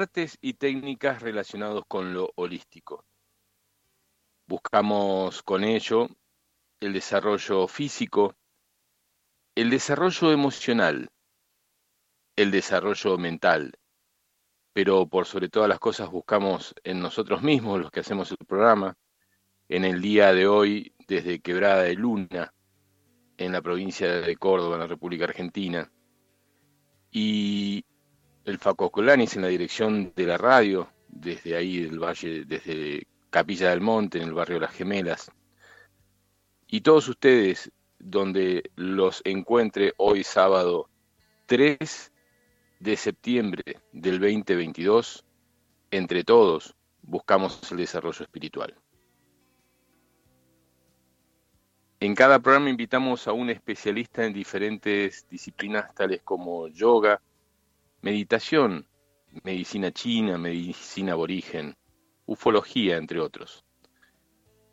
artes y técnicas relacionados con lo holístico. Buscamos con ello el desarrollo físico, el desarrollo emocional, el desarrollo mental, pero por sobre todas las cosas buscamos en nosotros mismos, los que hacemos el programa, en el día de hoy desde Quebrada de Luna, en la provincia de Córdoba, en la República Argentina, y el Faco Colanis en la dirección de la radio, desde ahí del valle, desde Capilla del Monte, en el barrio Las Gemelas, y todos ustedes, donde los encuentre hoy sábado 3 de septiembre del 2022, entre todos buscamos el desarrollo espiritual. En cada programa invitamos a un especialista en diferentes disciplinas tales como yoga, meditación, medicina china, medicina aborigen, ufología, entre otros.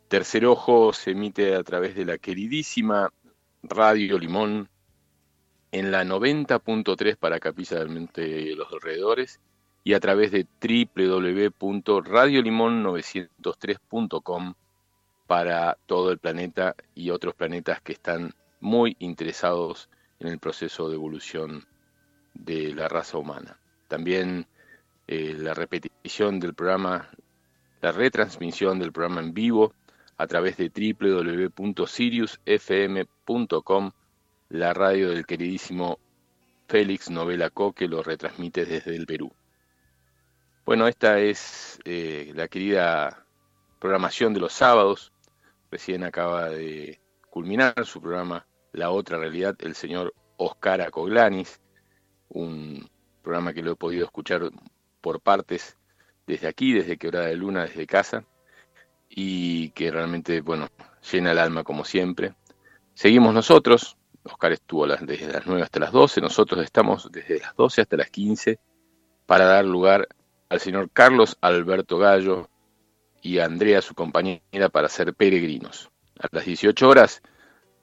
Tercer Ojo se emite a través de la queridísima Radio Limón en la 90.3 para Capilla del los alrededores y a través de www.radiolimon903.com para todo el planeta y otros planetas que están muy interesados en el proceso de evolución de la raza humana. También eh, la repetición del programa, la retransmisión del programa en vivo a través de www.siriusfm.com la radio del queridísimo Félix Novela Co, que lo retransmite desde el Perú. Bueno, esta es eh, la querida programación de los sábados. Recién acaba de culminar su programa La Otra Realidad, el señor Oscar Acoglanis, un programa que lo he podido escuchar por partes desde aquí, desde Quebrada de Luna, desde casa, y que realmente, bueno, llena el alma como siempre. Seguimos nosotros, Oscar estuvo desde las 9 hasta las 12, nosotros estamos desde las 12 hasta las 15 para dar lugar al señor Carlos Alberto Gallo y a Andrea, su compañera, para ser peregrinos. A las 18 horas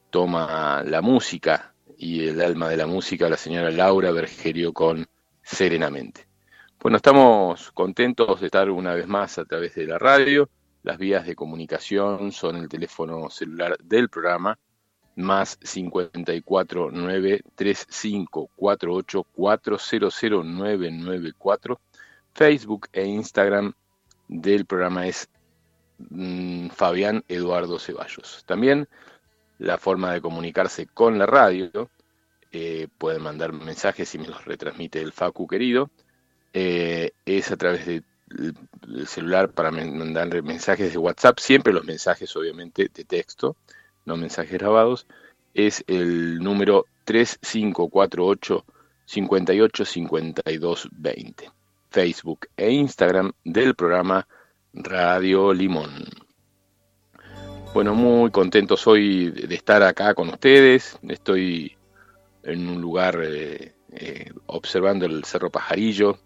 toma la música y el alma de la música la señora Laura Bergerio con Serenamente. Bueno, estamos contentos de estar una vez más a través de la radio. Las vías de comunicación son el teléfono celular del programa más 54 935 48 400 Facebook e Instagram del programa es mm, Fabián Eduardo Ceballos. También la forma de comunicarse con la radio, eh, pueden mandar mensajes y me los retransmite el Facu querido, eh, es a través del celular para mandar mensajes de WhatsApp, siempre los mensajes obviamente de texto, no mensajes grabados, es el número 3548 585220. Facebook e Instagram del programa Radio Limón. Bueno, muy contentos hoy de estar acá con ustedes. Estoy en un lugar eh, eh, observando el Cerro Pajarillo.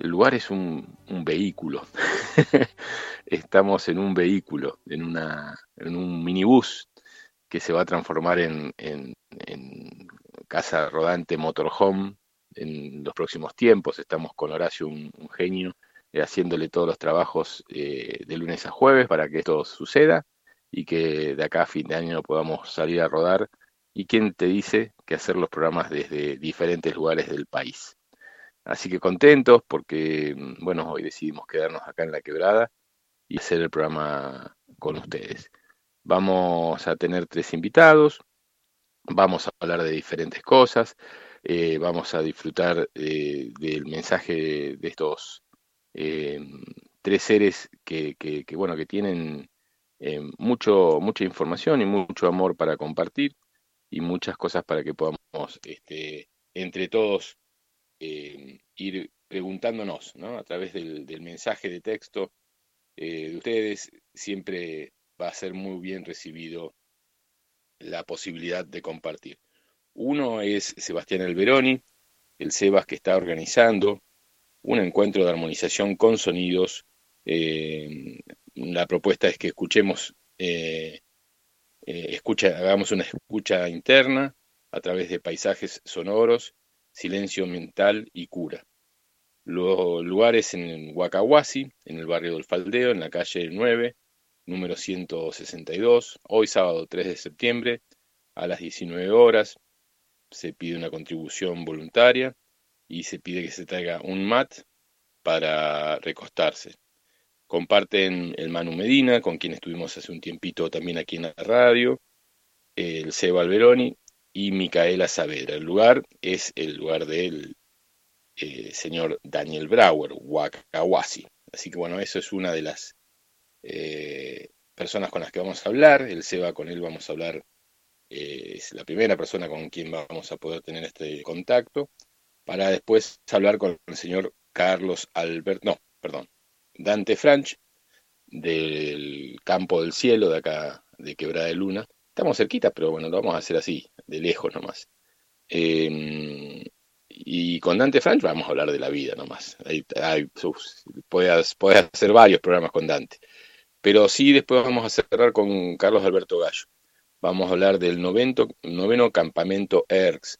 El lugar es un, vehículo. Estamos en un vehículo, en, una, en un minibús que se va a transformar en, casa rodante motorhome en los próximos tiempos. Estamos con Horacio, un, genio, eh, haciéndole todos los trabajos de lunes a jueves para que esto suceda y que de acá a fin de año podamos salir a rodar. ¿Y quién te dice que hacer los programas desde diferentes lugares del país? Así que contentos porque, mm, bueno, hoy decidimos quedarnos acá en la quebrada y hacer el programa con ustedes. Vamos a tener tres invitados, vamos a hablar de diferentes cosas, eh, vamos a disfrutar eh, del mensaje de estos eh, tres seres que, bueno, que tienen mucho, mucha información y mucho amor para compartir y muchas cosas para que podamos este, entre todos ir preguntándonos ¿no? a través del, del mensaje de texto de ustedes, siempre va a ser muy bien recibido la posibilidad de compartir. Uno es Sebastián Alberoni, el Sebas que está organizando un encuentro de armonización con sonidos. Eh, la propuesta es que escuchemos, eh, eh, escucha, hagamos una escucha interna a través de paisajes sonoros, silencio mental y cura. Los lugares en Huacahuasi, en el barrio del Faldeo, en la calle 9, número 162, hoy sábado 3 de septiembre, a las 19 horas. Se pide una contribución voluntaria y se pide que se traiga un mat para recostarse. Comparten el Manu Medina, con quien estuvimos hace un tiempito también aquí en la radio, el Seba Alberoni y Micaela Saavedra. El lugar es el lugar del eh, señor Daniel Brauer, Wakawasi. Así que bueno, eso es una de las eh, personas con las que vamos a hablar. El Seba con él vamos a hablar, eh, es la primera persona con quien vamos a poder tener este contacto, para después hablar con el señor Carlos Albert, no, perdón, Dante Franch, del campo del cielo de acá, de Quebrada de Luna. Estamos cerquita, pero bueno, lo vamos a hacer así, de lejos nomás. Em, y con Dante Franch vamos a hablar de la vida nomás. puedes, hacer varios programas con Dante. Pero sí, después vamos a cerrar con Carlos Alberto Gallo. Vamos a hablar del noveno campamento ERX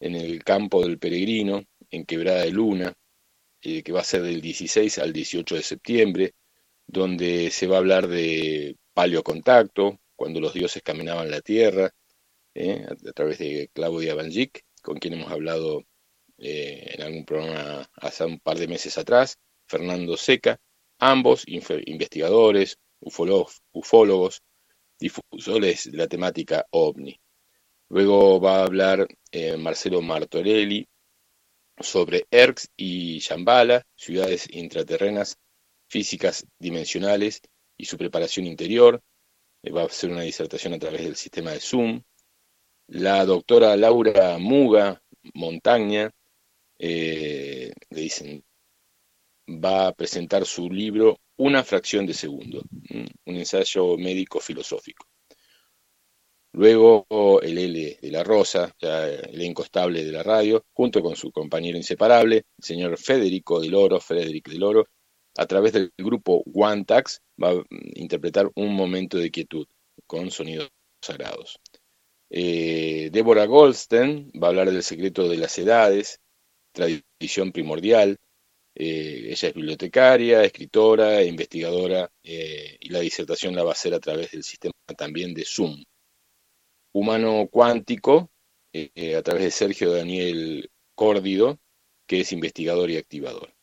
en el campo del Peregrino, en Quebrada de Luna, eh, que va a ser del 16 al 18 de septiembre, donde se va a hablar de paleocontacto, cuando los dioses caminaban la tierra, eh, a, través de Claudia Banjic, con quien hemos hablado eh, en algún programa hace un par de meses atrás, Fernando Seca, ambos investigadores, ufólogos, difusores de la temática ovni. Luego va a hablar Marcelo Martorelli, sobre ERX y Shambhala, ciudades intraterrenas físicas dimensionales y su preparación interior. Eh, va a ser una disertación a través del sistema de Zoom. La doctora Laura Muga Montaña, eh, le dicen, va a presentar su libro Una fracción de segundo, un ensayo médico filosófico. Luego el L de la Rosa, ya el incostable de la radio, junto con su compañero inseparable, el señor Federico del Oro, Frederick del Oro, a través del grupo One Tax, va a interpretar un momento de quietud con sonidos sagrados. Eh, Débora Goldstein va a hablar del secreto de las edades, tradición primordial. Eh, ella es bibliotecaria, escritora, investigadora eh, y la disertación la va a hacer a través del sistema también de Zoom humano cuántico eh, eh, a través de Sergio Daniel Córdido, que es investigador y activador.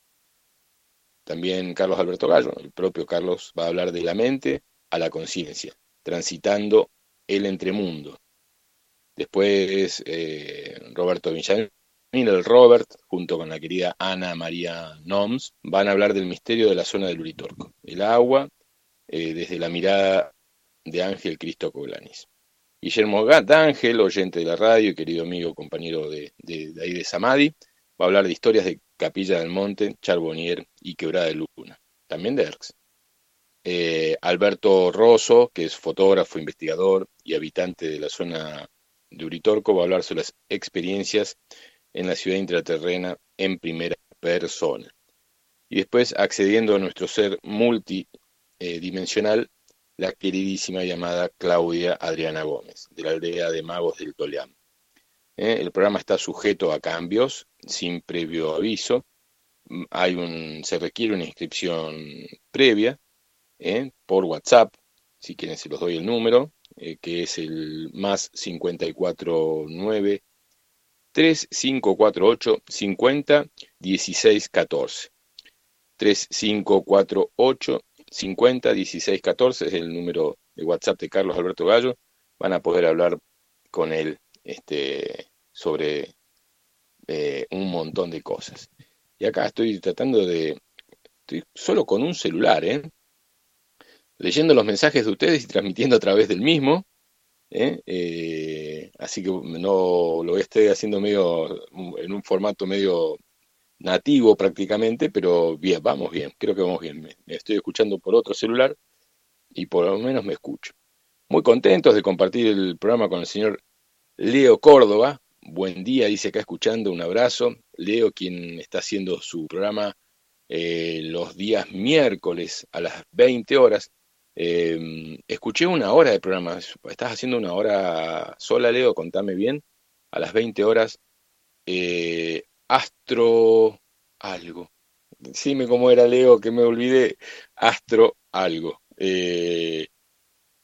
También Carlos Alberto Gallo, el propio Carlos, va a hablar de la mente a la conciencia, transitando el entremundo. Después eh, Roberto Villamil, el Robert, junto con la querida Ana María Noms, van a hablar del misterio de la zona del Uritorco, el agua, desde la mirada de Ángel Cristo Coglanis. Guillermo D'Ángel, oyente de la radio, querido amigo, compañero de, ahí de Samadi, va a hablar de historias de Capilla del Monte, Charbonnier y Quebrada de Luna, también de ERX. Eh, Alberto Rosso, que es fotógrafo, investigador y habitante de la zona de Uritorco, va a hablar sobre las experiencias en la ciudad intraterrena en primera persona. Y después, accediendo a nuestro ser multidimensional, la queridísima llamada Claudia Adriana Gómez, de la aldea de Magos del Toleam. Eh, el programa está sujeto a cambios sin previo aviso. Mm, hay un, se requiere una inscripción previa eh, por WhatsApp, si quieren se los doy el número, eh, que es el más 549 3548 50 16 14. 3548 50 16 14 es el número de WhatsApp de Carlos Alberto Gallo. Van a poder hablar con él este, sobre eh, un montón de cosas. Y acá estoy tratando de, estoy solo con un celular, ¿eh? leyendo los mensajes de ustedes y transmitiendo a través del mismo. ¿eh? Eh, así que no lo estoy haciendo medio en un formato medio nativo prácticamente, pero bien, vamos bien, creo que vamos bien. Me, estoy escuchando por otro celular y por lo menos me escucho. Muy contentos de compartir el programa con el señor Leo Córdoba. Buen día, dice acá escuchando, un abrazo. Leo, quien está haciendo su programa eh, los días miércoles a las 20 horas. Em, escuché una hora de programa. ¿Estás haciendo una hora sola, Leo? Contame bien. A las 20 horas. Eh, Astro algo. decime cómo era Leo, que me olvidé, Astro algo. Eh,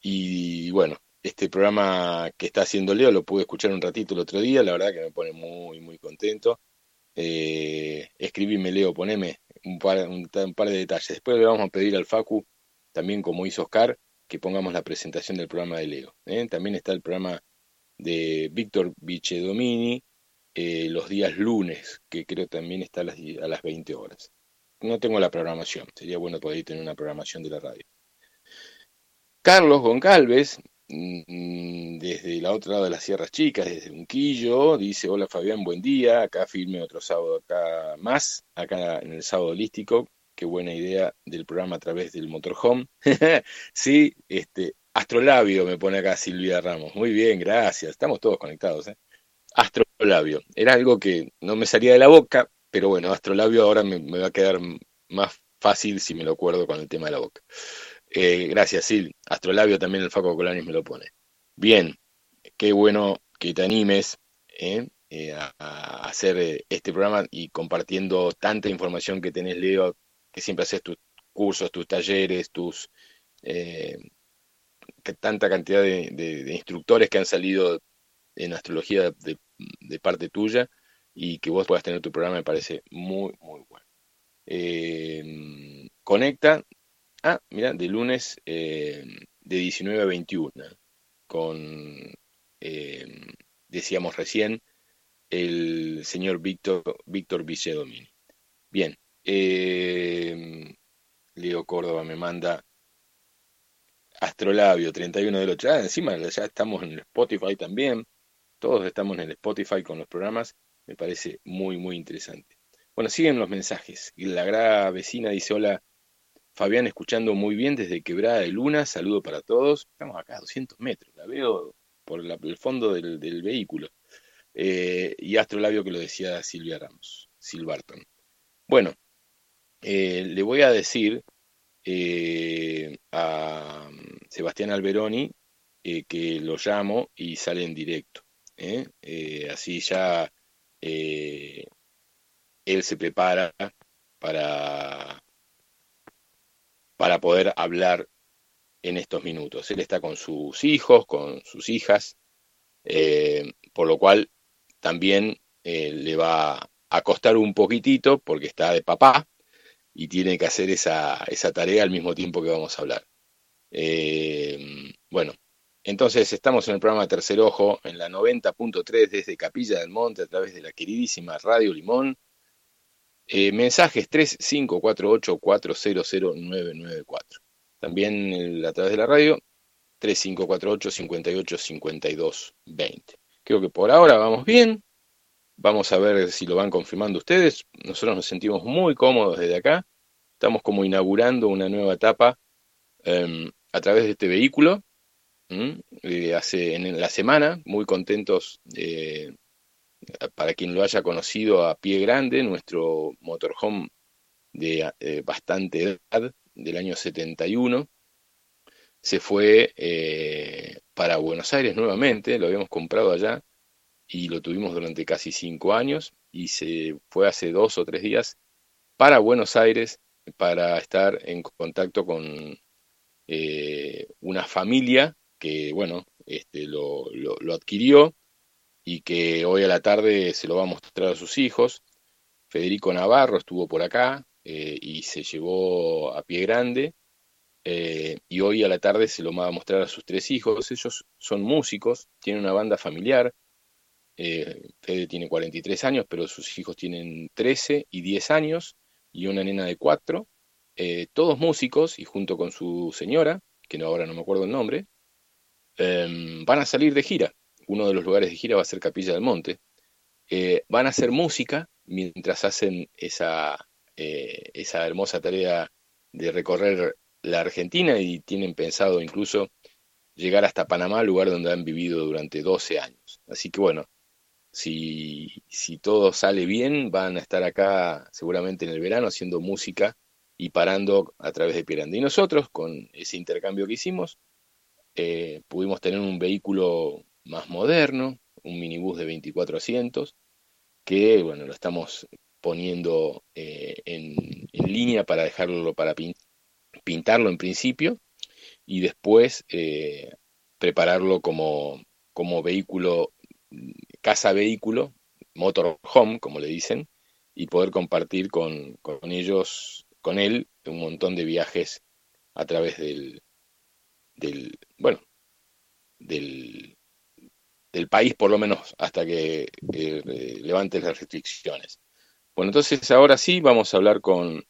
y bueno, este programa que está haciendo Leo lo pude escuchar un ratito el otro día, la verdad que me pone muy, muy contento. Eh, escribime, Leo, poneme un par, un, par de detalles. Después le vamos a pedir al Facu, también como hizo Oscar, que pongamos la presentación del programa de Leo. ¿eh? También está el programa de Víctor Vicedomini eh, los días lunes, que creo también está a las, a las 20 horas. No tengo la programación, sería bueno poder tener una programación de la radio. Carlos Goncalves Mm, desde la otra lado de las Sierras Chicas, desde Unquillo, dice, hola Fabián, buen día, acá firme otro sábado acá más, acá en el sábado holístico, qué buena idea del programa a través del motorhome. sí, este, Astrolabio me pone acá Silvia Ramos, muy bien, gracias, estamos todos conectados. ¿eh? Astrolabio, era algo que no me salía de la boca, pero bueno, Astrolabio ahora me, va a quedar más fácil si me lo acuerdo con el tema de la boca. Eh, gracias, Sil. Astrolabio también el Faco Colanis me lo pone. Bien, qué bueno que te animes eh, eh, a, hacer este programa y compartiendo tanta información que tenés, Leo, que siempre haces tus cursos, tus talleres, tus tanta cantidad de, instructores que han salido en astrología de, de, parte tuya y que vos puedas tener tu programa me parece muy, muy bueno. conecta Ah, mira, de lunes eh, de 19 a 21, con, eh, decíamos recién, el señor Víctor, Víctor Vicedomini. Bien, eh, Leo Córdoba me manda Astrolabio 31 del 8. Ah, encima ya estamos en Spotify también. Todos estamos en el Spotify con los programas. Me parece muy, muy interesante. Bueno, siguen los mensajes. La gran vecina dice: Hola, Fabián escuchando muy bien desde Quebrada de Luna, saludo para todos. Estamos acá a 200 metros, la veo por el fondo del, vehículo. Eh, y Astrolabio que lo decía Silvia Ramos, Silbarton. Bueno, eh, le voy a decir eh, a Sebastián Alberoni que lo llamo y sale en directo. Así ya él se prepara para para poder hablar en estos minutos. Él está con sus hijos, con sus hijas, eh, por lo cual también eh, le va a costar un poquitito porque está de papá y tiene que hacer esa, esa tarea al mismo tiempo que vamos a hablar. Eh, bueno, entonces estamos en el programa Tercer Ojo en la 90.3 desde Capilla del Monte a través de la queridísima Radio Limón eh, mensajes 3548-400-994. También a través de la radio 3548-585220. Creo que por ahora vamos bien. Vamos a ver si lo van confirmando ustedes. Nosotros nos sentimos muy cómodos desde acá. Estamos como inaugurando una nueva etapa em, a través de este vehículo. Eh, hace en la semana, muy contentos para quien lo haya conocido a pie grande, nuestro motorhome de eh, bastante edad, del año 71, se fue eh, para Buenos Aires nuevamente, lo habíamos comprado allá y lo tuvimos durante casi cinco años y se fue hace dos o tres días para Buenos Aires para estar en contacto con una familia que, bueno, este, lo, lo adquirió y que hoy a la tarde se lo va a mostrar a sus hijos. Federico Navarro estuvo por acá eh, y se llevó a pie grande eh, y hoy a la tarde se lo va a mostrar a sus tres hijos. Ellos son músicos, tienen una banda familiar. Eh, Fede tiene 43 años, pero sus hijos tienen 13 y 10 años y una nena de 4. todos músicos y junto con su señora, que ahora no me acuerdo el nombre, van a salir de gira uno de los lugares de gira va a ser Capilla del Monte. Eh, van a hacer música mientras hacen esa, eh, esa hermosa tarea de recorrer la Argentina y tienen pensado incluso llegar hasta Panamá, lugar donde han vivido durante 12 años. Así que bueno, si, si todo sale bien, van a estar acá seguramente en el verano haciendo música y parando a través de Piranda. Y nosotros, con ese intercambio que hicimos, eh, pudimos tener un vehículo más moderno, un minibús de 24 asientos, que bueno, lo estamos poniendo eh, en, línea para dejarlo para pintarlo en principio y después eh, prepararlo como, como vehículo, casa vehículo, motorhome, como le dicen, y poder compartir con, con ellos, con él, un montón de viajes a través del, del bueno, del, del país, por lo menos hasta que eh, levante las restricciones. Bueno, entonces ahora sí vamos a hablar con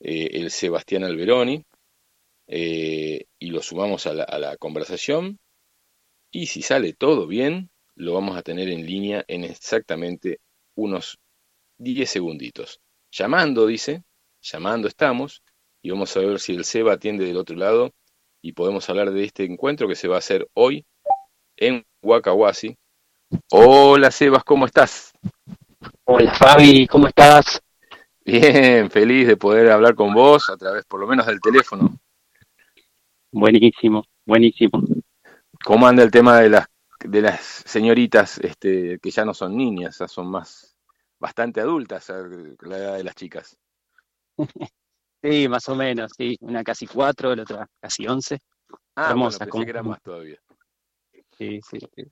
eh, el Sebastián Alberoni eh, y lo sumamos a la, a la conversación y si sale todo bien, lo vamos a tener en línea en exactamente unos 10 segunditos. Llamando, dice, llamando estamos, y vamos a ver si el Seba atiende del otro lado y podemos hablar de este encuentro que se va a hacer hoy en Huacahuasi. Hola Sebas, ¿cómo estás? Hola Fabi, ¿cómo estás? Bien, feliz de poder hablar con vos a través por lo menos del teléfono. Buenísimo, buenísimo. ¿Cómo anda el tema de las de las señoritas este, que ya no son niñas, ya son más bastante adultas a la edad de las chicas? Sí, más o menos, sí. Una casi cuatro, la otra casi once. Ah, Hermosa, bueno, pensé que era más todavía. Sí, sí, sí.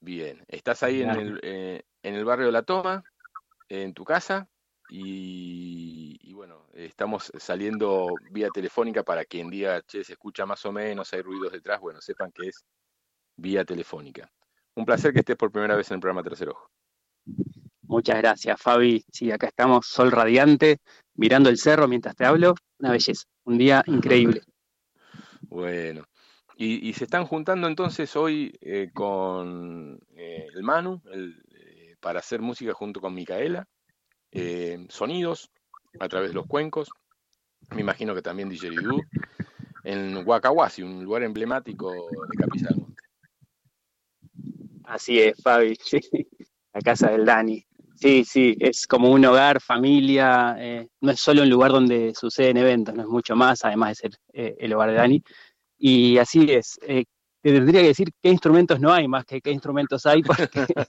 Bien, estás ahí en el, eh, en el barrio de La Toma, en tu casa, y, y, bueno, estamos saliendo vía telefónica para quien diga, che, se escucha más o menos, hay ruidos detrás, bueno, sepan que es vía telefónica. Un placer que estés por primera vez en el programa Tercer Ojo. Muchas gracias, Fabi. Sí, acá estamos, sol radiante, mirando el cerro mientras te hablo. Una belleza, un día increíble. Bueno, y, y se están juntando entonces hoy eh, con eh, el Manu el, eh, para hacer música junto con Micaela, sonidos a través de los cuencos, me imagino que también Didgeridoo, en Huacahuasi, un lugar emblemático de Capilla del Monte. Así es, Fabi, la casa del Dani. Sí, sí, es como un hogar, familia, eh, no es solo un lugar donde suceden eventos, no es mucho más, además de ser eh, el hogar de Dani. Y así es, eh, te tendría que decir qué instrumentos no hay, más que qué instrumentos hay, porque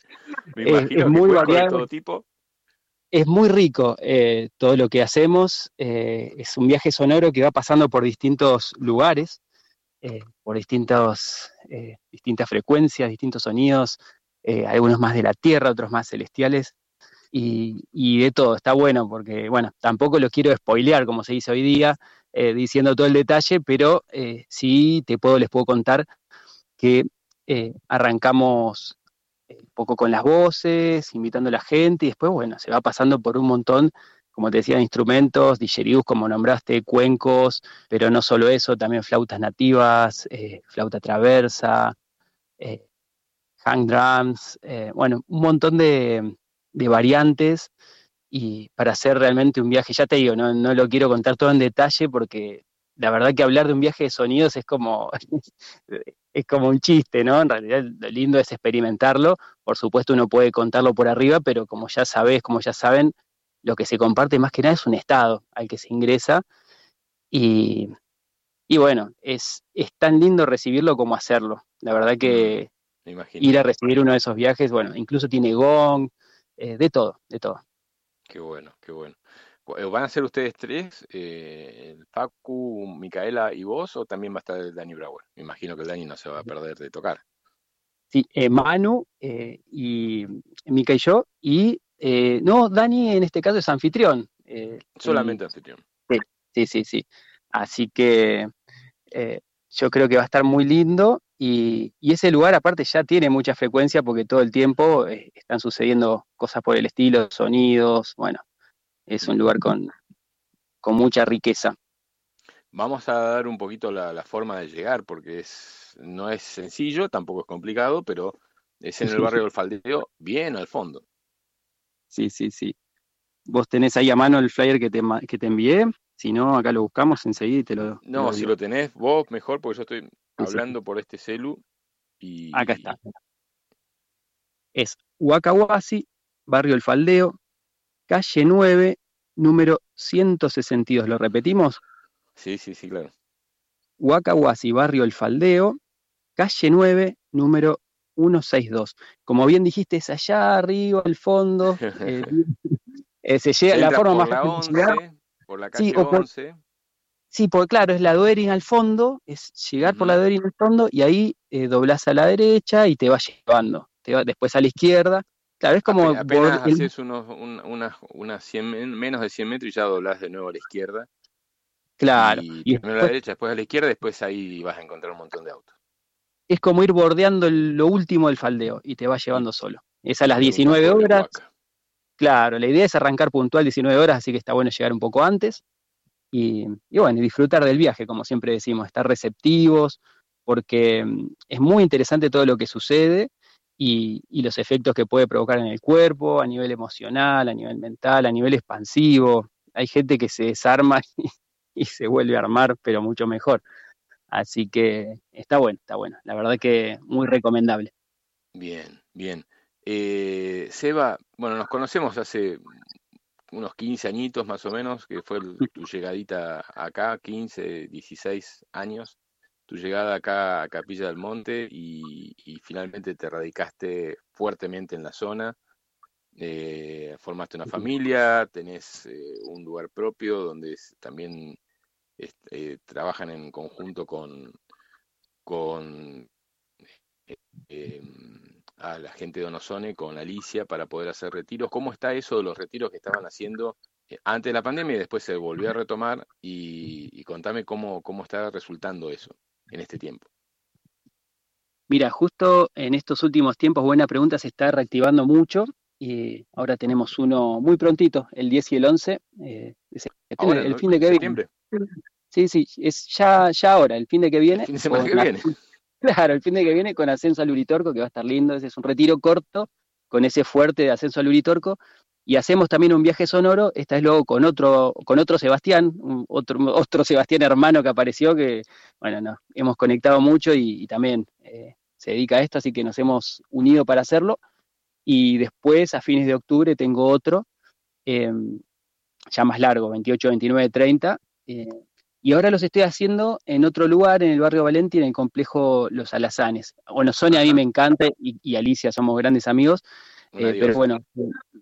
es muy variado. todo tipo. Es muy rico eh, todo lo que hacemos, es un viaje sonoro que va pasando por distintos lugares, por distintos, distintas frecuencias, distintos sonidos, algunos más de la tierra, otros más celestiales y, de todo. Está bueno porque, bueno, tampoco lo quiero spoilear, como se dice hoy día, eh, diciendo todo el detalle, pero eh, sí te puedo, les puedo contar que eh, arrancamos un poco con las voces, invitando a la gente, y después, bueno, se va pasando por un montón, como te decía, de instrumentos, digerius, como nombraste, cuencos, pero no solo eso, también flautas nativas, flauta traversa, hang drums, bueno, un montón de, de variantes y para hacer realmente un viaje, ya te digo, no, no lo quiero contar todo en detalle porque la verdad que hablar de un viaje de sonidos es como, es como un chiste, ¿no? En realidad lo lindo es experimentarlo, por supuesto uno puede contarlo por arriba, pero como ya sabes, como ya saben, lo que se comparte más que nada es un estado al que se ingresa y, y bueno, es, es tan lindo recibirlo como hacerlo. La verdad que ir a recibir uno de esos viajes, bueno, incluso tiene gong, eh, de todo, de todo. Qué bueno, qué bueno. Eh, ¿Van a ser ustedes tres, eh, Facu, Micaela y vos, o también va a estar el Dani Brauer? Me imagino que el Dani no se va a perder de tocar. Sí, eh, Manu eh, y Mica y yo, y no, Dani en este caso es anfitrión. Solamente y, anfitrión. Sí, sí, sí, sí. Así que yo creo que va a estar muy lindo y, y, ese lugar aparte ya tiene mucha frecuencia porque todo el tiempo eh, están sucediendo cosas por el estilo, sonidos, bueno, es un lugar con, con mucha riqueza. Vamos a dar un poquito la, la, forma de llegar porque es, no es sencillo, tampoco es complicado, pero es en el barrio del Faldeo, bien al fondo. Sí, sí, sí. Vos tenés ahí a mano el flyer que te, que te envié, si no, acá lo buscamos enseguida y te lo. No, lo si lo tenés vos mejor, porque yo estoy hablando por este celu y... Acá está. Es Huacahuasi, barrio El Faldeo, calle 9, número 162. ¿Lo repetimos? Sí, sí, sí, claro. Huacahuasi, barrio El Faldeo, calle 9, número 162. Como bien dijiste, es allá arriba, al fondo. eh, eh, se llega, la forma por más la fácil de llegar. 11, Por la calle 11. Sí, porque claro, es la Duerin al fondo, es llegar por la Duerin al fondo y ahí eh, doblás a la derecha y te va llevando. Te va, después a la izquierda. Claro, es como... Apenas haces unos, unas 100, menos de 100 metros y ya doblás de nuevo a la izquierda. Claro. Y, primero a la derecha, después a la izquierda, después ahí vas a encontrar un montón de autos. Es como ir bordeando lo último del faldeo y te va llevando solo. Es a las 19 horas. Claro, la idea es arrancar puntual 19 horas, así que está bueno llegar un poco antes. Y, bueno, disfrutar del viaje, como siempre decimos, estar receptivos, porque mm, es muy interesante todo lo que sucede y, los efectos que puede provocar en el cuerpo, a nivel emocional, a nivel mental, a nivel expansivo. Hay gente que se desarma y, se vuelve a armar, pero mucho mejor. Así que está bueno, está bueno. La verdad que muy recomendable. Bien, bien. Eh, Seba, bueno, nos conocemos hace unos 15 añitos más o menos, que fue tu llegadita acá, 15, 16 años, tu llegada acá a Capilla del Monte y, finalmente te radicaste fuertemente en la zona. Eh, formaste una familia, tenés eh, un lugar propio donde también eh, trabajan en conjunto con, con em, a la gente de Onosone con Alicia para poder hacer retiros. ¿Cómo está eso de los retiros que estaban haciendo eh, antes de la pandemia y después se volvió a retomar? Y, contame cómo, cómo está resultando eso en este tiempo. Mira, justo en estos últimos tiempos, buena pregunta, se está reactivando mucho y ahora tenemos uno muy prontito, el 10 y el 11, eh, el fin de que viene. Sí, sí, es ya, ya ahora, el fin de que viene. fin de semana que viene. Claro, el fin de que viene con ascenso al Uritorco, que va a estar lindo. Ese es un retiro corto con ese fuerte de ascenso al Uritorco. Y hacemos también un viaje sonoro, esta es luego con otro, con otro Sebastián, otro, otro Sebastián hermano que apareció, que, bueno, no, hemos conectado mucho y, también eh, se dedica a esto, así que nos hemos unido para hacerlo. Y después, a fines de octubre, tengo otro, em, ya más largo, 28, 29, 30, y ahora los estoy haciendo en otro lugar, en el barrio Valenti, en el complejo Los Alazanes. Bueno, Sonia a mí me encanta y, Alicia somos grandes amigos. Eh, pero bueno,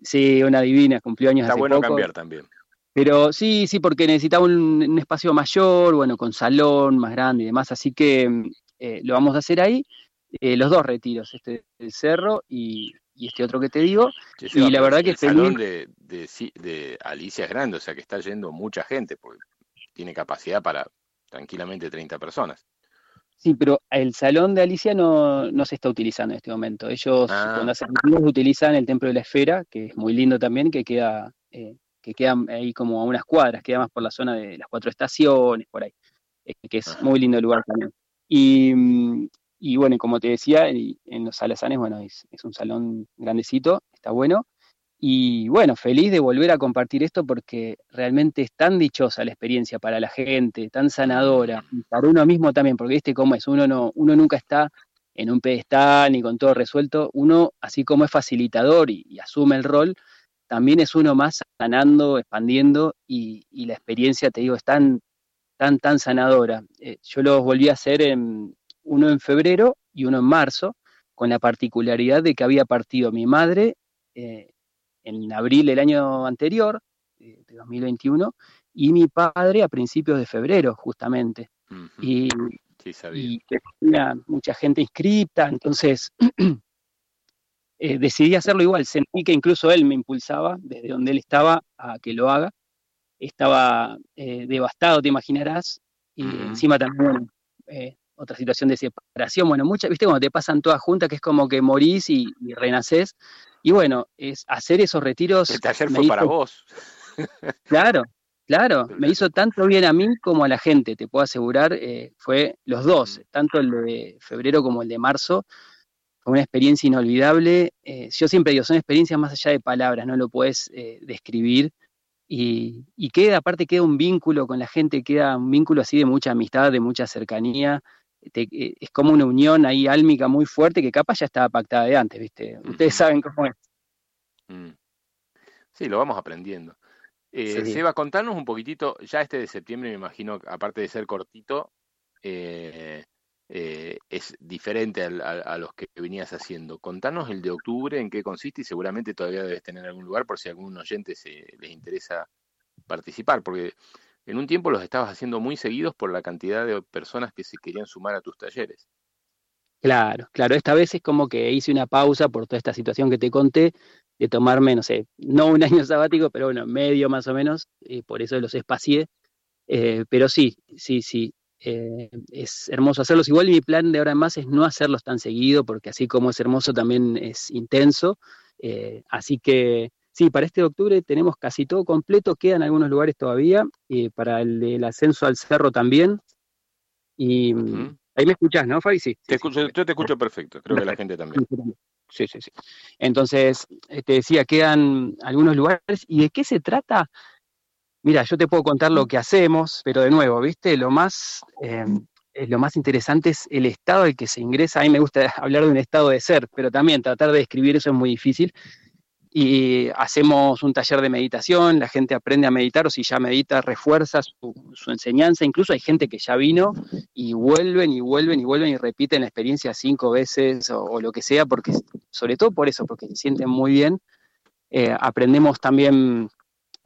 sí, una divina, cumplió años Está bueno cambiar también. Pero sí, sí, porque necesitaba un, espacio mayor, bueno, con salón más grande y demás, así que eh, lo vamos a hacer ahí. Eh, los dos retiros, este del cerro y, este otro que te digo. y la verdad que el salón de, de, Alicia es grande, o sea que está yendo mucha gente, porque tiene capacidad para tranquilamente 30 personas. Sí, pero el salón de Alicia no, se está utilizando en este momento. Ellos ah. cuando hacen utilizan el Templo de la Esfera, que es muy lindo también, que queda, eh, que queda ahí como a unas cuadras, queda más por la zona de las cuatro estaciones, por ahí, eh, que es muy lindo el lugar también. Y, y bueno, como te decía, en los alazanes, bueno, es, es un salón grandecito, está bueno. Y bueno, feliz de volver a compartir esto porque realmente es tan dichosa la experiencia para la gente, tan sanadora, para uno mismo también, porque viste cómo es, uno, no, uno nunca está en un pedestal ni con todo resuelto, uno, así como es facilitador y, asume el rol, también es uno más sanando, expandiendo, y, la experiencia, te digo, es tan, tan, tan sanadora. Eh, yo los volví a hacer en, uno en febrero y uno en marzo, con la particularidad de que había partido mi madre eh, en abril del año anterior, de 2021, y mi padre a principios de febrero, justamente. Y, tenía mucha gente inscrita, entonces eh, decidí hacerlo igual. Sentí que incluso él me impulsaba desde donde él estaba a que lo haga. Estaba eh, devastado, te imaginarás, y encima también eh, otra situación de separación. Bueno, muchas, viste, cuando te pasan todas juntas, que es como que morís y, y renacés. Y bueno, es hacer esos retiros. El taller fue para vos. Claro, claro. Me hizo tanto bien a mí como a la gente, te puedo asegurar. Eh, fue los dos, mm. tanto el de febrero como el de marzo. Fue una experiencia inolvidable. Eh, yo siempre digo, son experiencias más allá de palabras, no lo puedes eh, describir. Y, y, queda, aparte, queda un vínculo con la gente, queda un vínculo así de mucha amistad, de mucha cercanía. Eh, es como una unión ahí álmica muy fuerte que capaz ya estaba pactada de antes, ¿viste? Ustedes saben cómo es. Mm. Sí, lo vamos aprendiendo. Eh, Seba, contanos un poquitito, ya este de septiembre me imagino, aparte de ser cortito, eh, es diferente a, los que venías haciendo. Contanos el de octubre, en qué consiste y seguramente todavía debes tener algún lugar por si a algún oyente se les interesa participar, porque en un tiempo los estabas haciendo muy seguidos por la cantidad de personas que se querían sumar a tus talleres. Claro, claro, esta vez es como que hice una pausa por toda esta situación que te conté, de tomarme, no sé, no un año sabático, pero bueno, medio más o menos, y por eso los espacié. Eh, pero sí, sí, sí, eh, es hermoso hacerlos igual mi plan de ahora en más es no hacerlos tan seguido, porque así como es hermoso también es intenso. Eh, así que sí, para este octubre tenemos casi todo completo, quedan algunos lugares todavía, para el, ascenso al cerro también. Y ahí me escuchás, ¿no, Fabi? Sí. Te escucho, yo te escucho perfecto, creo que la gente también. Sí, sí, sí. Entonces, eh, te decía, quedan algunos lugares. ¿Y de qué se trata? Mira, yo te puedo contar lo que hacemos, pero de nuevo, ¿viste? Lo más, eh, lo más interesante es el estado al que se ingresa. A mí me gusta hablar de un estado de ser, pero también tratar de describir eso es muy difícil y hacemos un taller de meditación, la gente aprende a meditar o si ya medita refuerza su, enseñanza, incluso hay gente que ya vino y vuelven y vuelven y vuelven y repiten la experiencia cinco veces o, lo que sea, porque sobre todo por eso, porque se sienten muy bien. Eh, aprendemos también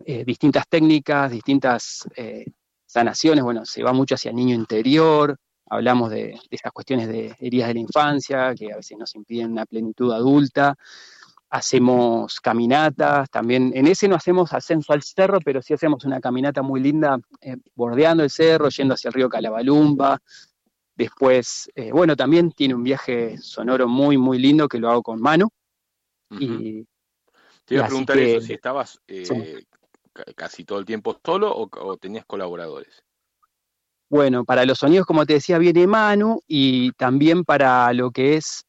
eh, distintas técnicas, distintas eh, sanaciones, bueno, se va mucho hacia el niño interior, hablamos de, de estas cuestiones de heridas de la infancia que a veces nos impiden una plenitud adulta hacemos caminatas, también en ese no hacemos ascenso al cerro, pero sí hacemos una caminata muy linda eh, bordeando el cerro, yendo hacia el río Calabalumba. Después, eh, bueno, también tiene un viaje sonoro muy, muy lindo que lo hago con mano. y, Te iba a preguntar eso, si estabas eh, casi todo el tiempo solo o, tenías colaboradores. Bueno, para los sonidos, como te decía, viene Manu y también para lo que es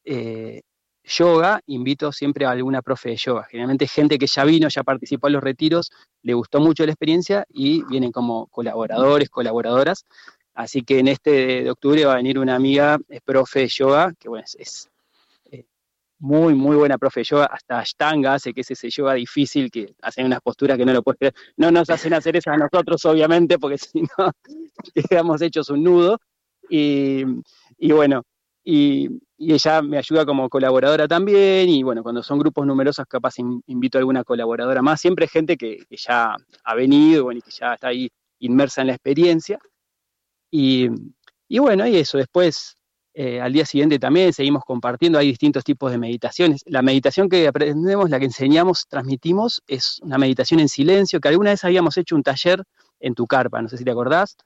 yoga, invito siempre a alguna profe de yoga. Generalmente gente que ya vino, ya participó en los retiros, le gustó mucho la experiencia y vienen como colaboradores, colaboradoras. Así que en este de octubre va a venir una amiga, es profe de yoga, que bueno, es, eh, muy, muy buena profe de yoga, hasta Ashtanga hace que es ese yoga difícil, que hacen unas posturas que no lo puedes creer. No nos hacen hacer eso a nosotros, obviamente, porque si no, quedamos hechos un nudo. Y, y bueno, y, ella me ayuda como colaboradora también, y bueno, cuando son grupos numerosos capaz invito a alguna colaboradora más, siempre gente que, ya ha venido y que ya está ahí inmersa en la experiencia. Y, bueno, y eso, después eh, al día siguiente también seguimos compartiendo, hay distintos tipos de meditaciones. La meditación que aprendemos, la que enseñamos, transmitimos, es una meditación en silencio, que alguna vez habíamos hecho un taller en tu carpa, no sé si te acordás,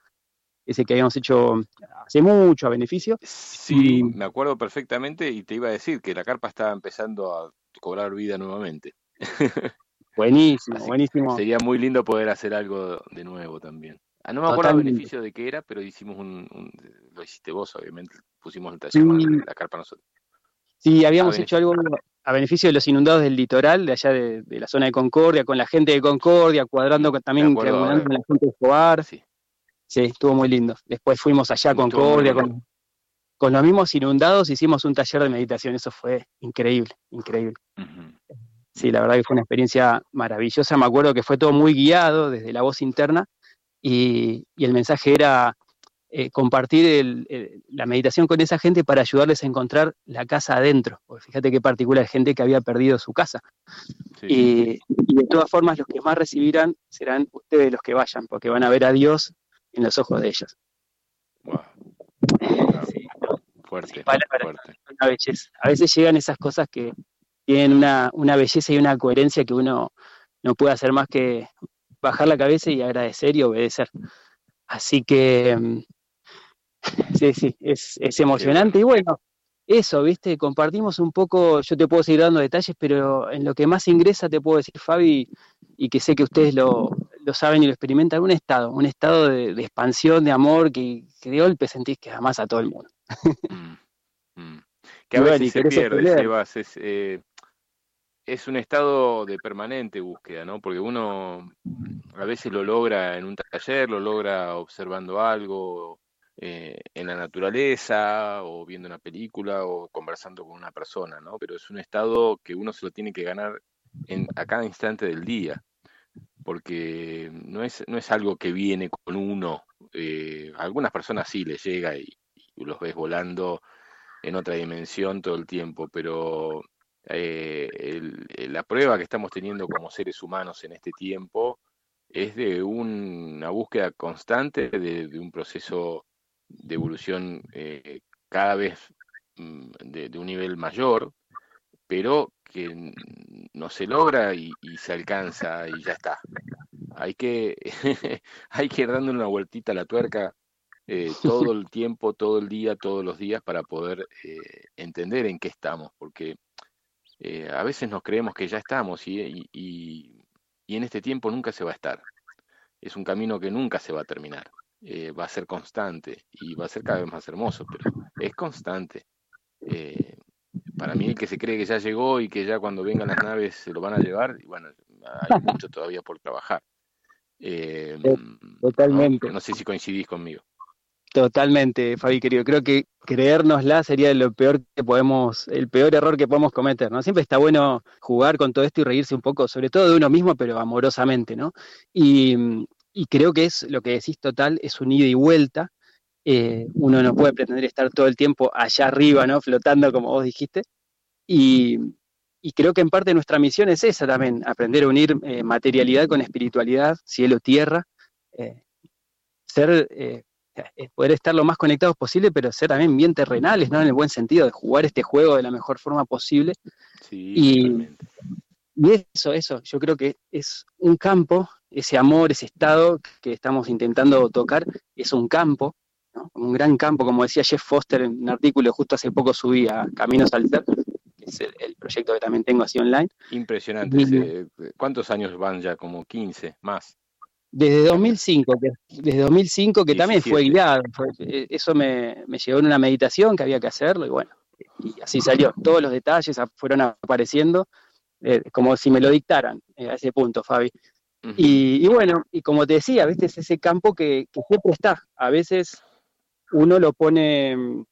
ese que habíamos hecho hace mucho a beneficio. Sí, me acuerdo perfectamente y te iba a decir que la carpa estaba empezando a cobrar vida nuevamente. Buenísimo, buenísimo. Sería muy lindo poder hacer algo de nuevo también. Ah, no me acuerdo el beneficio de qué era, pero hicimos un, lo hiciste vos, obviamente, pusimos el taller con la carpa nosotros. Sí, habíamos hecho algo a beneficio de los inundados del litoral, de allá de, la zona de Concordia, con la gente de Concordia, cuadrando también con la gente de Escobar. Sí. Sí, estuvo muy lindo. Después fuimos allá con Concordia, con, con, los mismos inundados, hicimos un taller de meditación. Eso fue increíble, increíble. Sí, la verdad que fue una experiencia maravillosa. Me acuerdo que fue todo muy guiado desde la voz interna y, el mensaje era eh, compartir la meditación con esa gente para ayudarles a encontrar la casa adentro. Porque fíjate qué particular gente que había perdido su casa. y, y, de todas formas, los que más recibirán serán ustedes los que vayan, porque van a ver a Dios en los ojos de ellos. Fuerte, Una belleza. A veces llegan esas cosas que tienen una, una belleza y una coherencia que uno no puede hacer más que bajar la cabeza y agradecer y obedecer. Así que, mm, sí, sí, es, es emocionante. Y bueno, eso, ¿viste? Compartimos un poco, yo te puedo seguir dando detalles, pero en lo que más ingresa te puedo decir, Fabi, y que sé que ustedes lo, saben y lo experimentan, un estado, un estado de, expansión, de amor, que, de golpe sentís que amas a todo el mundo. Mm, mm. Que a veces se pierde, es, eh, es un estado de permanente búsqueda, ¿no? Porque uno a veces lo logra en un taller, lo logra observando algo, eh, en la naturaleza o viendo una película o conversando con una persona, ¿no? Pero es un estado que uno se lo tiene que ganar en, a cada instante del día, porque no es, no es algo que viene con uno. Eh, a algunas personas sí les llega y, los ves volando en otra dimensión todo el tiempo, pero eh, la prueba que estamos teniendo como seres humanos en este tiempo es de una búsqueda constante de, un proceso de evolución eh, cada vez mm, de, un nivel mayor, pero que no se logra y, se alcanza y ya está. Hay que, hay que ir dando una vueltita a la tuerca eh, todo el tiempo, todo el día, todos los días para poder eh, entender en qué estamos, porque a veces nos creemos que ya estamos y, y en este tiempo nunca se va a estar. Es un camino que nunca se va a terminar. Eh, va a ser constante y va a ser cada vez más hermoso, pero es constante. Para mí el que se cree que ya llegó y que ya cuando vengan las naves se lo van a llevar, y bueno, hay mucho todavía por trabajar. Eh, Totalmente. no sé si coincidís conmigo. Totalmente, Fabi querido. Creo que creérnosla sería lo peor que podemos, el peor error que podemos cometer, ¿no? Siempre está bueno jugar con todo esto y reírse un poco, sobre todo de uno mismo, pero amorosamente, ¿no? Y, creo que es lo que decís total, es un ida y vuelta. Eh, uno no puede pretender estar todo el tiempo allá arriba, ¿no? Flotando, como vos dijiste. Y, creo que en parte nuestra misión es esa también, aprender a unir eh, materialidad con espiritualidad, cielo, tierra, eh, ser poder estar lo más conectados posible, pero ser también bien terrenales, ¿no? En el buen sentido, de jugar este juego de la mejor forma posible. Sí, y, y eso, eso, yo creo que es un campo, ese amor, ese estado que estamos intentando tocar, es un campo, ¿no? un gran campo, como decía Jeff Foster en un artículo, justo hace poco subí a Caminos al Ser, que es el, proyecto que también tengo así online. Impresionante. ¿Cuántos años van ya? Como 15 más. Desde 2005, que, desde 2005 que también fue guiado, eh, eso me, me llevó en una meditación que había que hacerlo y bueno, y así salió. Todos los detalles fueron apareciendo eh, como si me lo dictaran eh, a ese punto, Fabi. y, bueno, y como te decía, ¿viste? es ese campo que, siempre está. A veces uno lo pone,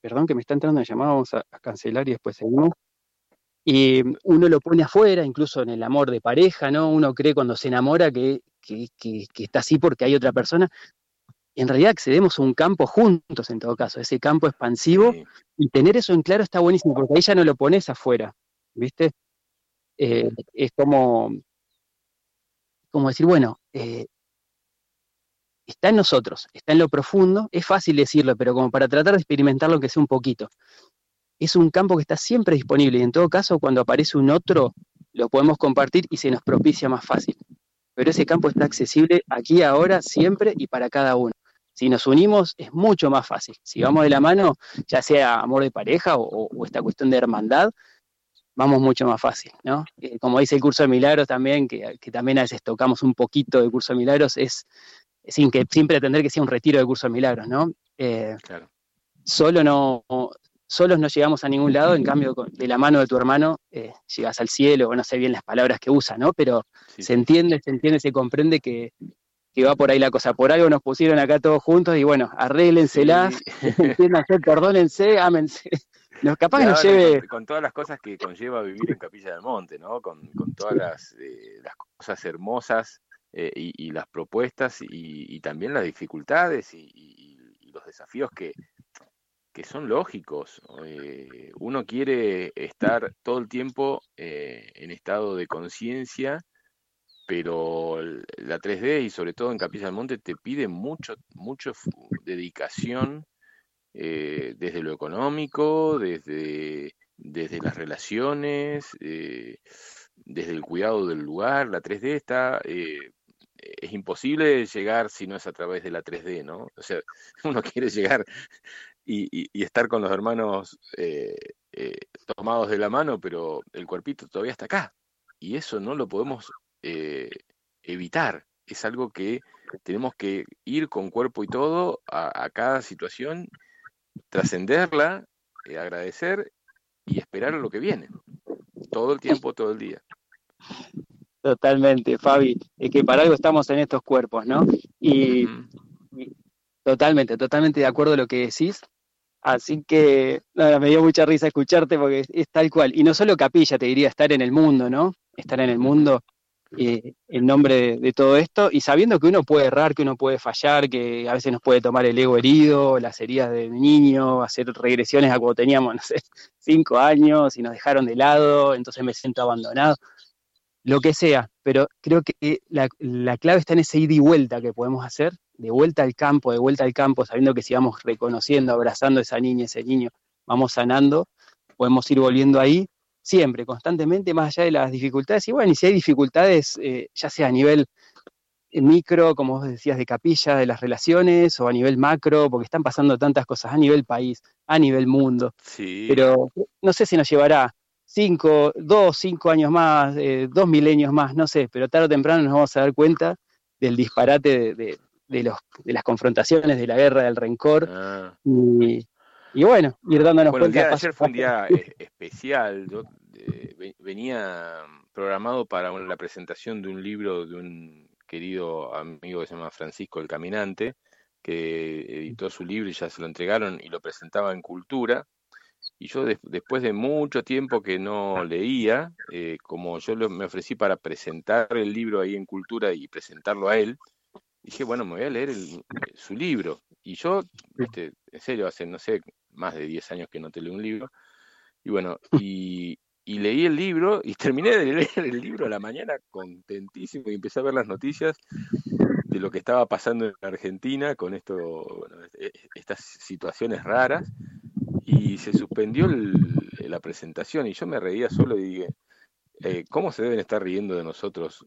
perdón que me está entrando en llamada, vamos a, a cancelar y después seguimos. Y uno lo pone afuera, incluso en el amor de pareja, ¿no? Uno cree cuando se enamora que, que, está así porque hay otra persona. En realidad accedemos a un campo juntos en todo caso, ese campo expansivo, y tener eso en claro está buenísimo, porque ahí ya no lo pones afuera, ¿viste? Eh, es como, como decir, bueno, eh, está en nosotros, está en lo profundo, es fácil decirlo, pero como para tratar de experimentarlo que sea un poquito. Es un campo que está siempre disponible y en todo caso cuando aparece un otro lo podemos compartir y se nos propicia más fácil pero ese campo está accesible aquí, ahora, siempre y para cada uno. Si nos unimos es mucho más fácil. Si vamos de la mano, ya sea amor de pareja o, esta cuestión de hermandad, vamos mucho más fácil, ¿no? Eh, como dice el curso de milagros también, que, también a veces tocamos un poquito de curso de milagros, es sin, que, sin pretender que sea un retiro de curso de milagros, ¿no? Eh, claro. Solo no, solos no llegamos a ningún lado, en cambio de la mano de tu hermano eh, llegas al cielo, o no sé bien las palabras que usa, ¿no? Pero se entiende, se entiende, se comprende que, va por ahí la cosa. Por algo nos pusieron acá todos juntos y bueno, arréglenselas, perdónense, ámense. Nos, capaz que nos lleve... Con, todas las cosas que conlleva vivir en Capilla del Monte, ¿no? Con, todas las, eh, las, cosas hermosas eh, y, las propuestas y, también las dificultades y los desafíos que, que son lógicos. Eh, uno quiere estar todo el tiempo eh, en estado de conciencia, pero la 3D y sobre todo en Capilla del Monte te pide mucho, mucho dedicación desde lo económico, desde, desde las relaciones, desde el cuidado del lugar. La 3D está es imposible llegar si no es a través de la 3D, ¿no? O sea, uno quiere llegar y, estar con los hermanos eh, eh, tomados de la mano, pero el cuerpito todavía está acá. Y eso no lo podemos eh, evitar. Es algo que tenemos que ir con cuerpo y todo a, cada situación, trascenderla, agradecer y esperar a lo que viene. Todo el tiempo, todo el día. Totalmente, Fabi. Es que para algo estamos en estos cuerpos, ¿no? y totalmente, totalmente de acuerdo a lo que decís. Así que nada, me dio mucha risa escucharte porque es, tal cual. Y no solo capilla, te diría, estar en el mundo, ¿no? Estar en el mundo eh, en nombre de, todo esto y sabiendo que uno puede errar, que uno puede fallar, que a veces nos puede tomar el ego herido, las heridas de niño, hacer regresiones a cuando teníamos, no sé, cinco años y nos dejaron de lado, entonces me siento abandonado. Lo que sea, pero creo que la, la, clave está en ese ida y vuelta que podemos hacer, de vuelta al campo, de vuelta al campo, sabiendo que si vamos reconociendo, abrazando a esa niña, ese niño, vamos sanando, podemos ir volviendo ahí siempre, constantemente, más allá de las dificultades. Y bueno, y si hay dificultades, eh, ya sea a nivel micro, como vos decías, de capilla, de las relaciones, o a nivel macro, porque están pasando tantas cosas a nivel país, a nivel mundo. Sí. Pero no sé si nos llevará cinco, dos, cinco años más, eh, dos milenios más, no sé, pero tarde o temprano nos vamos a dar cuenta del disparate de, los, de las confrontaciones, de la guerra, del rencor. Ah. Y, y, bueno, ir dándonos bueno, cuenta. El día de ayer fue un día eh, especial. Yo eh, venía programado para la presentación de un libro de un querido amigo que se llama Francisco el Caminante, que editó su libro y ya se lo entregaron y lo presentaba en Cultura. Y yo después de mucho tiempo que no leía, eh, como yo me ofrecí para presentar el libro ahí en Cultura y presentarlo a él, dije, bueno, me voy a leer su libro. Y yo, en serio, hace, no sé, más de 10 años que no te leo un libro. Y bueno, y, y leí el libro y terminé de leer el libro a la mañana contentísimo y empecé a ver las noticias de lo que estaba pasando en Argentina con esto, bueno, e, e, estas situaciones raras y se suspendió la presentación y yo me reía solo y dije, eh, ¿cómo se deben estar riendo de nosotros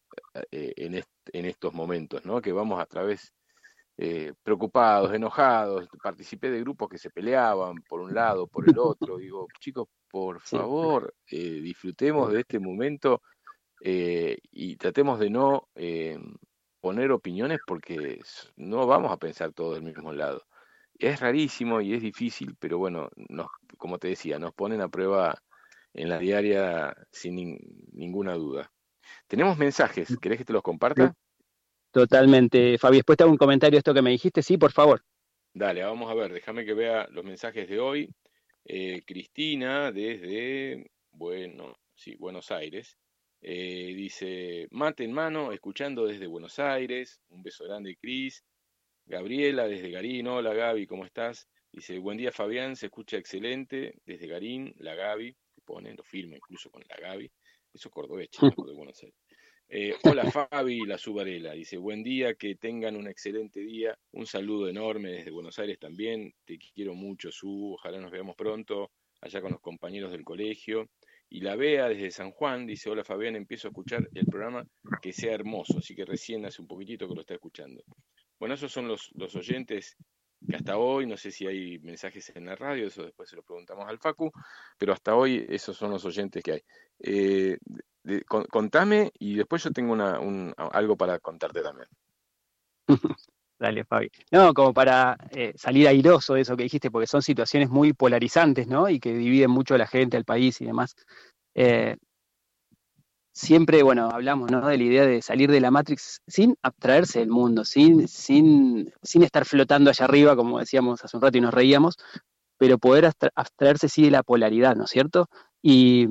eh, en, en, estos momentos? ¿no? Que vamos a través eh, preocupados, enojados, participé de grupos que se peleaban por un lado, por el otro, digo, chicos, por favor, disfrutemos de este momento y tratemos de no poner opiniones porque no vamos a pensar todo del mismo lado es rarísimo y es difícil, pero bueno, nos, como te decía, nos ponen a prueba en la diaria sin ninguna duda. Tenemos mensajes, mm. ¿querés que te los comparta? Totalmente, Fabi. Después te hago un comentario de esto que me dijiste, sí, por favor. Dale, vamos a ver, déjame que vea los mensajes de hoy. Eh, Cristina, desde bueno, sí, Buenos Aires, eh, dice, mate en mano, escuchando desde Buenos Aires. Un beso grande, Cris. Gabriela desde Garín, hola Gaby, ¿cómo estás? Dice, buen día Fabián, se escucha excelente desde Garín, la Gaby, que pone, lo firma incluso con la Gaby, eso cordobés, de Buenos Aires. Eh, hola Fabi, la Subarela, dice, buen día, que tengan un excelente día, un saludo enorme desde Buenos Aires también, te quiero mucho Su, ojalá nos veamos pronto allá con los compañeros del colegio. Y la Bea desde San Juan dice, hola Fabián, empiezo a escuchar el programa que sea hermoso, así que recién hace un poquitito que lo está escuchando. Bueno, esos son los, los oyentes que hasta hoy, no sé si hay mensajes en la radio, eso después se lo preguntamos al Facu, pero hasta hoy esos son los oyentes que hay. Eh, contame y después yo tengo una, un, algo para contarte también. Dale, Fabi. No, como para eh, salir airoso de eso que dijiste, porque son situaciones muy polarizantes, ¿no? Y que dividen mucho a la gente, al país y demás. Eh, siempre, bueno, hablamos ¿no? de la idea de salir de la Matrix sin abstraerse del mundo, sin, sin, sin estar flotando allá arriba, como decíamos hace un rato y nos reíamos, pero poder abstraerse sí de la polaridad, ¿no es cierto? Y,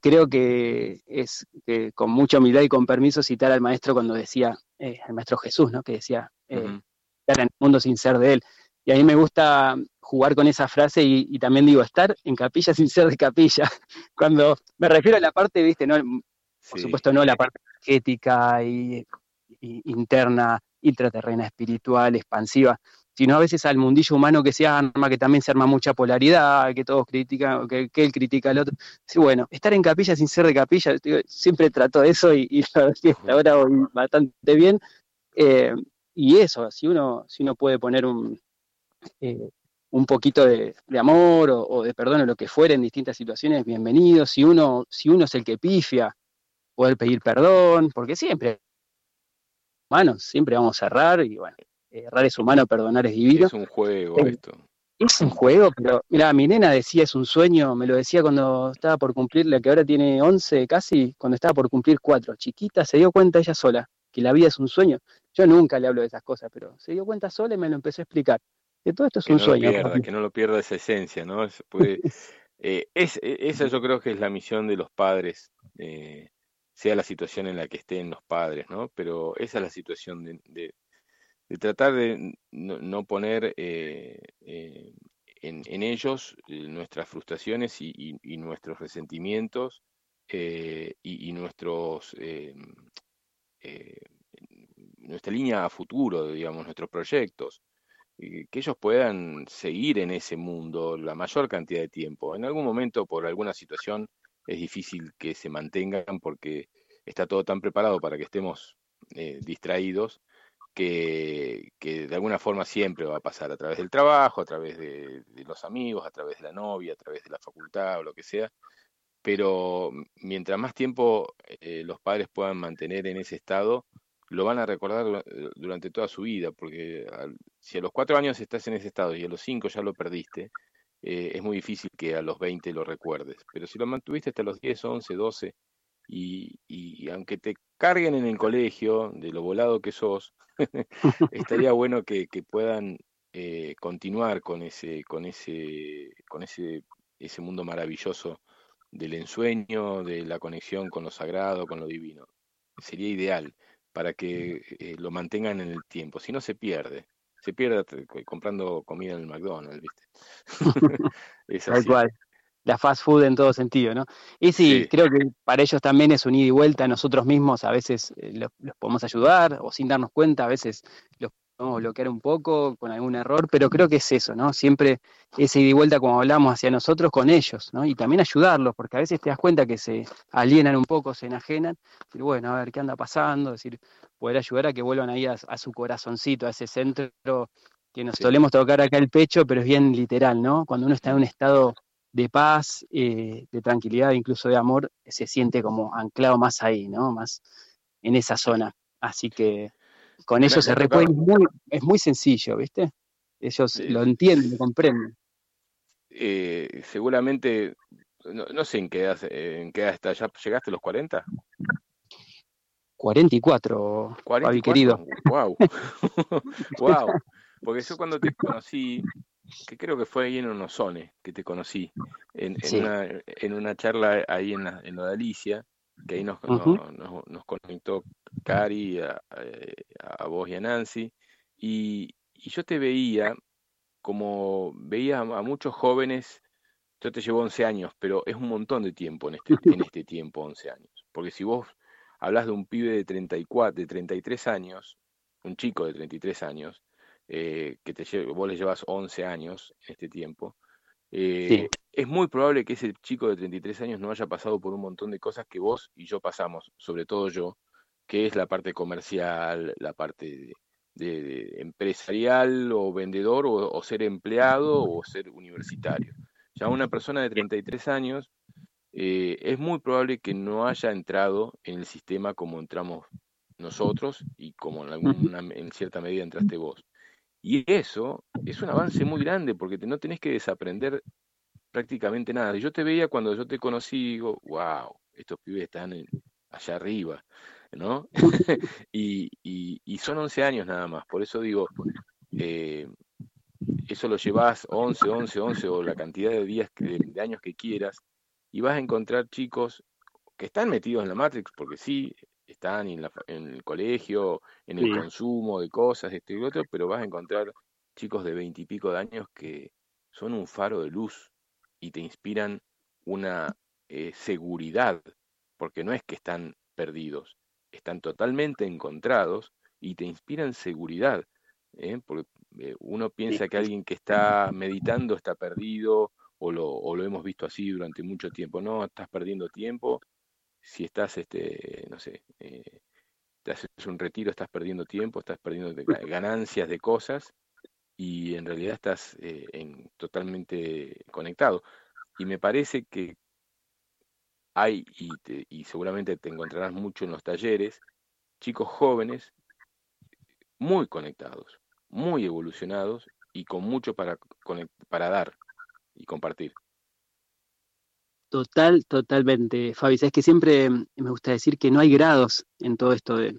creo que es que con mucha humildad y con permiso citar al maestro cuando decía, eh, el maestro Jesús, ¿no? Que decía, eh, estar en el mundo sin ser de él. Y a mí me gusta jugar con esa frase y, y, también digo, estar en capilla sin ser de capilla. Cuando me refiero a la parte, viste, no por supuesto, no la parte energética y, interna, intraterrena, espiritual, expansiva, sino a veces al mundillo humano que se arma, que también se arma mucha polaridad, que todos critican, que, él critica al otro. Sí, bueno, estar en capilla sin ser de capilla, siempre trato de eso y, ahora voy bastante bien. Eh, y eso, si uno, si uno puede poner un, eh, un poquito de, amor o, de perdón o lo que fuera en distintas situaciones, bienvenido. Si uno, si uno es el que pifia, poder pedir perdón, porque siempre, humanos, siempre vamos a errar y bueno, errar es humano, perdonar es divino. Es un juego esto. Es un juego, pero mira, mi nena decía es un sueño, me lo decía cuando estaba por cumplir, la que ahora tiene 11 casi, cuando estaba por cumplir 4, chiquita, se dio cuenta ella sola que la vida es un sueño. Yo nunca le hablo de esas cosas, pero se dio cuenta sola y me lo empezó a explicar. Que todo esto es un sueño. que no lo pierda esa esencia, ¿no? Eh, es, e, esa yo creo que es la misión de los padres, eh, sea la situación en la que estén los padres, ¿no? Pero esa es la situación de, tratar de no, poner eh, eh, en, ellos eh, nuestras frustraciones y, nuestros resentimientos y, nuestros nuestra línea a futuro, digamos, nuestros proyectos, que ellos puedan seguir en ese mundo la mayor cantidad de tiempo. En algún momento, por alguna situación, es difícil que se mantengan porque está todo tan preparado para que estemos eh, distraídos que, de alguna forma siempre va a pasar a través del trabajo, a través de, los amigos, a través de la novia, a través de la facultad o lo que sea. Pero mientras más tiempo eh, los padres puedan mantener en ese estado, lo van a recordar eh, durante toda su vida, porque si a los cuatro años estás en ese estado y a los cinco ya lo perdiste, eh, es muy difícil que a los 20 lo recuerdes. Pero si lo mantuviste hasta los 10, 11, 12, y, y aunque te carguen en el colegio de lo volado que sos, estaría bueno que, puedan eh, continuar con ese, con ese, con ese, ese mundo maravilloso del ensueño, de la conexión con lo sagrado, con lo divino. Sería ideal para que eh, lo mantengan en el tiempo, si no se pierde. Se pierde comprando comida en el McDonald's, ¿viste? es Tal cual. La fast food en todo sentido, ¿no? Y sí, creo que para ellos también es un ida y vuelta. Nosotros mismos a veces eh, los, los podemos ayudar o sin darnos cuenta, a veces los podemos bloquear un poco con algún error, pero creo que es eso, ¿no? Siempre ese ida y vuelta como hablamos hacia nosotros con ellos, ¿no? Y también ayudarlos, porque a veces te das cuenta que se alienan un poco, se enajenan, y bueno, a ver qué anda pasando, decir, poder ayudar a que vuelvan ahí a, su corazoncito, a ese centro que nos solemos tocar acá el pecho, pero es bien literal, ¿no? Cuando uno está en un estado de paz, eh, de tranquilidad, incluso de amor, se siente como anclado más ahí, ¿no? Más en esa zona. Así que con ellos se repuede, es muy sencillo, ¿viste? Ellos lo entienden, lo comprenden. Eh, seguramente, no, sé en qué, edad, en qué está, ¿ya llegaste a los 40? 44, 44 querido. Wow. wow. Porque yo cuando te conocí, que creo que fue ahí en Onosone que te conocí, en, en, una, charla ahí en, la, en Odalicia, que ahí nos, nos, conectó Cari, a, a, vos y a Nancy, y, yo te veía como veía a muchos jóvenes, yo te llevo 11 años, pero es un montón de tiempo en este, en este tiempo, 11 años, porque si vos hablas de un pibe de 34, de 33 años, un chico de 33 años, eh, que te vos le llevas 11 años en este tiempo, eh, es muy probable que ese chico de 33 años no haya pasado por un montón de cosas que vos y yo pasamos, sobre todo yo, que es la parte comercial, la parte de, empresarial o vendedor o, ser empleado o ser universitario. Ya una persona de 33 años eh, es muy probable que no haya entrado en el sistema como entramos nosotros y como en, alguna, en cierta medida entraste vos. Y eso es un avance muy grande porque no tenés que desaprender prácticamente nada. Yo te veía cuando yo te conocí y digo, wow, estos pibes están allá arriba, ¿no? y, son 11 años nada más, por eso digo, eh, eso lo llevas 11, 11, 11 o la cantidad de días, de años que quieras, y vas a encontrar chicos que están metidos en la Matrix, porque sí, están en, el colegio, en el consumo de cosas, esto y otro, pero vas a encontrar chicos de veintipico de años que son un faro de luz y te inspiran una eh, seguridad, porque no es que están perdidos, están totalmente encontrados y te inspiran seguridad. ¿eh? Porque eh, uno piensa que alguien que está meditando está perdido o lo, o lo hemos visto así durante mucho tiempo. No, estás perdiendo tiempo si estás, este, no sé, eh, te haces un retiro, estás perdiendo tiempo, estás perdiendo ganancias de cosas y en realidad estás eh, en, totalmente conectado. Y me parece que hay, y, y seguramente te encontrarás mucho en los talleres, chicos jóvenes muy conectados, muy evolucionados y con mucho para, para dar y compartir. Total, totalmente, Fabi. Es que siempre me gusta decir que no hay grados en todo esto de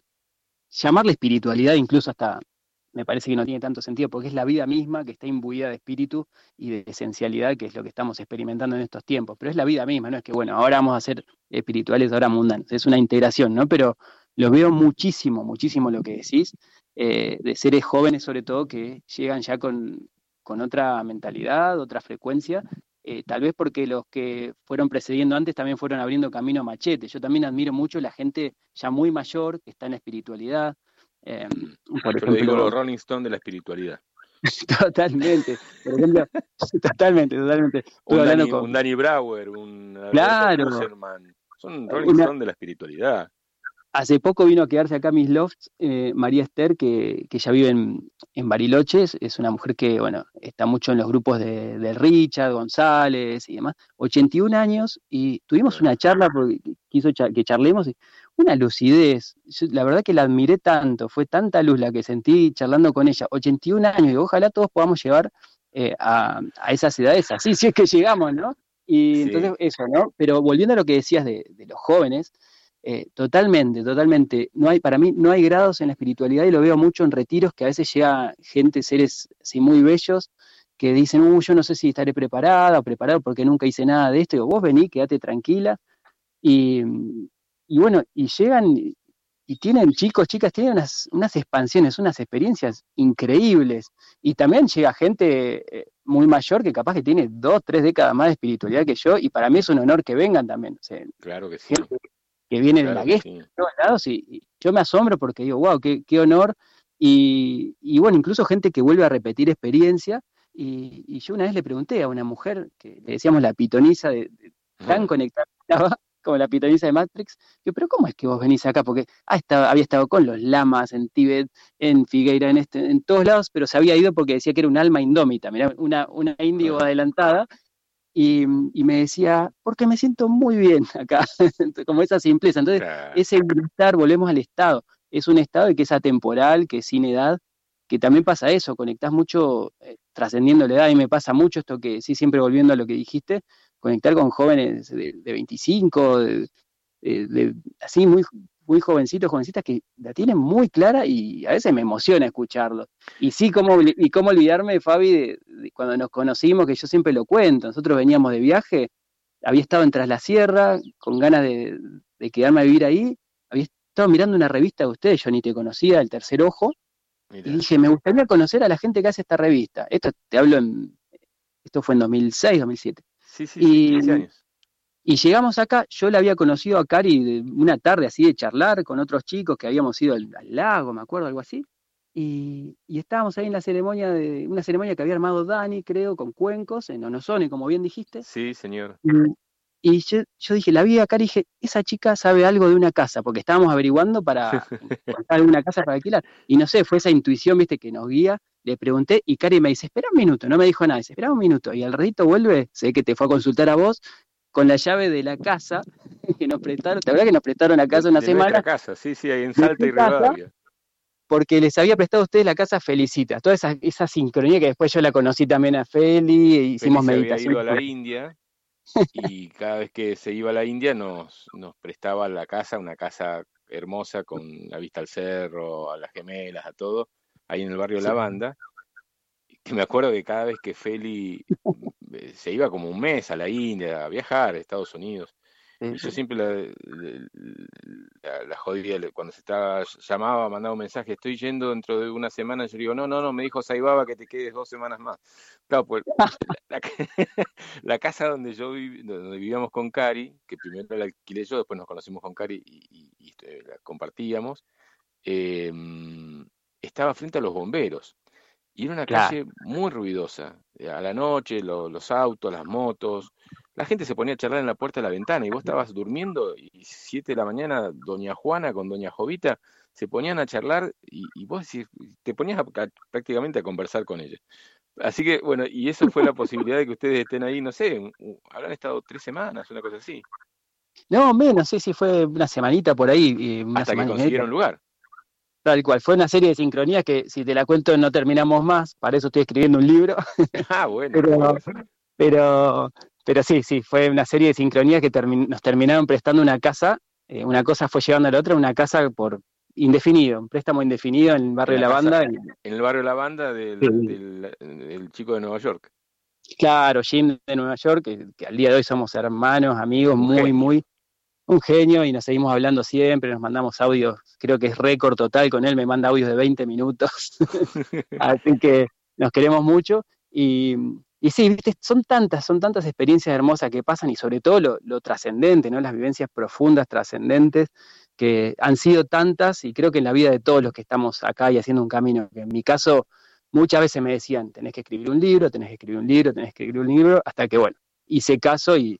llamarle espiritualidad, incluso hasta me parece que no tiene tanto sentido, porque es la vida misma que está imbuida de espíritu y de esencialidad, que es lo que estamos experimentando en estos tiempos. Pero es la vida misma, no es que, bueno, ahora vamos a ser espirituales, ahora mundanos. Es una integración, ¿no? Pero lo veo muchísimo, muchísimo lo que decís, eh, de seres jóvenes sobre todo que llegan ya con, con otra mentalidad, otra frecuencia, eh, tal vez porque los que fueron precediendo antes también fueron abriendo camino a machete. Yo también admiro mucho la gente ya muy mayor que está en la espiritualidad. Eh, por ejemplo, digo los Rolling Stone de la espiritualidad. totalmente, por ejemplo, totalmente, totalmente. Un Danny, con... un Brower, un claro. Son Rolling Stone de la espiritualidad. Hace poco vino a quedarse acá a mis lofts eh, María Esther, que, que ya vive en, en, Bariloches. Es una mujer que, bueno, está mucho en los grupos de, de, Richard, González y demás. 81 años y tuvimos una charla porque quiso que charlemos. Una lucidez. la verdad que la admiré tanto. Fue tanta luz la que sentí charlando con ella. 81 años y ojalá todos podamos llegar eh, a, a, esas edades así, si es que llegamos, ¿no? Y sí. entonces eso, ¿no? Pero volviendo a lo que decías de, de los jóvenes, eh, totalmente, totalmente. No hay, para mí no hay grados en la espiritualidad y lo veo mucho en retiros que a veces llega gente, seres así muy bellos, que dicen, uh, yo no sé si estaré preparada o preparado porque nunca hice nada de esto. Y vos vení, quédate tranquila. Y, y bueno, y llegan y tienen chicos, chicas, tienen unas, unas expansiones, unas experiencias increíbles. Y también llega gente eh, muy mayor que capaz que tiene dos, tres décadas más de espiritualidad que yo, y para mí es un honor que vengan también. O sea, claro que sí. Gente, que vienen claro, en la sí. de todos lados y, yo me asombro porque digo, wow, qué, qué honor. Y, y, bueno, incluso gente que vuelve a repetir experiencia. Y, y, yo una vez le pregunté a una mujer que le decíamos la pitoniza, de, de tan conectada estaba como la pitoniza de Matrix, yo, pero ¿cómo es que vos venís acá? Porque ah, estaba, había estado con los lamas en Tíbet, en Figueira, en, este, en todos lados, pero se había ido porque decía que era un alma indómita, mirá, una, una índigo adelantada, y, y, me decía, porque me siento muy bien acá, como esa simpleza. Entonces, claro. ese bienestar, volvemos al estado, es un estado que es atemporal, que es sin edad, que también pasa eso, conectás mucho eh, trascendiendo la edad, y me pasa mucho esto que, sí, siempre volviendo a lo que dijiste, conectar con jóvenes de, de 25, de, de, de, así muy muy jovencitos, jovencitas que la tienen muy clara y a veces me emociona escucharlo. Y sí, cómo, y cómo olvidarme, Fabi, de, de cuando nos conocimos, que yo siempre lo cuento, nosotros veníamos de viaje, había estado en Tras la Sierra, con ganas de, de quedarme a vivir ahí, había estado mirando una revista de ustedes, yo ni te conocía, El Tercer Ojo, Mirá. y dije, me gustaría conocer a la gente que hace esta revista. Esto te hablo en, esto fue en 2006, 2007. Sí, sí, y, 15 años. Y llegamos acá, yo la había conocido a Cari una tarde así de charlar con otros chicos que habíamos ido al, al lago, me acuerdo, algo así. Y, y, estábamos ahí en la ceremonia de una ceremonia que había armado Dani, creo, con cuencos, en Onosone, como bien dijiste. Sí, señor. Y, y yo, yo, dije, la vi acá y dije, esa chica sabe algo de una casa, porque estábamos averiguando para encontrar una casa para alquilar. Y no sé, fue esa intuición, viste, que nos guía. Le pregunté y Cari me dice, espera un minuto, no me dijo nada, dice, espera un minuto. Y al ratito vuelve, sé que te fue a consultar a vos, con la llave de la casa que nos prestaron, ¿te acuerdas que nos prestaron la casa una de semana? casa, sí, sí, ahí en Salta y Rivadavia. Porque les había prestado a ustedes la casa Felicita, toda esa, esa sincronía que después yo la conocí también a Feli, e hicimos Feli meditación. Había ido a la India y cada vez que se iba a la India nos, nos prestaba la casa, una casa hermosa con la vista al cerro, a las gemelas, a todo, ahí en el barrio sí. La Que me acuerdo que cada vez que Feli Eh, se iba como un mes a la India a viajar a Estados Unidos. Y yo siempre la, la, la, jodía cuando se estaba, llamaba, mandaba un mensaje, estoy yendo dentro de una semana, yo digo, no, no, no, me dijo Saibaba que te quedes dos semanas más. Claro, pues la, la, casa donde yo viví, donde vivíamos con Cari, que primero la alquilé yo, después nos conocimos con Cari y, y, y este, la compartíamos, eh, estaba frente a los bomberos. Y era una claro. calle muy ruidosa. Eh, a la noche, lo, los autos, las motos. La gente se ponía a charlar en la puerta de la ventana y vos estabas durmiendo y siete de la mañana, doña Juana con doña Jovita se ponían a charlar y, y vos te ponías a, a, prácticamente a conversar con ellos. Así que, bueno, y eso fue la posibilidad de que ustedes estén ahí, no sé, habrán estado tres semanas, una cosa así. No, menos, sí, sí, fue una semanita por ahí. Una Hasta que consiguieron lugar. Tal cual, fue una serie de sincronías que si te la cuento no terminamos más, para eso estoy escribiendo un libro. Ah, bueno. pero, pero, pero, sí, sí, fue una serie de sincronías que termi nos terminaron prestando una casa, eh, una cosa fue llevando a la otra, una casa por indefinido, un préstamo indefinido en el barrio de la Banda. En, en, el barrio de la Banda del, sí. del, del, chico de Nueva York. Claro, Jim de Nueva York, que, que al día de hoy somos hermanos, amigos, muy, muy, un genio y nos seguimos hablando siempre, nos mandamos audios, creo que es récord total con él, me manda audios de 20 minutos, así que nos queremos mucho y, sí, ¿viste? son tantas, son tantas experiencias hermosas que pasan y sobre todo lo, lo trascendente, ¿no? Las vivencias profundas, trascendentes, que han sido tantas y creo que en la vida de todos los que estamos acá y haciendo un camino, que en mi caso muchas veces me decían, tenés que escribir un libro, tenés que escribir un libro, tenés que escribir un libro, hasta que, bueno, hice caso y,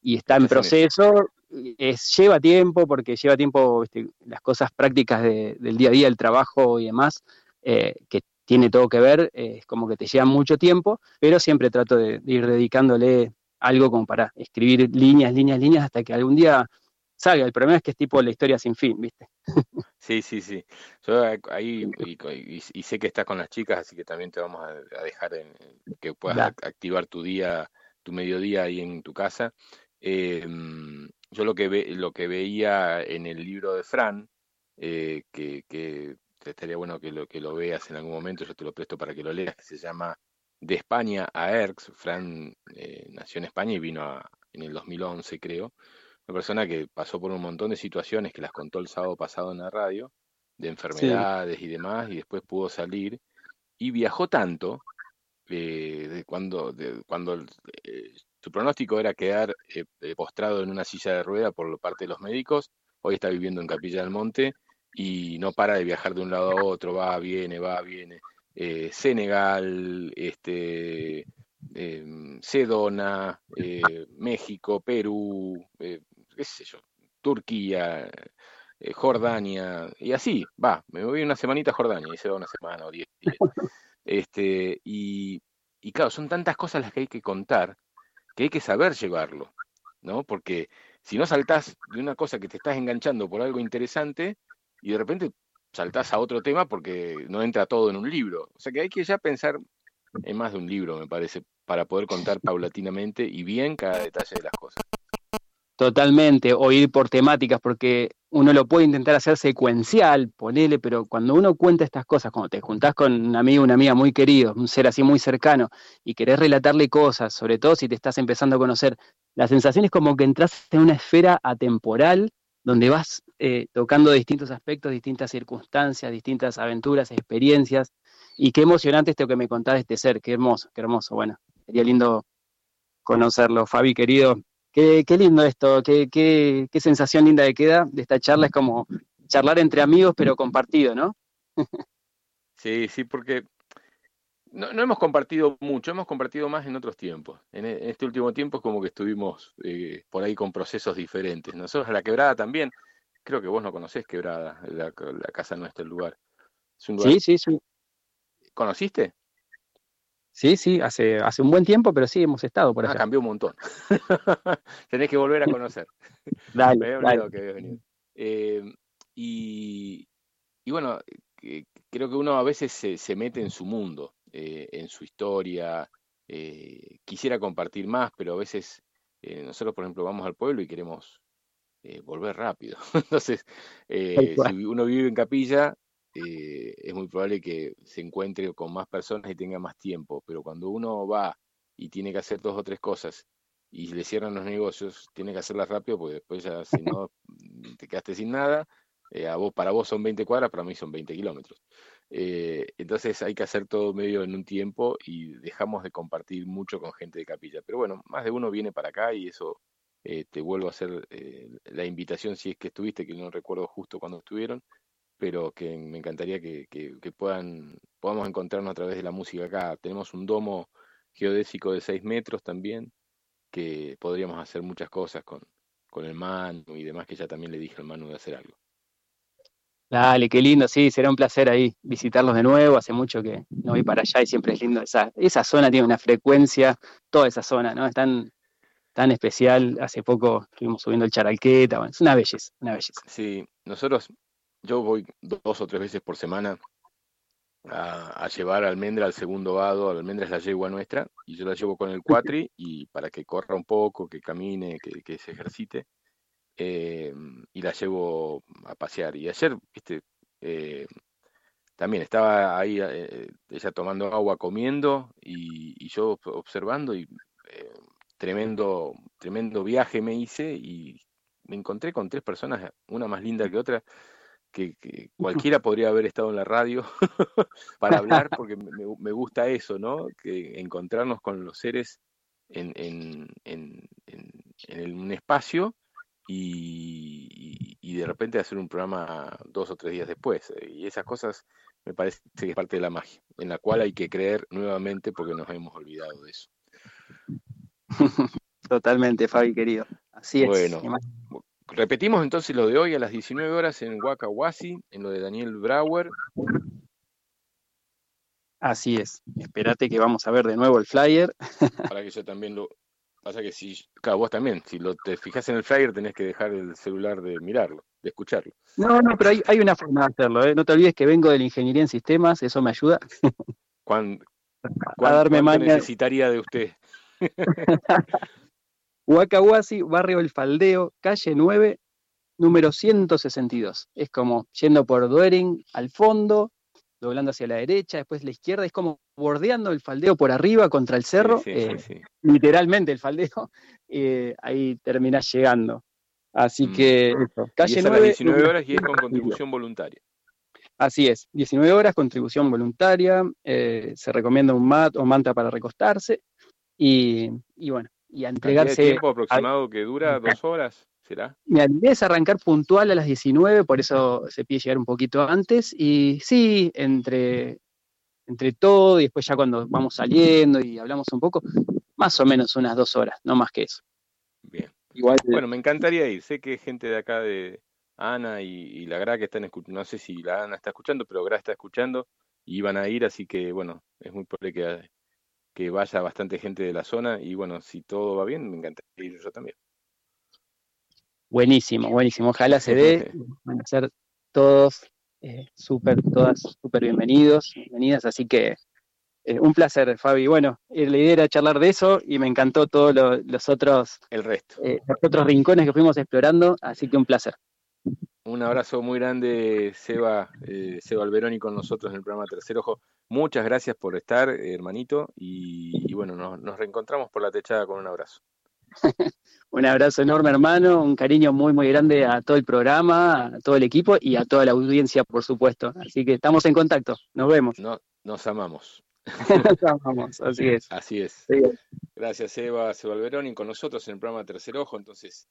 y está en proceso. Es, lleva tiempo, porque lleva tiempo las cosas prácticas del día a día, el trabajo y demás, eh, que tiene todo que ver, eh, es como que te lleva mucho tiempo, pero siempre trato de, ir dedicándole algo como para escribir líneas, líneas, líneas, hasta que algún día salga. El problema es que es tipo la historia sin fin, ¿viste? Sí, sí, sí. Yo ahí, y, sé que estás con las chicas, así que también te vamos a, dejar en, que puedas activar tu día, tu mediodía ahí en tu casa. Em, yo lo que, ve, lo que veía en el libro de Fran, eh, que, que estaría bueno que lo, que lo veas en algún momento, yo te lo presto para que lo leas, que se llama De España a ERX. Fran eh, nació en España y vino en el 2011, creo. Una persona que pasó por un montón de situaciones que las contó el sábado pasado en la radio, de enfermedades y demás, y después pudo salir. Y viajó tanto, eh, de cuando, de, cuando eh, su pronóstico era quedar postrado en una silla de rueda por parte de los médicos, hoy está viviendo en Capilla del Monte y no para de viajar de un lado a otro, va, viene, va, viene. Eh, Senegal, este, em, Sedona, eh, México, Perú, eh, qué sé yo, Turquía, Jordania, y así, va, me voy una semanita a Jordania y se va una semana o diez días. Este, y, y claro, son tantas cosas las que hay que contar que hay que saber llevarlo, ¿no? Porque si no saltás de una cosa que te estás enganchando por algo interesante, y de repente saltás a otro tema porque no entra todo en un libro. O sea que hay que ya pensar en más de un libro, me parece, para poder contar paulatinamente y bien cada detalle de las cosas. Totalmente, o ir por temáticas, porque uno lo puede intentar hacer secuencial, ponele, pero cuando uno cuenta estas cosas, cuando te juntás con un amigo, una amiga muy querido, un ser así muy cercano, y querés relatarle cosas, sobre todo si te estás empezando a conocer, la sensación es como que entras en una esfera atemporal donde vas eh, tocando distintos aspectos, distintas circunstancias, distintas aventuras, experiencias, y qué emocionante esto que me contás de este ser, qué hermoso, qué hermoso, bueno, sería lindo conocerlo, Fabi querido, qué, qué lindo esto, qué, qué, qué sensación linda de queda de esta charla, es como charlar entre amigos pero compartido, ¿no? sí, sí, porque no, hemos compartido mucho, hemos compartido más en otros tiempos. En, e, este último tiempo es como que estuvimos eh, por ahí con procesos diferentes. Nosotros a la quebrada también, creo que vos no conocés quebrada, la, casa nuestra, el lugar. Sí, sí, sí. ¿Conociste? Sí, sí, hace, hace un buen tiempo, pero sí hemos estado por ah, allá. cambió un montón. Tenés que volver a conocer. dale, dale. Eh, y, y bueno, creo que uno a veces se, se mete en su mundo eh, en su historia. Eh, quisiera compartir más, pero a veces eh, nosotros, por ejemplo, vamos al pueblo y queremos volver rápido. Entonces, si uno vive en capilla, es muy probable que se encuentre con más personas y tenga más tiempo, pero cuando uno va y tiene que hacer dos o tres cosas y le cierran los negocios, tiene que hacerlas rápido porque después ya si no te quedaste sin nada, a vos, para vos son 20 cuadras, para mí son 20 kilómetros. Eh, entonces hay que hacer todo medio en un tiempo y dejamos de compartir mucho con gente de capilla. Pero bueno, más de uno viene para acá y eso eh, te vuelvo a hacer eh, la invitación si es que estuviste, que no recuerdo justo cuando estuvieron, pero que me encantaría que, puedan, podamos encontrarnos a través de la música acá. Tenemos un domo geodésico de 6 metros también, que podríamos hacer muchas cosas con, con el Manu y demás, que ya también le dije al Manu de hacer algo. Dale, qué lindo, sí, será un placer ahí visitarlos de nuevo. Hace mucho que no voy para allá y siempre es lindo. Esa, esa zona tiene una frecuencia, toda esa zona, ¿no? Es tan, tan especial. Hace poco estuvimos subiendo el Charalqueta, bueno, es una belleza, una belleza. Sí, nosotros, yo voy dos o tres veces por semana a, llevar almendra al segundo vado, almendra es la yegua nuestra, y yo la llevo con el cuatri y para que corra un poco, que camine, que, que se ejercite. Eh, y la llevo a pasear. Y ayer, viste, eh, también estaba ahí eh, ella tomando agua, comiendo y, yo observando y tremendo, tremendo viaje me hice y me encontré con tres personas, una más linda que otra, que, cualquiera podría haber estado en la radio para hablar, porque me, gusta eso, ¿no? Que encontrarnos con los seres en, en, en, en un espacio y, y, de repente hacer un programa dos o tres días después. Y esas cosas me parece que es parte de la magia, en la cual hay que creer nuevamente porque nos hemos olvidado de eso. Totalmente, Fabi, querido. Así es. Bueno, repetimos entonces lo de hoy a las 19 horas en Wakahuasi, en lo de Daniel Brauer. Así es. Espérate que vamos a ver de nuevo el flyer. Para que yo también lo, Pasa que si, claro, vos también, si lo te fijas en el flyer tenés que dejar el celular de mirarlo, de escucharlo. No, no, pero hay, hay una forma de hacerlo, ¿eh? No te olvides que vengo de la ingeniería en sistemas, eso me ayuda. ¿Cuándo, a darme necesitaría de usted? Huacahuasi, barrio El Faldeo, calle 9, número 162. Es como yendo por Duering al fondo, doblando hacia la derecha, después la izquierda, es como bordeando el faldeo por arriba contra el cerro, eh, literalmente el faldeo, eh, ahí terminás llegando. Así mm. que eso, calle y 9, 19 horas y es con contribución voluntaria. Así es, 19 horas, contribución voluntaria, eh, se recomienda un mat o manta para recostarse y, bueno, y a entregarse... tiempo aproximado que dura? ¿Dos horas? ¿Será? Mi idea es arrancar puntual a las 19, por eso se pide llegar un poquito antes. Y sí, entre, entre todo y después ya cuando vamos saliendo y hablamos un poco, más o menos unas dos horas, no más que eso. Bien. Igual, bueno, me encantaría ir. Sé que gente de acá de Ana y, la Gra que están escuchando, no sé si la Ana está escuchando, pero Gra está escuchando y van a ir, así que bueno, es muy probable que, que vaya bastante gente de la zona y bueno, si todo va bien, me encantaría ir yo también. Buenísimo, buenísimo. Ojalá se dé. Van a ser todos eh, súper, todas súper bienvenidos, bienvenidas. Así que eh, un placer, Fabi. Bueno, eh, la idea era charlar de eso y me encantó todos los otros, el resto, los otros rincones que fuimos explorando. Así que un placer. Un abrazo muy grande, Seba, Seba Alberoni con nosotros en el programa Tercer Ojo. Muchas gracias por estar, hermanito, y, bueno, nos reencontramos por la techada con un abrazo. un abrazo enorme, hermano, un cariño muy, muy grande a todo el programa, a todo el equipo y a toda la audiencia, por supuesto. Así que estamos en contacto, nos vemos. No, nos amamos. nos amamos, así es. Así es. Gracias, Eva y con nosotros en el programa Tercer Ojo, entonces,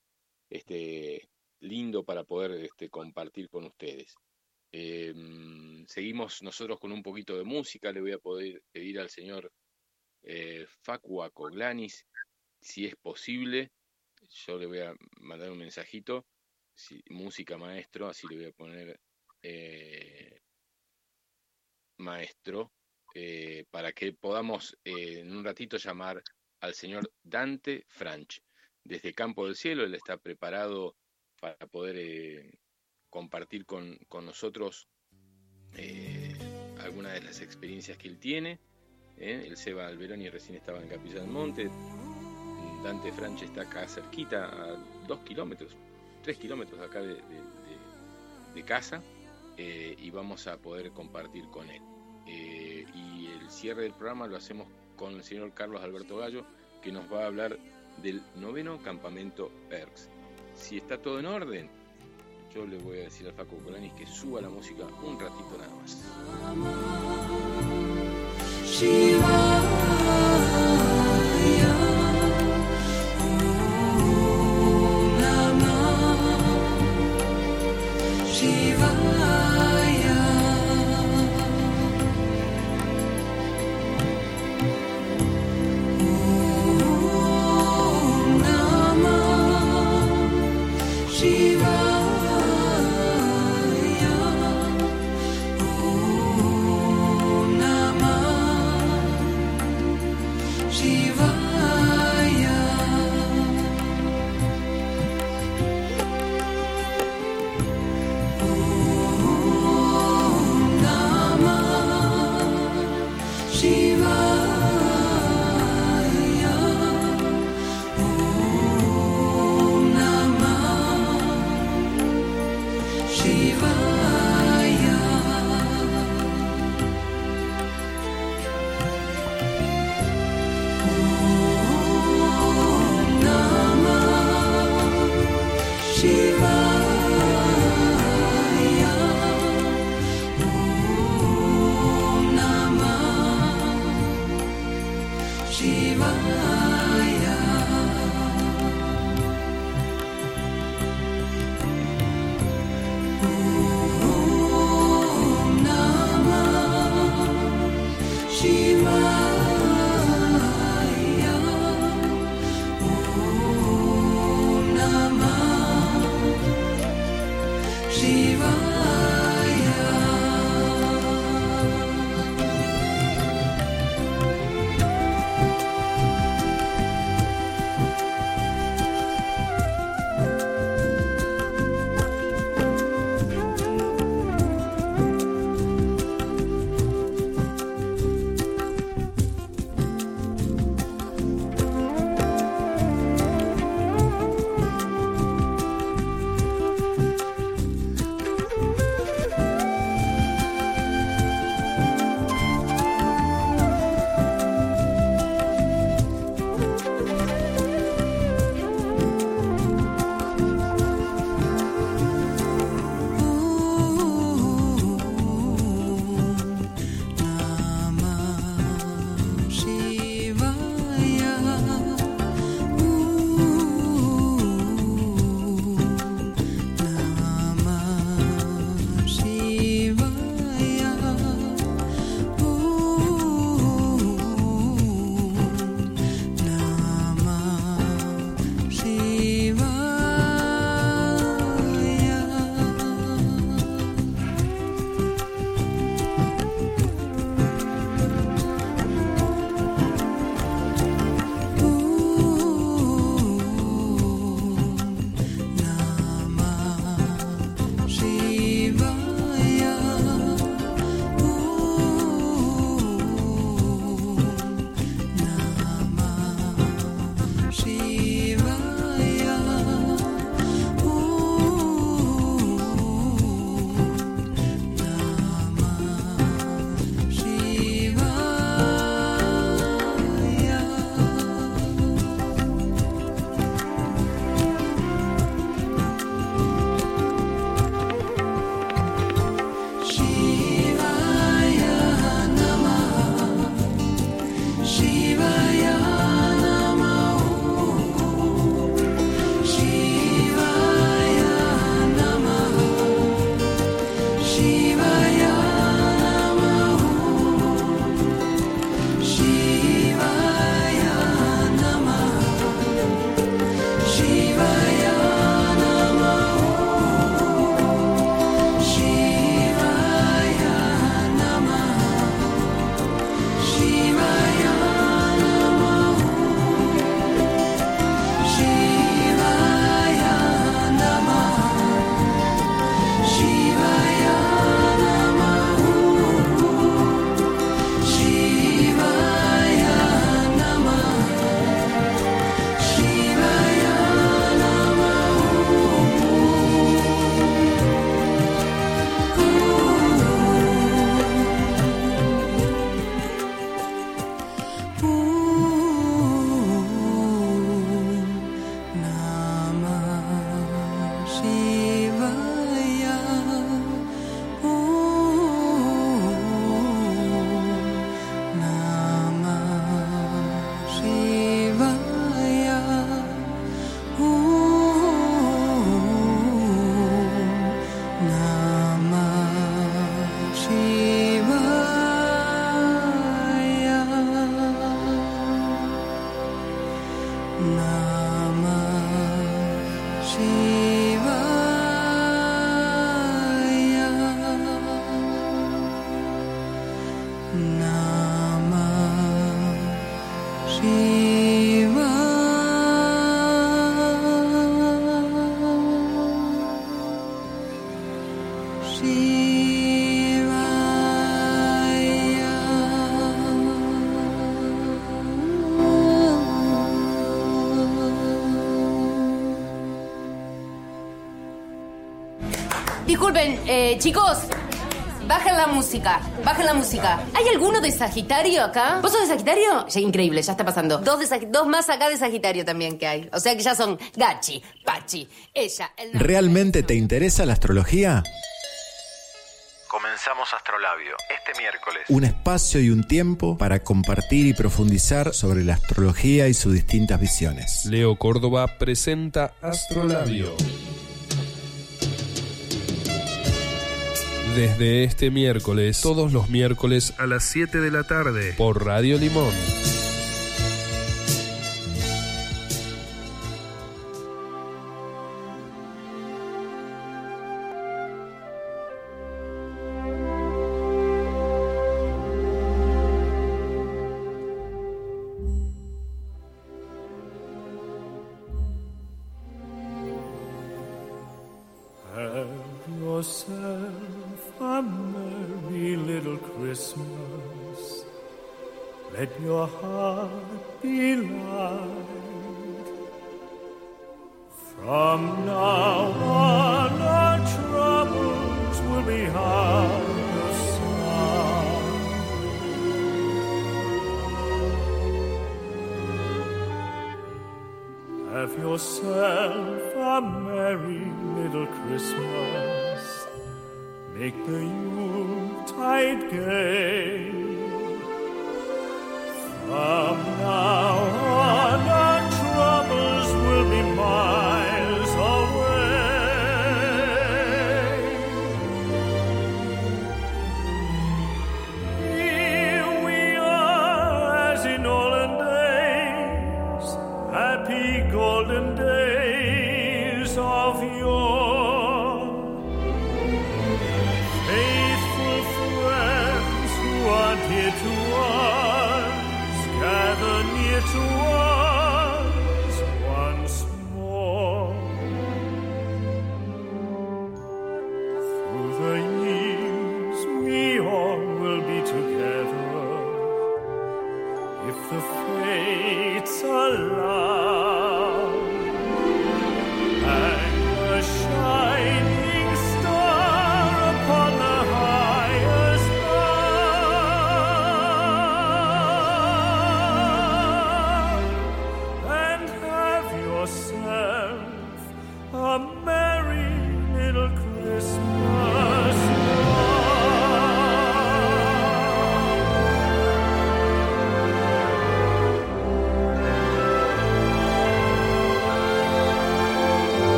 este, lindo para poder este, compartir con ustedes. Em, seguimos nosotros con un poquito de música, le voy a poder pedir al señor eh, Facua Coglanis si es posible, yo le voy a mandar un mensajito, si, música maestro, así le voy a poner eh, maestro, eh, para que podamos eh, en un ratito llamar al señor Dante Franch. Desde Campo del Cielo, él está preparado para poder compartir con, con nosotros algunas de las experiencias que él tiene. Él se va al Verón y recién estaba en Capilla del Monte, Dante Franche está acá cerquita, a dos kilómetros, tres kilómetros acá de, casa, eh, y vamos a poder compartir con él. Eh, y el cierre del programa lo hacemos con el señor Carlos Alberto Gallo, que nos va a hablar del noveno campamento ERX. Si está todo en orden, yo le voy a decir al Faco Colanis que suba la música un ratito nada más. Disculpen, eh, chicos, bajen la música, bajen la música. ¿Hay alguno de Sagitario acá? ¿Vos sos de Sagitario? Ya, increíble, ya está pasando. Dos, de dos más acá de Sagitario también que hay. O sea que ya son Gachi, Pachi, ella, ¿Realmente te interesa la astrología? comenzamos Astrolabio este miércoles. Un espacio y un tiempo para compartir y profundizar sobre la astrología y sus distintas visiones. Leo Córdoba presenta Astrolabio. Desde este miércoles, todos los miércoles a las 7 de la tarde, por Radio Limón.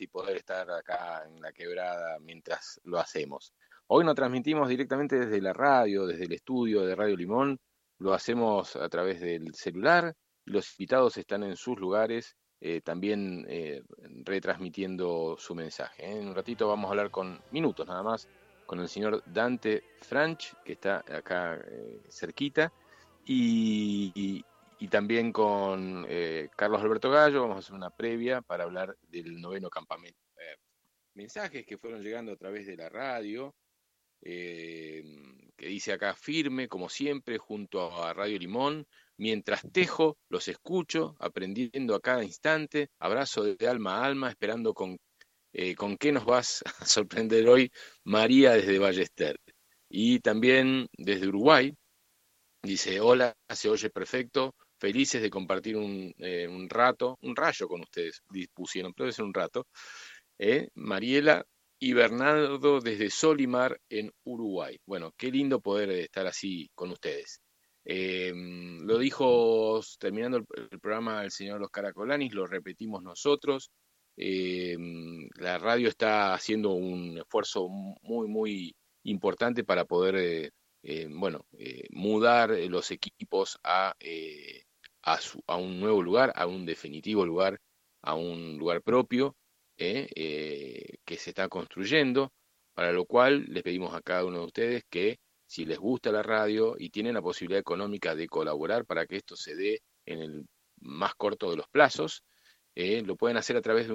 Y poder estar acá en la quebrada mientras lo hacemos. Hoy nos transmitimos directamente desde la radio, desde el estudio de Radio Limón. Lo hacemos a través del celular los invitados están en sus lugares eh, también eh, retransmitiendo su mensaje. ¿eh? En un ratito vamos a hablar con minutos nada más con el señor Dante Franch, que está acá cerquita, y también con eh, Carlos Alberto Gallo vamos a hacer una previa para hablar del noveno campamento. Eh, mensajes que fueron llegando a través de la radio, eh, que dice acá firme, como siempre, junto a Radio Limón, mientras tejo, los escucho, aprendiendo a cada instante, abrazo de alma a alma, esperando con, con qué nos vas a sorprender hoy, María desde Ballester. Y también desde Uruguay, dice, hola, se oye perfecto, felices de compartir un, eh, un, rato, un rayo con ustedes, dispusieron, pero ser un rato. Eh, Mariela y Bernardo desde Solimar en Uruguay. Bueno, qué lindo poder estar así con ustedes. Eh, lo dijo terminando el, programa el señor Los Caracolanis, lo repetimos nosotros. la radio está haciendo un esfuerzo muy, muy importante para poder, bueno, mudar los equipos a a, un nuevo lugar, a un definitivo lugar, a un lugar propio eh, eh, que se está construyendo, para lo cual les pedimos a cada uno de ustedes que si les gusta la radio y tienen la posibilidad económica de colaborar para que esto se dé en el más corto de los plazos, eh, lo pueden hacer a través de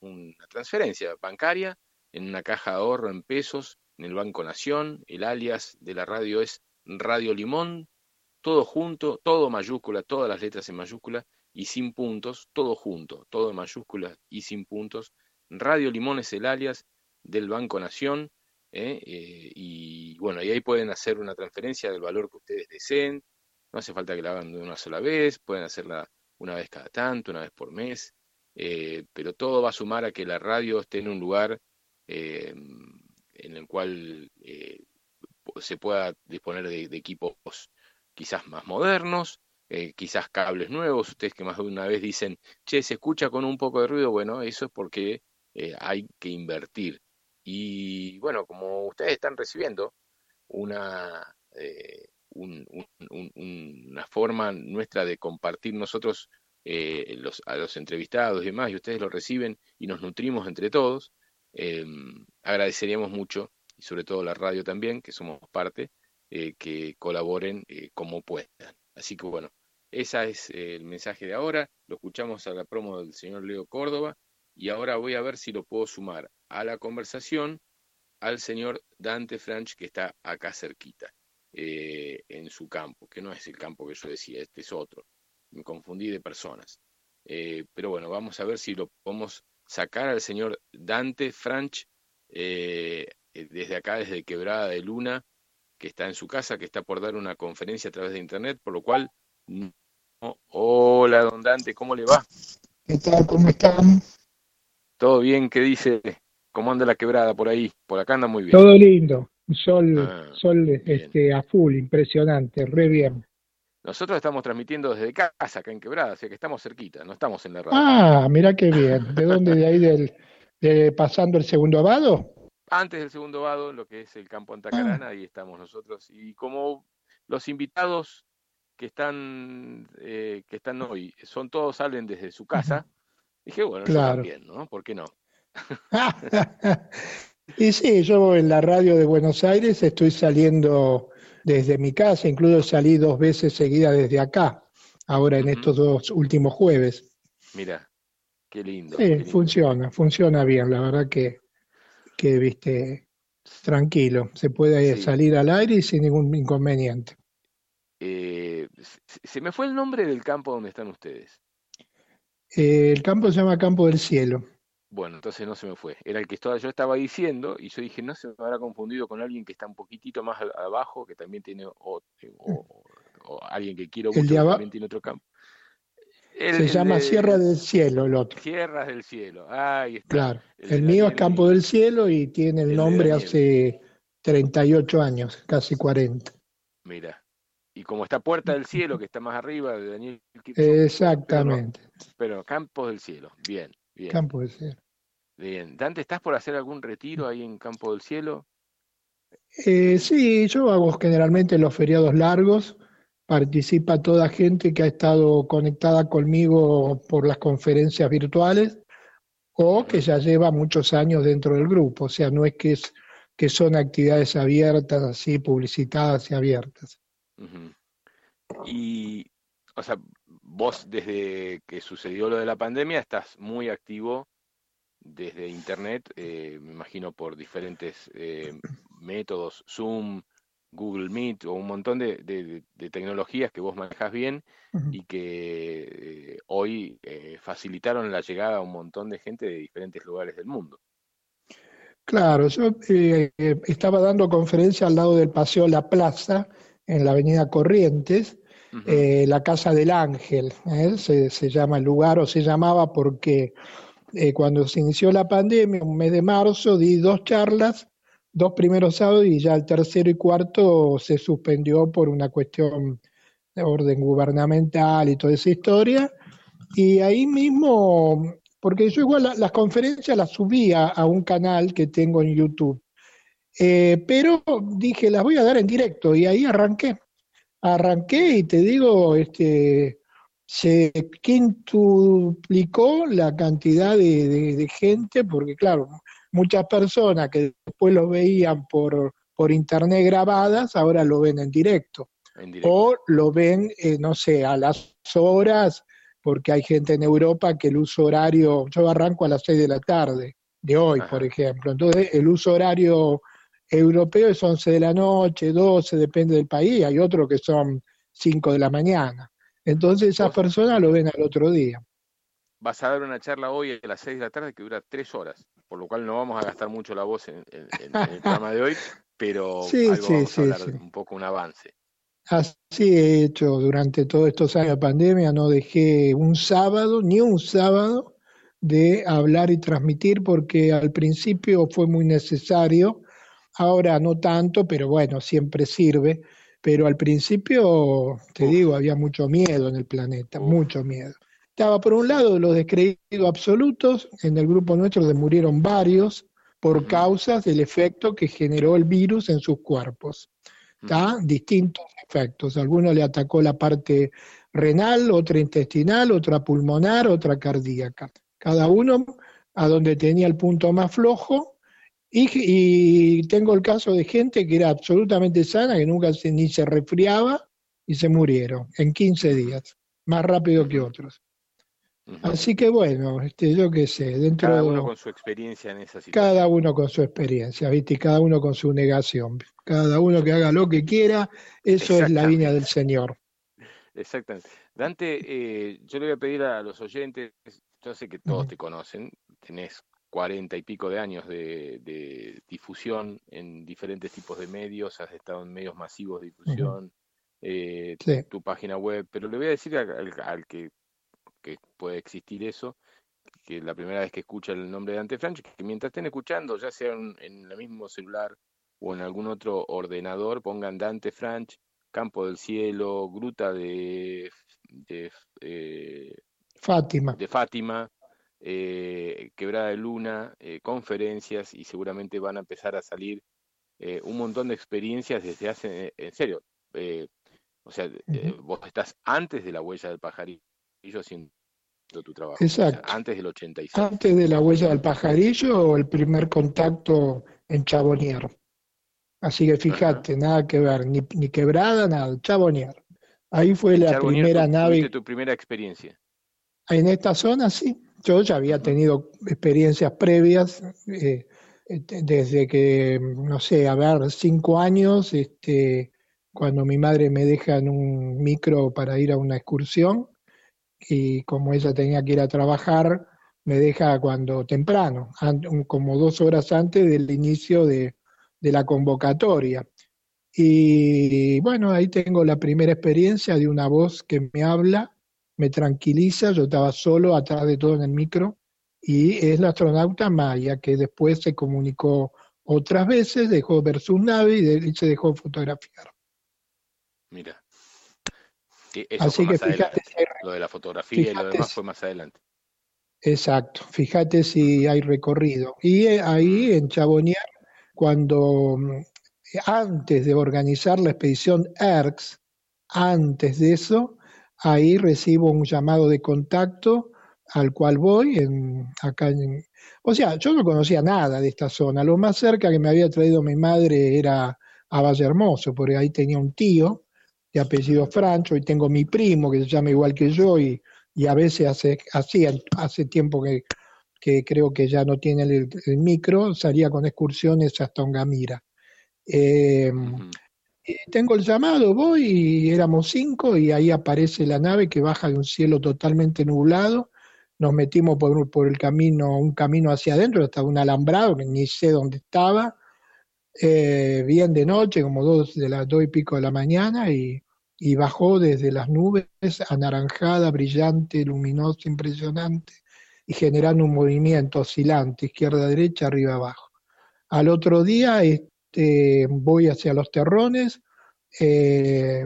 una transferencia bancaria en una caja de ahorro en pesos en el Banco Nación. El alias de la radio es Radio Limón, todo junto, todo mayúscula, todas las letras en mayúscula y sin puntos, todo junto, todo en mayúsculas y sin puntos. Radio Limón es el alias del Banco Nación. ¿eh? Eh, y bueno, y ahí pueden hacer una transferencia del valor que ustedes deseen. No hace falta que la hagan de una sola vez, pueden hacerla una vez cada tanto, una vez por mes, eh, pero todo va a sumar a que la radio esté en un lugar en el cual se pueda disponer de, equipos quizás más modernos, quizás cables nuevos, ustedes que más de una vez dicen, che, se escucha con un poco de ruido, bueno, eso es porque hay que invertir. Y bueno, como ustedes están recibiendo una, eh, una forma nuestra de compartir nosotros eh, los, a los entrevistados y demás, y ustedes lo reciben y nos nutrimos entre todos, eh, agradeceríamos mucho, y sobre todo la radio también, que somos parte, que colaboren como puedan. Así que bueno, ese es el mensaje de ahora. Lo escuchamos a la promo del señor Leo Córdoba y ahora voy a ver si lo puedo sumar a la conversación al señor Dante Franch que está acá cerquita, eh, en su campo, que no es el campo que yo decía, este es otro. Me confundí de personas. Eh, pero bueno, vamos a ver si lo podemos sacar al señor Dante Franch eh, desde acá, desde Quebrada de Luna, que está en su casa, que está por dar una conferencia a través de internet, por lo cual... Hola, don Dante, ¿cómo le va? ¿Qué tal? ¿Cómo están? ¿Todo bien? ¿Qué dice? ¿Cómo anda la quebrada por ahí? Por acá anda muy bien. Todo lindo. Sol, ah, sol este, a full, impresionante, re bien. Nosotros estamos transmitiendo desde casa, acá en Quebrada, así que estamos cerquita, no estamos en la radio. Ah, mira qué bien. ¿De dónde? ¿De ahí del, de pasando el segundo vado? Antes del segundo vado, lo que es el campo Antacarana, ah. ahí estamos nosotros. Y como los invitados que están, eh, que están hoy, son todos salen desde su casa, Dije, bueno, claro. también, ¿no? ¿Por qué no? y sí, yo en la radio de Buenos Aires estoy saliendo desde mi casa, incluso salí dos veces seguidas desde acá, ahora en estos dos últimos jueves. Mira, qué lindo. Sí, funciona, funciona bien, la verdad que, que viste, tranquilo, se puede salir al aire y sin ningún inconveniente. Eh, se me fue el nombre del campo donde están ustedes. Eh, el campo se llama Campo del Cielo. Bueno, entonces no se me fue. Era el que yo estaba diciendo y yo dije, no se me habrá confundido con alguien que está un poquitito más abajo, que también tiene, o, alguien que quiero mucho, que también tiene otro campo. Se llama Sierra del Cielo el otro. Sierras del Cielo, ahí está. Claro, el, mío es Campo del Cielo y tiene el, nombre hace 38 años, casi 40. Mira, y como está Puerta del Cielo, que está más arriba de Daniel Exactamente. Pero, Campos del Cielo, bien, bien. Campos del Cielo. Bien. Dante, ¿estás por hacer algún retiro ahí en Campo del Cielo? Eh, sí, yo hago generalmente los feriados largos. Participa toda gente que ha estado conectada conmigo por las conferencias virtuales o que ya lleva muchos años dentro del grupo. O sea, no es que, es, que son actividades abiertas, así publicitadas y abiertas. Y, o sea, vos desde que sucedió lo de la pandemia estás muy activo desde Internet, eh, me imagino por diferentes eh, métodos, Zoom, Google Meet o un montón de, tecnologías que vos manejas bien y que eh, hoy facilitaron la llegada a un montón de gente de diferentes lugares del mundo. Claro, yo estaba dando conferencia al lado del Paseo La Plaza en la avenida Corrientes, eh, la Casa del Ángel, ¿eh? se, llama el lugar o se llamaba porque eh, cuando se inició la pandemia, un mes de marzo, di dos charlas, dos primeros sábados y ya el tercero y cuarto se suspendió por una cuestión de orden gubernamental y toda esa historia. Y ahí mismo, porque yo igual las conferencias las subía a un canal que tengo en YouTube. Eh, pero dije, las voy a dar en directo y ahí arranqué. Arranqué y te digo, este, se quintuplicó la cantidad de, gente, porque claro, muchas personas que después lo veían por, por internet grabadas, ahora lo ven en directo. O lo ven, eh, no sé, a las horas porque hay gente en Europa que el uso horario, yo arranco a las 6 de la tarde, de hoy, por ejemplo. Entonces, el uso horario europeo es 11 de la noche, 12, depende del país, hay otros que son 5 de la mañana. Entonces, esas personas lo ven al otro día. Vas a dar una charla hoy a las 6 de la tarde que dura 3 horas, por lo cual no vamos a gastar mucho la voz en, el programa de hoy, pero sí, algo sí, vamos a hablar sí. un poco un avance. Así he hecho durante todos estos años de pandemia, no dejé un sábado, ni un sábado, de hablar y transmitir, porque al principio fue muy necesario, ahora no tanto, pero bueno, siempre sirve. Pero al principio, te digo, había mucho miedo en el planeta, mucho miedo. Estaba por un lado los descreídos absolutos, en el grupo nuestro se murieron varios por causas del efecto que generó el virus en sus cuerpos. ¿tá? Distintos efectos. Algunos le atacó la parte renal, otra intestinal, otra pulmonar, otra cardíaca. Cada uno a donde tenía el punto más flojo. Y, y tengo el caso de gente que era absolutamente sana, que nunca se, ni se resfriaba y se murieron en 15 días, más rápido que otros. Así que bueno, este, yo qué sé, dentro Cada uno con su experiencia en esa situación. cada uno con su experiencia, ¿viste? Cada uno con su negación. Cada uno que haga lo que quiera, eso es la viña del Señor. Exactamente. Dante, eh, yo le voy a pedir a los oyentes, yo sé que todos te conocen, tenés cuarenta y pico de años de, de difusión en diferentes tipos de medios, has estado en medios masivos de difusión, eh, Sí. tu página web, pero le voy a decir al que, que puede existir eso, que la primera vez que escucha el nombre de Dante Franch, que mientras estén escuchando, ya sea en, en el mismo celular o en algún otro ordenador, pongan Dante Franch, Campo del Cielo, Gruta de, de, eh, Fátima. de Fátima, eh, Quebrada de Luna, eh, conferencias y seguramente van a empezar a salir un montón de experiencias desde hace, en serio, o sea, vos estás antes de la huella del pajarillo haciendo tu trabajo, o sea, Exacto. antes del 86. Antes de la huella del pajarillo o el primer contacto en Chabonier. Así que fíjate, nada que ver, ni, ni quebrada, nada, Chabonier. Ahí fue la primera tu- nave tu primera experiencia. en esta zona, sí. Yo ya había tenido experiencias previas, eh, este, desde que, no sé, a ver, cinco años, este, cuando mi madre me deja en un micro para ir a una excursión, y como ella tenía que ir a trabajar, me deja cuando temprano, como dos horas antes del inicio de, de la convocatoria. Y bueno, ahí tengo la primera experiencia de una voz que me habla, me tranquiliza, yo estaba solo atrás de todo en el micro, y es la astronauta Maya, que después se comunicó otras veces, dejó ver su nave y, y se dejó fotografiar. Mira. Eso Así fue que más fíjate adelante. Lo de la fotografía y lo demás si- fue más adelante. Exacto, fíjate si hay recorrido. Y eh, ahí en Chabonier, cuando mm, antes de organizar la expedición ERX, antes de eso, ahí recibo un llamado de contacto al cual voy en, acá en, o sea, yo no conocía nada de esta zona. Lo más cerca que me había traído mi madre era a Valle Hermoso, porque ahí tenía un tío de apellido Francho y tengo mi primo que se llama igual que yo y, y a veces hace, hacía, hace tiempo que, que creo que ya no tiene el, el micro, salía con excursiones hasta Ongamira. Eh, y tengo el llamado, voy y éramos cinco y ahí aparece la nave que baja de un cielo totalmente nublado. Nos metimos por, un- por el camino, un camino hacia adentro, hasta un alambrado que ni sé dónde estaba. Eh, bien de noche, como dos de las dos y pico de la mañana, y, y bajó desde las nubes, anaranjada, brillante, luminosa, impresionante, y generando un movimiento oscilante, izquierda, derecha, arriba, abajo. Al otro día este, voy hacia los terrones, eh,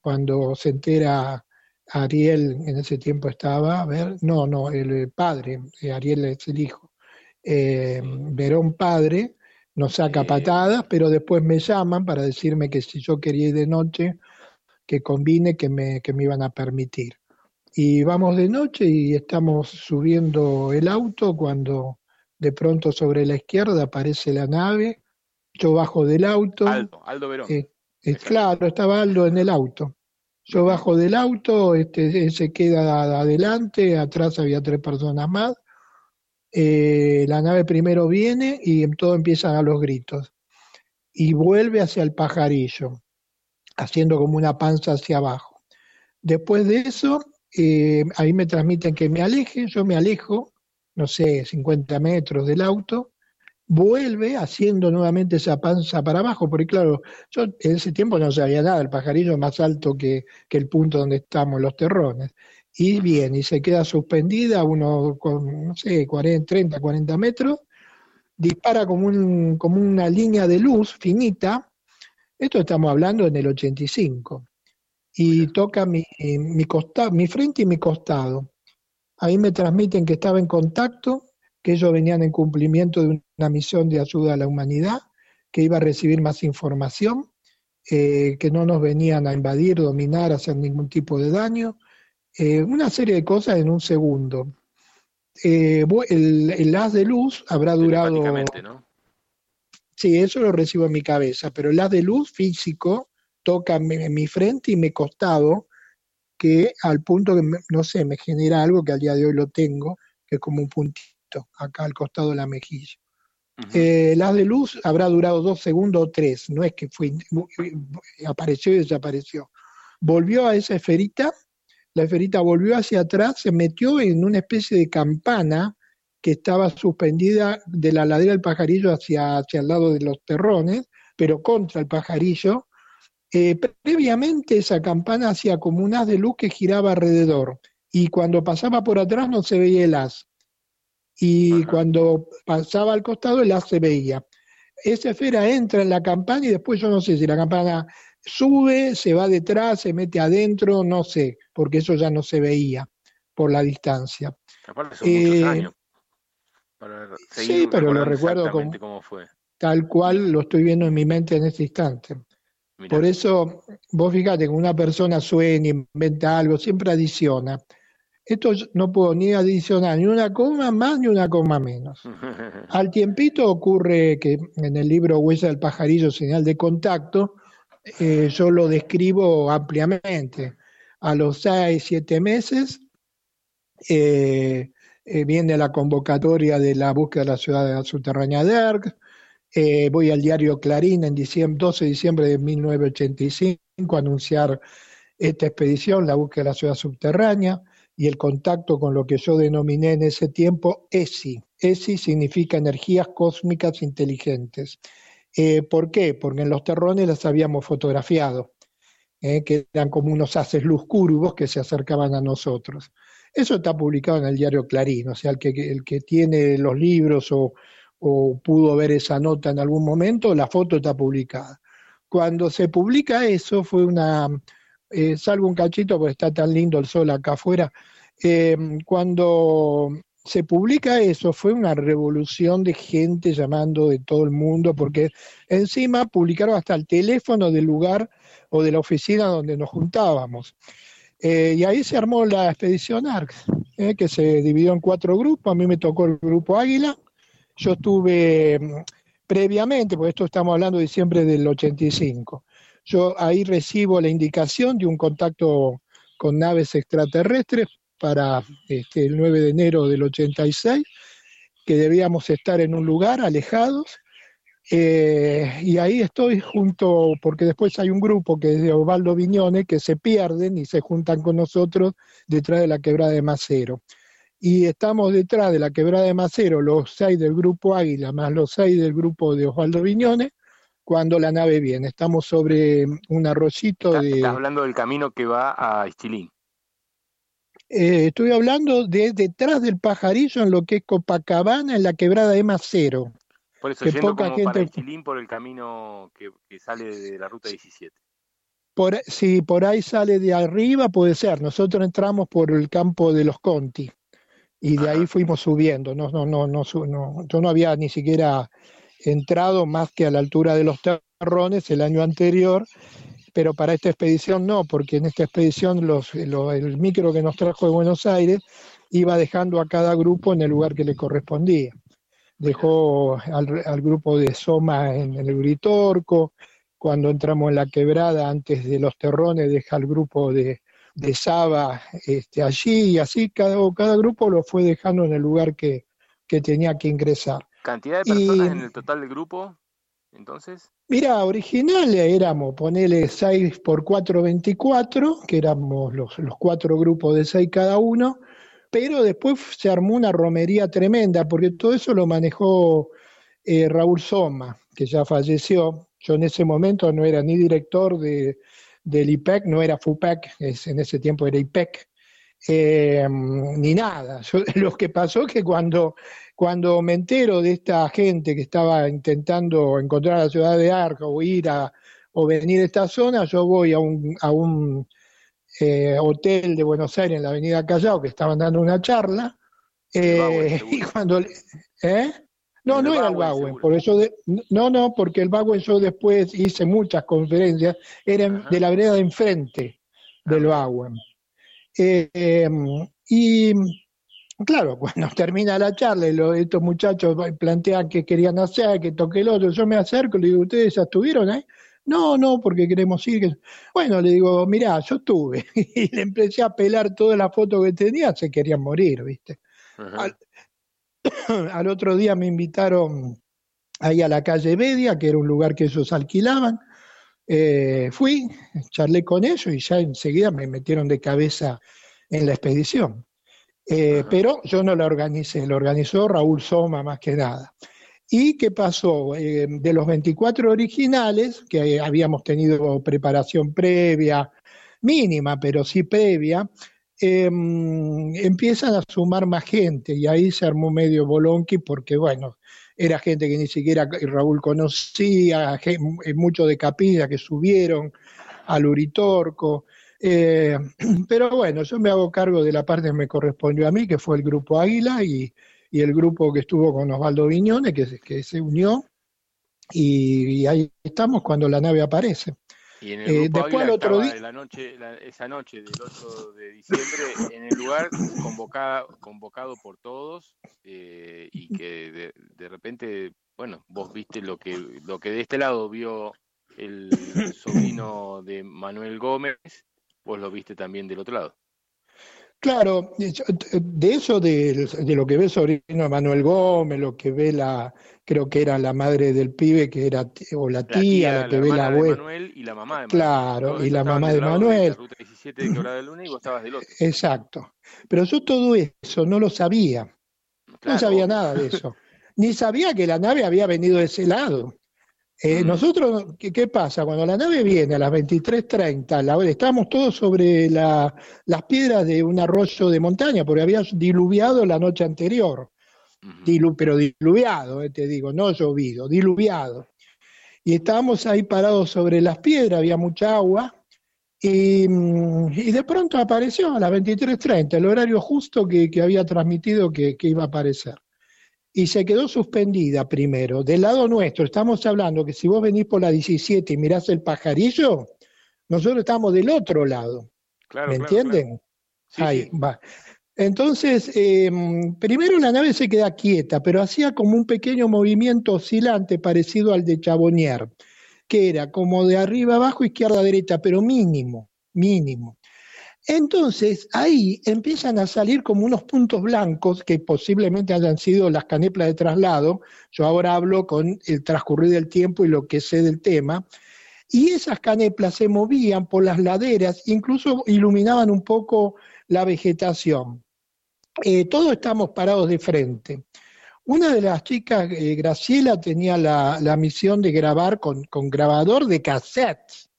cuando se entera Ariel, en ese tiempo estaba, a ver, no, no, el padre, eh, Ariel es el hijo, eh, Verón padre, nos saca patadas, pero después me llaman para decirme que si yo quería ir de noche, que combine, que me, que me iban a permitir. Y vamos de noche y estamos subiendo el auto cuando de pronto sobre la izquierda aparece la nave, yo bajo del auto. Aldo, Aldo Verón. Eh, eh, claro, estaba Aldo en el auto. Yo bajo del auto, este, se queda adelante, atrás había tres personas más. Eh, la nave primero viene y todo empiezan a los gritos. Y vuelve hacia el pajarillo, haciendo como una panza hacia abajo. Después de eso, eh, ahí me transmiten que me aleje, yo me alejo, no sé, 50 metros del auto, vuelve haciendo nuevamente esa panza para abajo, porque claro, yo en ese tiempo no sabía nada, el pajarillo es más alto que, el punto donde estamos los terrones. Y bien, y se queda suspendida, uno con, no sé, 40, 30, 40 metros, dispara como, un, como una línea de luz finita, esto estamos hablando en el 85, y toca mi, mi, mi frente y mi costado. Ahí me transmiten que estaba en contacto que ellos venían en cumplimiento de una misión de ayuda a la humanidad, que iba a recibir más información, eh, que no nos venían a invadir, dominar, hacer ningún tipo de daño, eh, una serie de cosas en un segundo. Eh, el, el, haz de luz habrá durado... ¿no? Sí, eso lo recibo en mi cabeza, pero el haz de luz físico toca en mi frente y mi costado, que al punto que, no sé, me genera algo que al día de hoy lo tengo, que es como un puntito acá al costado de la mejilla. Eh, la de luz habrá durado dos segundos o tres, no es que fue, apareció y desapareció. Volvió a esa esferita, la esferita volvió hacia atrás, se metió en una especie de campana que estaba suspendida de la ladera del pajarillo hacia, hacia el lado de los terrones, pero contra el pajarillo. Eh, previamente esa campana hacía como un haz de luz que giraba alrededor y cuando pasaba por atrás no se veía el haz y cuando pasaba al costado el haz se veía. Esa esfera entra en la campana y después yo no sé si la campana sube, se va detrás, se mete adentro, no sé, porque eso ya no se veía por la distancia. Eh, sí, pero lo recuerdo como, fue. tal cual lo estoy viendo en mi mente en este instante. Por eso, vos fíjate, que una persona sueña, inventa algo, siempre adiciona. Esto no puedo ni adicionar ni una coma más ni una coma menos. Al tiempito ocurre que en el libro Huella del pajarillo, señal de contacto, eh, yo lo describo ampliamente. A los seis, siete meses eh, eh, viene la convocatoria de la búsqueda de la ciudad subterránea de Erg. voy al diario Clarín en diciembre, 12 de diciembre de 1985 a anunciar esta expedición, la búsqueda de la ciudad subterránea y el contacto con lo que yo denominé en ese tiempo ESI. ESI significa energías cósmicas inteligentes. Eh, ¿Por qué? Porque en los terrones las habíamos fotografiado, eh, que eran como unos haces luz curvos que se acercaban a nosotros. Eso está publicado en el diario Clarín, o sea, el que, el que tiene los libros o, o pudo ver esa nota en algún momento, la foto está publicada. Cuando se publica eso, fue una, eh, salgo un cachito porque está tan lindo el sol acá afuera, eh, cuando se publica eso fue una revolución de gente llamando de todo el mundo, porque encima publicaron hasta el teléfono del lugar o de la oficina donde nos juntábamos. Eh, y ahí se armó la expedición ARCS, que se dividió en cuatro grupos, a mí me tocó el grupo Águila, yo estuve mm, previamente, porque esto estamos hablando de diciembre del 85, yo ahí recibo la indicación de un contacto con naves extraterrestres para este, el 9 de enero del 86, que debíamos estar en un lugar alejados. Eh, y ahí estoy junto, porque después hay un grupo que es de Osvaldo Viñones, que se pierden y se juntan con nosotros detrás de la quebrada de Macero. Y estamos detrás de la quebrada de Macero, los seis del grupo Águila, más los seis del grupo de Osvaldo Viñones, cuando la nave viene. Estamos sobre un arroyito de... Estás hablando del camino que va a Estilín. Eh, estoy hablando de detrás del pajarillo en lo que es Copacabana, en la quebrada de Macero. Por eso, yendo poca como gente... para Estilín por el camino que, sale de la ruta 17. Por, si por ahí sale de arriba, puede ser. Nosotros entramos por el campo de los Conti y de ahí fuimos subiendo. No, no, no, no, no, yo no había ni siquiera entrado más que a la altura de los terrones el año anterior, pero para esta expedición no, porque en esta expedición los, el micro que nos trajo de Buenos Aires iba dejando a cada grupo en el lugar que le correspondía. Dejó al, grupo de Soma en, el Uritorco, cuando entramos en la quebrada antes de los terrones, deja el grupo de, de Saba este, allí y así cada, cada grupo lo fue dejando en el lugar que, que tenía que ingresar. ¿Cantidad de personas en el total del grupo? Entonces. Mira, original éramos, ponele 6 por 4, 24, que éramos los, los cuatro grupos de 6 cada uno, pero después se armó una romería tremenda, porque todo eso lo manejó eh, Raúl Soma, que ya falleció, yo en ese momento no era ni director de, del IPEC, no era FUPEC, en ese tiempo era IPEC, eh, ni nada. lo que pasó es que cuando, cuando me entero de esta gente que estaba intentando encontrar la ciudad de Arco o ir a o venir a esta zona, yo voy a un, a un eh, hotel de Buenos Aires en la avenida Callao que estaban dando una charla. Eh, y cuando... ¿eh? No, no era el Bauen, por eso no, no, porque el Bauen yo después hice muchas conferencias, eran de la vereda de enfrente del Bauen. Eh, em, y claro, cuando termina la charla y estos muchachos plantean que querían hacer, que toque el otro, yo me acerco y le digo, ¿ustedes ya estuvieron ahí? No, no, porque queremos ir. Bueno, le digo, mirá, yo estuve. y le empecé a pelar todas las fotos que tenía, se querían morir, ¿viste? al otro día me invitaron ahí a la calle Media, que era un lugar que ellos alquilaban. Eh, fui, charlé con ellos y ya enseguida me metieron de cabeza en la expedición. Eh, pero yo no la organicé, lo organizó Raúl Soma más que nada. ¿Y qué pasó? Eh, de los 24 originales, que habíamos tenido preparación previa, mínima, pero sí previa, Em, empiezan a sumar más gente y ahí se armó medio bolonqui porque, bueno, era gente que ni siquiera Raúl conocía, eh, muchos de Capilla que subieron al Uritorco. Eh, pero bueno, yo me hago cargo de la parte que me correspondió a mí, que fue el grupo Águila y, el grupo que estuvo con Osvaldo Viñones, que, que se unió, y ahí estamos cuando la nave aparece. Y en el eh, después otro día... la noche, esa noche del 8 de diciembre en el lugar convocada, convocado por todos eh, y que de, repente, bueno, vos viste lo que, lo que de este lado vio el sobrino de Manuel Gómez, vos lo viste también del otro lado. Claro, de eso, de, lo que ve el sobrino Manuel Gómez, lo que ve la, creo que era la madre del pibe, que era, o la tía, la, que ve la abuela. Manuel y la mamá de Manuel. Claro, y la mamá de Manuel. ruta 17 de Quebrada de Luna y vos estabas del otro. Exacto. Pero yo todo eso no lo sabía. No sabía nada de eso. Ni sabía que la nave había venido de ese lado. Eh, nosotros, ¿qué, pasa? Cuando la nave viene a las 23.30, estamos todos sobre las piedras de un arroyo de montaña, porque había diluviado la noche anterior, pero diluviado, eh, te digo, no llovido, diluviado. Y estábamos ahí parados sobre las piedras, había mucha agua, y, mm, de pronto apareció a las 23.30, el horario justo que, había transmitido que iba a aparecer y se quedó suspendida primero. Del lado nuestro, estamos hablando que si vos venís por la 17 y mirás el pajarillo, nosotros estamos del otro lado. ¿Me entienden? Ahí, va. Entonces, em, primero la nave se queda quieta, pero hacía como un pequeño movimiento oscilante parecido al de Chabonier, que era como de arriba abajo, izquierda derecha, pero mínimo, mínimo. Entonces ahí empiezan a salir como unos puntos blancos que posiblemente hayan sido las caneplas de traslado. Yo ahora hablo con el transcurrir del tiempo y lo que sé del tema. Y esas caneplas se movían por las laderas, incluso iluminaban un poco la vegetación. Eh, todos estamos parados de frente. Una de las chicas, eh, Graciela, tenía la, misión de grabar con, grabador de cassette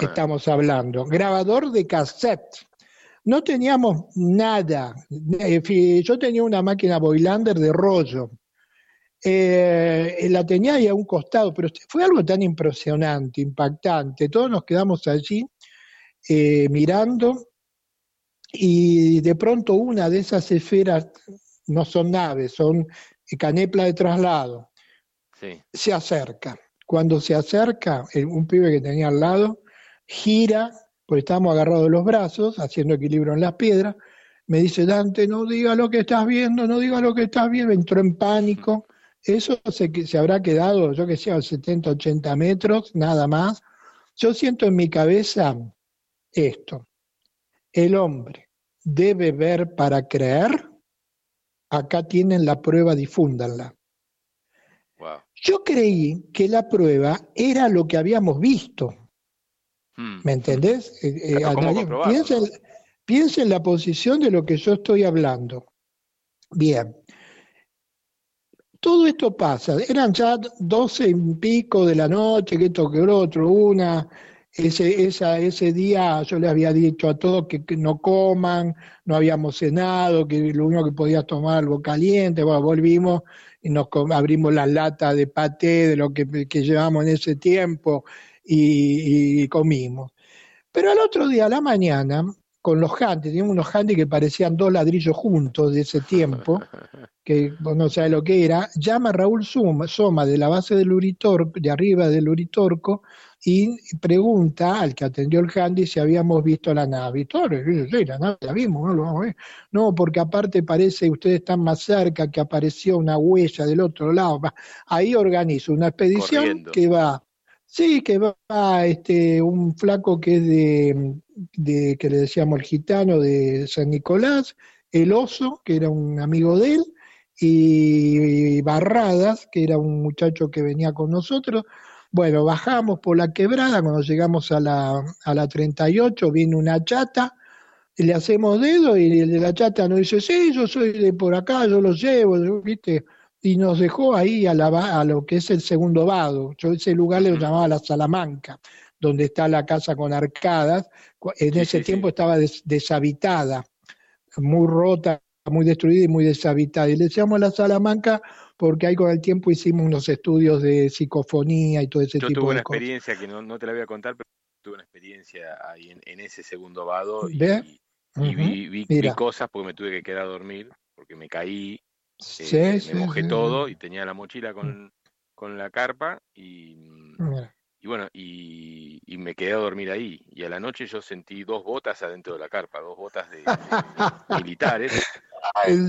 estamos hablando, grabador de cassette. No teníamos nada. Eh, yo tenía una máquina Boylander de rollo. Eh, la tenía ahí a un costado, pero fue algo tan impresionante, impactante. Todos nos quedamos allí eh, mirando y de pronto una de esas esferas, no son naves, son canepla de traslado, se acerca. Cuando se acerca, un pibe que tenía al lado gira, porque estábamos agarrados de los brazos, haciendo equilibrio en las piedras, me dice, Dante, no diga lo que estás viendo, no diga lo que estás viendo, entró en pánico, Eso se, se habrá quedado, yo que sé, a 70, 80 metros, nada más. Yo siento en mi cabeza esto. El hombre debe ver para creer. Acá tienen la prueba, difúndanla. Yo creí que la prueba era lo que habíamos visto. Hmm. ¿Me entendés? Eh, eh, piensa, en la posición de lo que yo estoy hablando. Bien. Todo esto pasa. Eran ya doce y pico de la noche, que esto que otro, una. Ese, esa, ese día yo le había dicho a todos que, no coman, no habíamos cenado, que lo único que podía tomar algo caliente. Bueno, volvimos y nos abrimos la lata de paté de lo que, llevamos en ese tiempo y, comimos. Pero al otro día, a la mañana, con los handy, teníamos unos handy que parecían dos ladrillos juntos de ese tiempo, que no sabes lo que era, llama Raúl Soma, Soma de la base del Uritorco, de arriba del Uritorco, y pregunta al que atendió el handy si habíamos visto la nave. Y todo, sí, la nave la vimos, no lo vamos a ver. No, porque aparte parece, ustedes están más cerca, que apareció una huella del otro lado. Ahí organizo una expedición que va, sí, que va este, un flaco que es de, que le decíamos el gitano de San Nicolás, el oso, que era un amigo de él, y Barradas, que era un muchacho que venía con nosotros, bueno, bajamos por la quebrada, cuando llegamos a la, a la 38 viene una chata, y le hacemos dedo y el de la chata nos dice, sí, yo soy de por acá, yo lo llevo, ¿viste? Y nos dejó ahí a, la, a lo que es el segundo vado. Yo ese lugar le llamaba la Salamanca, donde está la casa con arcadas. En ese tiempo estaba deshabitada, muy rota, muy destruida y muy deshabitada. Y le decíamos la Salamanca porque ahí con el tiempo hicimos unos estudios de psicofonía y todo ese tipo de cosas. Yo tuve una experiencia que no, te la voy a contar, pero tuve una experiencia ahí en, ese segundo vado y, vi, cosas porque me tuve que quedar a dormir, porque me caí, eh, me mojé todo y tenía la mochila con, con la carpa y, y bueno, y, me quedé a dormir ahí. Y a la noche yo sentí dos botas adentro de la carpa, dos botas de, militares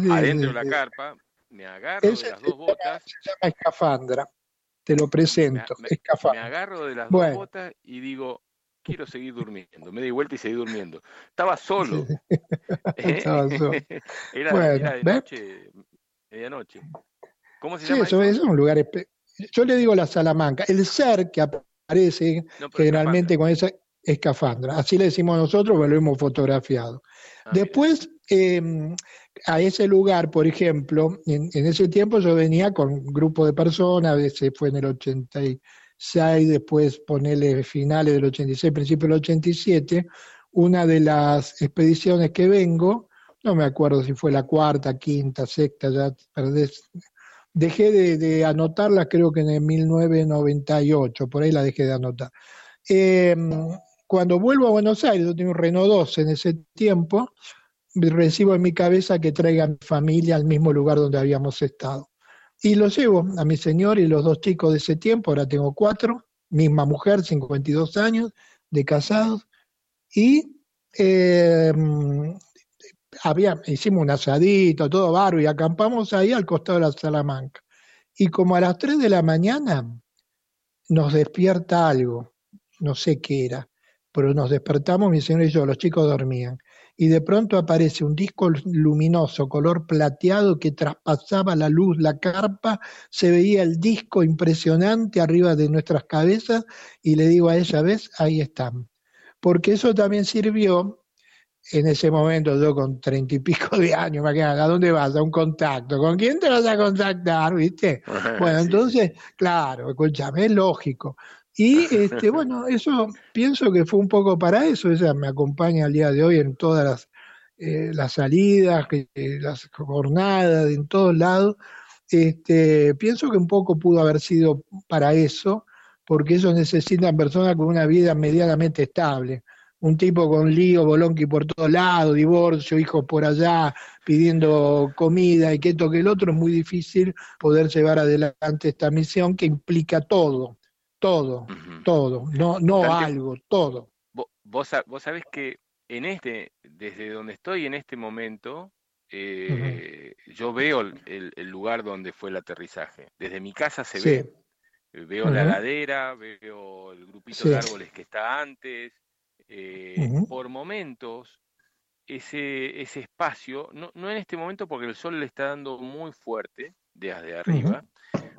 adentro de la carpa me agarro de las dos botas. Se llama escafandra, te lo presento. Me, me, agarro de las dos botas y digo, quiero seguir durmiendo. Me di vuelta y seguí durmiendo. Estaba solo. Estaba solo. era, bueno, de noche, medianoche. ¿Cómo se llama? Eso, es un lugar. Yo le digo la Salamanca. El ser que aparece generalmente con esa escafandra. Así le decimos nosotros, pero lo hemos fotografiado. Ah, Después, eh, a ese lugar, por ejemplo, en, ese tiempo yo venía con un grupo de personas, a veces fue en el 86, después ponele finales del 86, principio del 87, una de las expediciones que vengo, no me acuerdo si fue la cuarta, quinta, sexta, ya perdés, dejé de, de anotarla creo que en el 1998, por ahí la dejé de anotar. Em, cuando vuelvo a Buenos Aires, yo tengo un Renault 2 en ese tiempo, recibo en mi cabeza que traiga a mi familia al mismo lugar donde habíamos estado. Y lo llevo a mi señor y los dos chicos de ese tiempo, ahora tengo cuatro, misma mujer, 52 años, de casados, y eh, había, hicimos un asadito, todo barro, y acampamos ahí al costado de la Salamanca. Y como a las 3 de la mañana nos despierta algo, no sé qué era, pero nos despertamos, mi señor y yo, los chicos dormían y de pronto aparece un disco luminoso, color plateado, que traspasaba la luz, la carpa, se veía el disco impresionante arriba de nuestras cabezas y le digo a ella, ¿ves? Ahí están. Porque eso también sirvió en ese momento yo con treinta y pico de años, imagínate, ¿a dónde vas? A un contacto. ¿Con quién te vas a contactar? ¿Viste? Bueno, entonces, claro, escúchame, es lógico. Y este, bueno, eso pienso que fue un poco para eso, ella me acompaña al día de hoy en todas las, eh, las salidas, que, las jornadas, en todos lados. Este, pienso que un poco pudo haber sido para eso, porque ellos necesitan personas con una vida medianamente estable. Un tipo con lío, bolonqui por todos lados, divorcio, hijos por allá, pidiendo comida y que esto que el otro, es muy difícil poder llevar adelante esta misión que implica todo todo, todo, no, no algo, todo. Vos, vos sabés que en este, desde donde estoy en este momento, eh, yo veo el, el, lugar donde fue el aterrizaje. Desde mi casa se Sí. ve. Veo la ladera, veo el grupito Sí. de árboles que está antes. Eh. Por momentos, ese, ese espacio, no, no en este momento porque el sol le está dando muy fuerte desde arriba,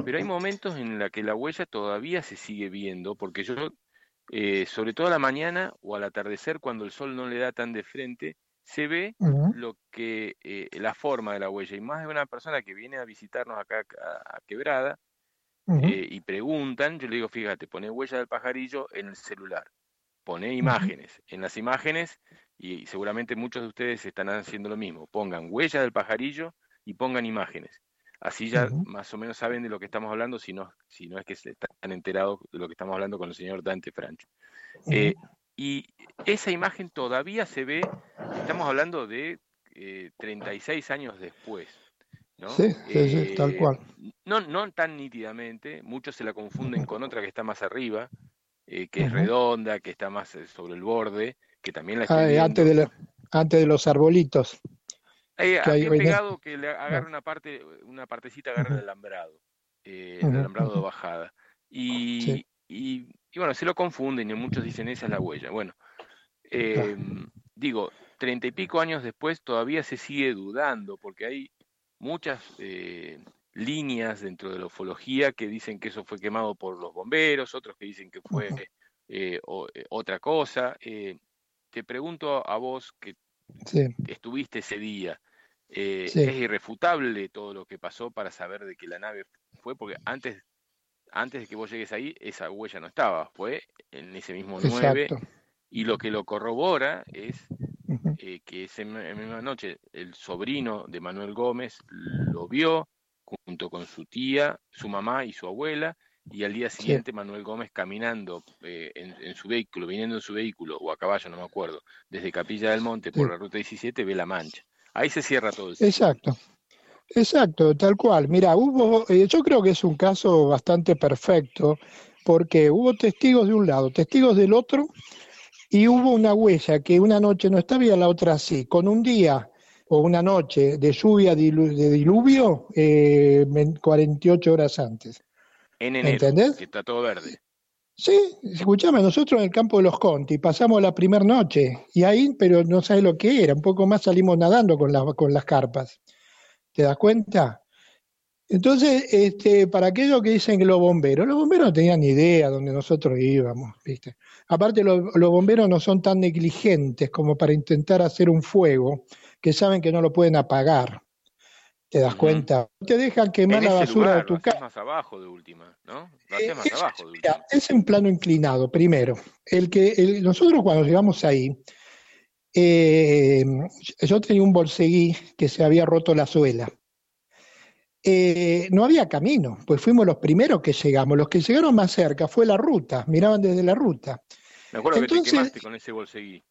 pero hay momentos en la que la huella todavía se sigue viendo, porque yo, eh, sobre todo a la mañana o al atardecer, cuando el sol no le da tan de frente, se ve lo que eh, la forma de la huella y más de una persona que viene a visitarnos acá a, a Quebrada eh, y preguntan, yo le digo, fíjate, pone huella del pajarillo en el celular, pone imágenes, en las imágenes y seguramente muchos de ustedes estarán haciendo lo mismo, pongan huella del pajarillo y pongan imágenes. Así ya más o menos saben de lo que estamos hablando, si no, si no es que se están enterados de lo que estamos hablando con el señor Dante Francho. Eh, y esa imagen todavía se ve, estamos hablando de eh, 36 años después. ¿no? Sí, sí, sí, tal Eh, cual. No, no tan nítidamente, muchos se la confunden con otra que está más arriba, eh, que es redonda, que está más eh, sobre el borde, que también la Ah, eh, antes, de la- antes de los arbolitos. Eh, que hay pegado que le agarra una parte, una partecita agarra el alambrado, eh, el alambrado de bajada. Y, Sí. y, y bueno, se lo confunden y muchos dicen esa es la huella. Bueno, eh, digo, treinta y pico años después todavía se sigue dudando porque hay muchas líneas dentro de la ufología que dicen que eso fue quemado por los bomberos, otros que dicen que fue eh, o- eh, otra cosa. Eh, te pregunto a vos que Sí. estuviste ese día. eh, Sí. Es irrefutable todo lo que pasó para saber de que la nave fue, porque antes, antes de que vos llegues ahí, esa huella no estaba, fue en ese mismo 9, Exacto. y lo que lo corrobora es eh, que esa mi- misma noche el sobrino de Manuel Gómez lo vio junto con su tía, su mamá y su abuela, y al día Sí. siguiente Manuel Gómez caminando eh, en, en su vehículo, viniendo en su vehículo, o a caballo, no me acuerdo, desde Capilla del Monte por Sí. la ruta 17, ve la mancha. Ahí se cierra todo el. Exacto. Exacto, tal cual. Mira, hubo, eh, yo creo que es un caso bastante perfecto, porque hubo testigos de un lado, testigos del otro, y hubo una huella que una noche no estaba y a la otra sí. Con un día o una noche de lluvia, dilu- de diluvio, eh, men- 48 horas antes. En enero, ¿Entendés? que está todo verde. Sí, escuchame, nosotros en el campo de los Conti pasamos la primera noche y ahí, pero no sabes lo que era, un poco más salimos nadando con, la- con las carpas. ¿Te das cuenta? Entonces, este, para aquellos que dicen que los bomberos, los bomberos no tenían ni idea dónde nosotros íbamos, ¿viste? Aparte, los, los bomberos no son tan negligentes como para intentar hacer un fuego que saben que no lo pueden apagar. ¿Te das cuenta? Te dejan quemar la basura lugar, de tu lo casa. más abajo de última, ¿no? Lo Eh, más es- abajo de mira, última. es un plano inclinado, primero. El que el- nosotros cuando llegamos ahí, eh, yo tenía un bolseguí que se había roto la suela. Eh, no había camino, pues fuimos los primeros que llegamos. Los que llegaron más cerca fue la ruta, miraban desde la ruta. Me acuerdo que te quemaste con ese bolseguí.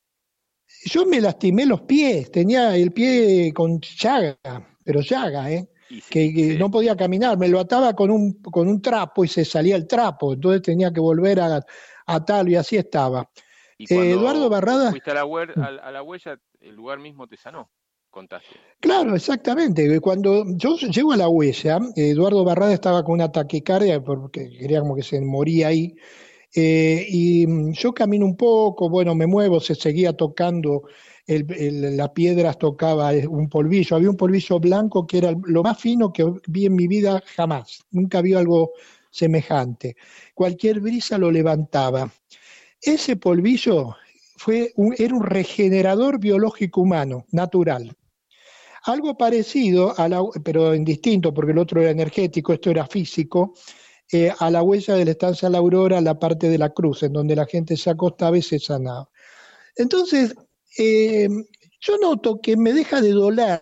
Yo me lastimé los pies, tenía el pie con llaga, pero llaga, ¿eh? Sí, que, que sí. no podía caminar, me lo ataba con un, con un trapo y se salía el trapo, entonces tenía que volver a atarlo y así estaba. Y Eh, Eduardo Barrada- fuiste a la, huer- a- a la huella, el lugar mismo te sanó, contaste. Claro, exactamente. Cuando yo llego a la huella, Eduardo Barrada estaba con una taquicardia porque quería como que se moría ahí. Eh, y mm, yo camino un poco, bueno, me muevo, se seguía tocando, el, el- las piedras tocaba eh, un polvillo. Había un polvillo blanco que era lo más fino que vi en mi vida jamás. Nunca vi algo semejante. Cualquier brisa lo levantaba. Ese polvillo fue un- era un regenerador biológico humano, natural. Algo parecido, a la, pero en distinto, porque el otro era energético, esto era físico, eh, a la huella de la estancia La Aurora, la parte de la cruz, en donde la gente se acostaba y se sanaba. Entonces, eh, yo noto que me deja de doler.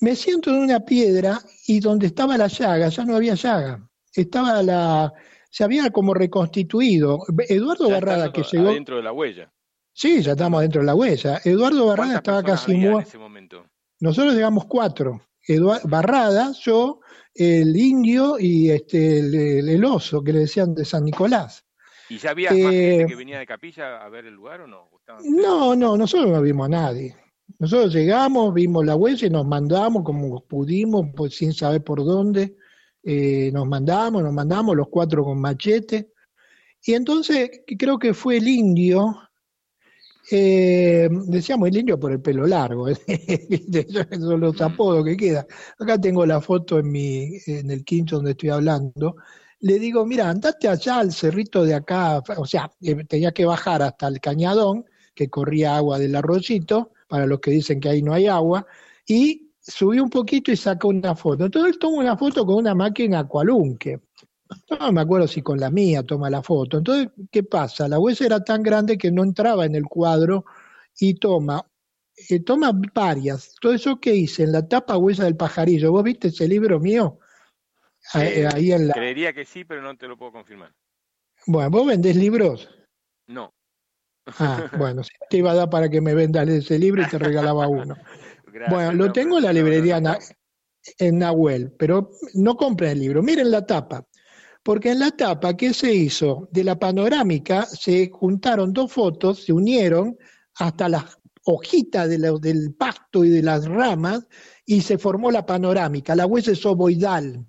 Me siento en una piedra y donde estaba la llaga, ya no había llaga. Estaba la, se había como reconstituido. Eduardo Ya Barrada, que llegó, adentro de la huella. sí, ya estamos dentro de la huella. Eduardo Barrada ¿Cuántas estaba casi muerto. Nosotros llegamos cuatro. Eduard- Barrada, yo, el indio y este, el, oso, que le decían de San Nicolás. ¿Y ya había más Eh, gente que venía de capilla a ver el lugar o no? ¿O estaban- No, no, nosotros no vimos a nadie. Nosotros llegamos, vimos la huella y nos mandamos como pudimos, pues sin saber por dónde. Eh, nos mandamos, nos mandamos los cuatro con machete. Y entonces creo que fue el indio, eh, decíamos el indio por el pelo largo, son los apodos que quedan. Acá tengo la foto en, mi, en el quincho donde estoy hablando. Le digo, mira, andate allá al cerrito de acá, o sea, eh, tenía que bajar hasta el cañadón, que corría agua del arroyito, para los que dicen que ahí no hay agua, y subí un poquito y sacó una foto. Entonces él toma una foto con una máquina Aqualunque. No me acuerdo si con la mía toma la foto. Entonces, ¿qué pasa? La huella era tan grande que no entraba en el cuadro y toma, eh, toma varias. Todo eso que hice en la tapa huella del pajarillo. ¿Vos viste ese libro mío? Eh, ahí en la... Creería que sí, pero no te lo puedo confirmar. Bueno, ¿vos vendés libros? No. Ah, bueno, te iba a dar para que me vendas ese libro y te regalaba uno. bueno, lo tengo en la librería en Nahuel, pero no compren el libro, miren la tapa. Porque en la tapa, ¿qué se hizo? De la panorámica se juntaron dos fotos, se unieron hasta las hojitas del pasto y de las ramas y se formó la panorámica. La huella es ovoidal,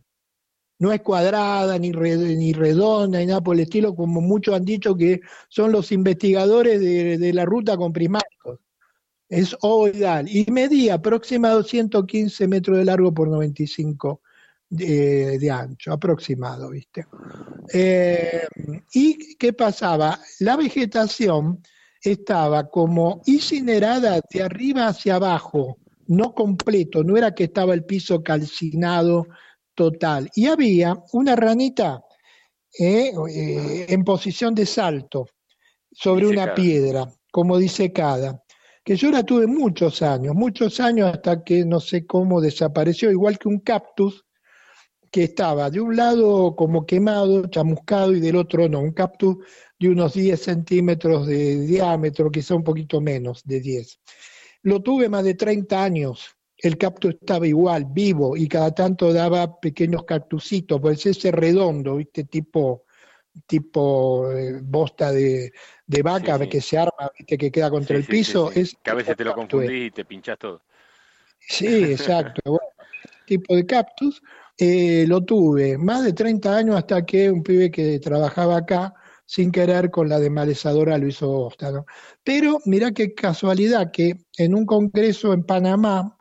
no es cuadrada, ni, ni redonda, ni nada por el estilo, como muchos han dicho que son los investigadores de, la ruta con prismáticos. Es ovoidal y medía aproximadamente 115 metros de largo por 95 de, de ancho, aproximado, ¿viste? Eh, ¿Y qué pasaba? La vegetación estaba como incinerada de arriba hacia abajo, no completo, no era que estaba el piso calcinado total. Y había una ranita eh, eh, en posición de salto sobre una piedra, como dice cada, que yo la tuve muchos años, muchos años hasta que no sé cómo desapareció, igual que un cactus que estaba de un lado como quemado, chamuscado, y del otro no, un cactus de unos 10 centímetros de diámetro, quizá un poquito menos de 10. Lo tuve más de 30 años el cactus estaba igual, vivo, y cada tanto daba pequeños cactusitos, pues ese redondo, ¿viste? Tipo, tipo eh, bosta de, vaca que se arma, ¿viste? Que queda contra el piso. Es que a veces te lo confundís y te pinchas todo. Sí, exacto. tipo de cactus. Eh, lo tuve más de 30 años hasta que un pibe que trabajaba acá, sin querer, con la demalezadora lo hizo bosta. Pero mira qué casualidad que en un congreso en Panamá,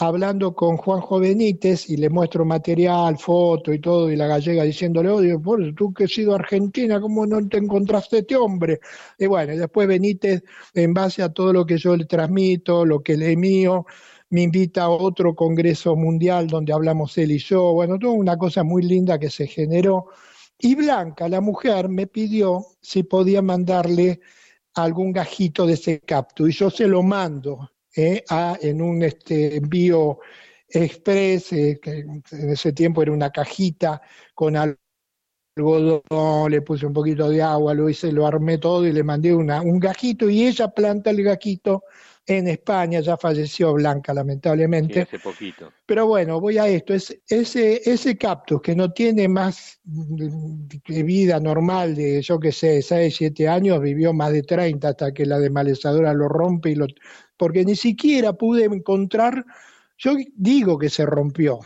hablando con Juanjo Benítez y le muestro material, foto y todo, y la gallega diciéndole, odio, por tú que has sido argentina, ¿cómo no te encontraste este hombre? Y bueno, después Benítez, en base a todo lo que yo le transmito, lo que le mío, me invita a otro congreso mundial donde hablamos él y yo, bueno, toda una cosa muy linda que se generó. Y Blanca, la mujer, me pidió si podía mandarle algún gajito de ese capto, y yo se lo mando eh, en un este, envío express, eh, que en ese tiempo era una cajita con algodón, le puse un poquito de agua, lo hice, lo armé todo y le mandé una, un gajito y ella planta el gajito en España, ya falleció Blanca lamentablemente. hace poquito. Pero bueno, voy a esto, es, ese, ese cactus que no tiene más de vida normal de, yo qué sé, 6, 7 años, vivió más de 30 hasta que la demalezadora lo rompe y lo porque ni siquiera pude encontrar, yo digo que se rompió,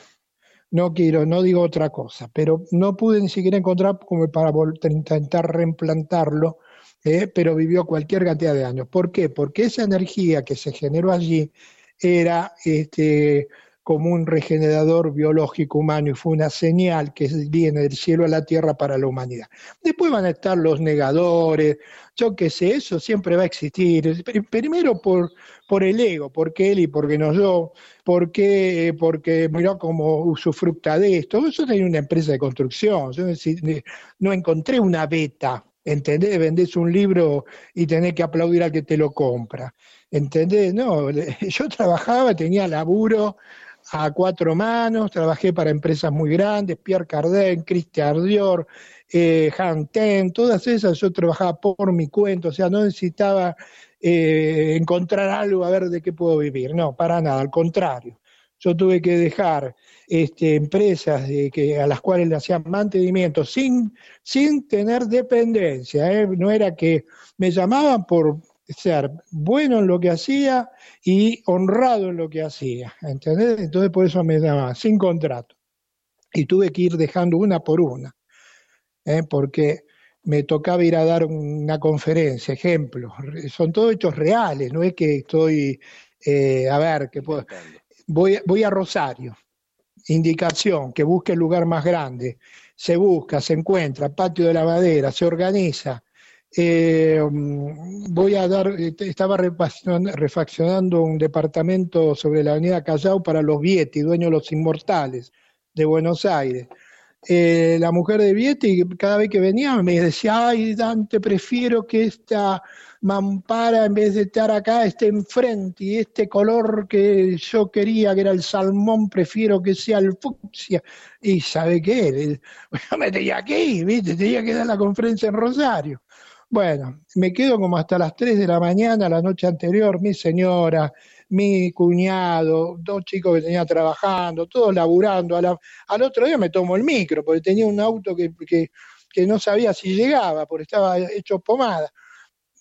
no quiero, no digo otra cosa, pero no pude ni siquiera encontrar como para intentar reimplantarlo, eh, pero vivió cualquier cantidad de años. ¿Por qué? Porque esa energía que se generó allí era este, como un regenerador biológico humano y fue una señal que viene del cielo a la tierra para la humanidad. Después van a estar los negadores, yo qué sé, eso siempre va a existir. Primero por, por el ego, porque él y porque no yo, porque, porque miró cómo usufructa de esto. Yo tenía una empresa de construcción, yo no encontré una beta, ¿entendés? Vendés un libro y tenés que aplaudir al que te lo compra. ¿Entendés? No, yo trabajaba, tenía laburo, a cuatro manos, trabajé para empresas muy grandes, Pierre Cardin, Christian Dior, eh, Ten, todas esas yo trabajaba por mi cuenta, o sea, no necesitaba eh, encontrar algo a ver de qué puedo vivir, no, para nada, al contrario. Yo tuve que dejar este, empresas que, a las cuales le hacían mantenimiento sin, sin tener dependencia. ¿eh? No era que me llamaban por ser bueno en lo que hacía y honrado en lo que hacía, ¿entendés? Entonces por eso me daba sin contrato. Y tuve que ir dejando una por una, ¿eh? porque me tocaba ir a dar una conferencia, ejemplo, son todos hechos reales, no es que estoy, eh, a ver, que puedo, voy, voy a Rosario, indicación, que busque el lugar más grande, se busca, se encuentra, patio de la madera, se organiza, eh, voy a dar, estaba refaccionando un departamento sobre la avenida Callao para los Vieti, dueños de los inmortales de Buenos Aires. Eh, la mujer de Vieti, cada vez que venía, me decía, ay Dante, prefiero que esta mampara, en vez de estar acá, esté enfrente, y este color que yo quería, que era el salmón, prefiero que sea el fucsia. Y ¿sabe qué? Yo me tenía que ir, ¿viste? Tenía que dar la conferencia en Rosario. Bueno, me quedo como hasta las 3 de la mañana, la noche anterior, mi señora, mi cuñado, dos chicos que tenía trabajando, todos laburando. al otro día me tomo el micro, porque tenía un auto que, que, no sabía si llegaba, porque estaba hecho pomada.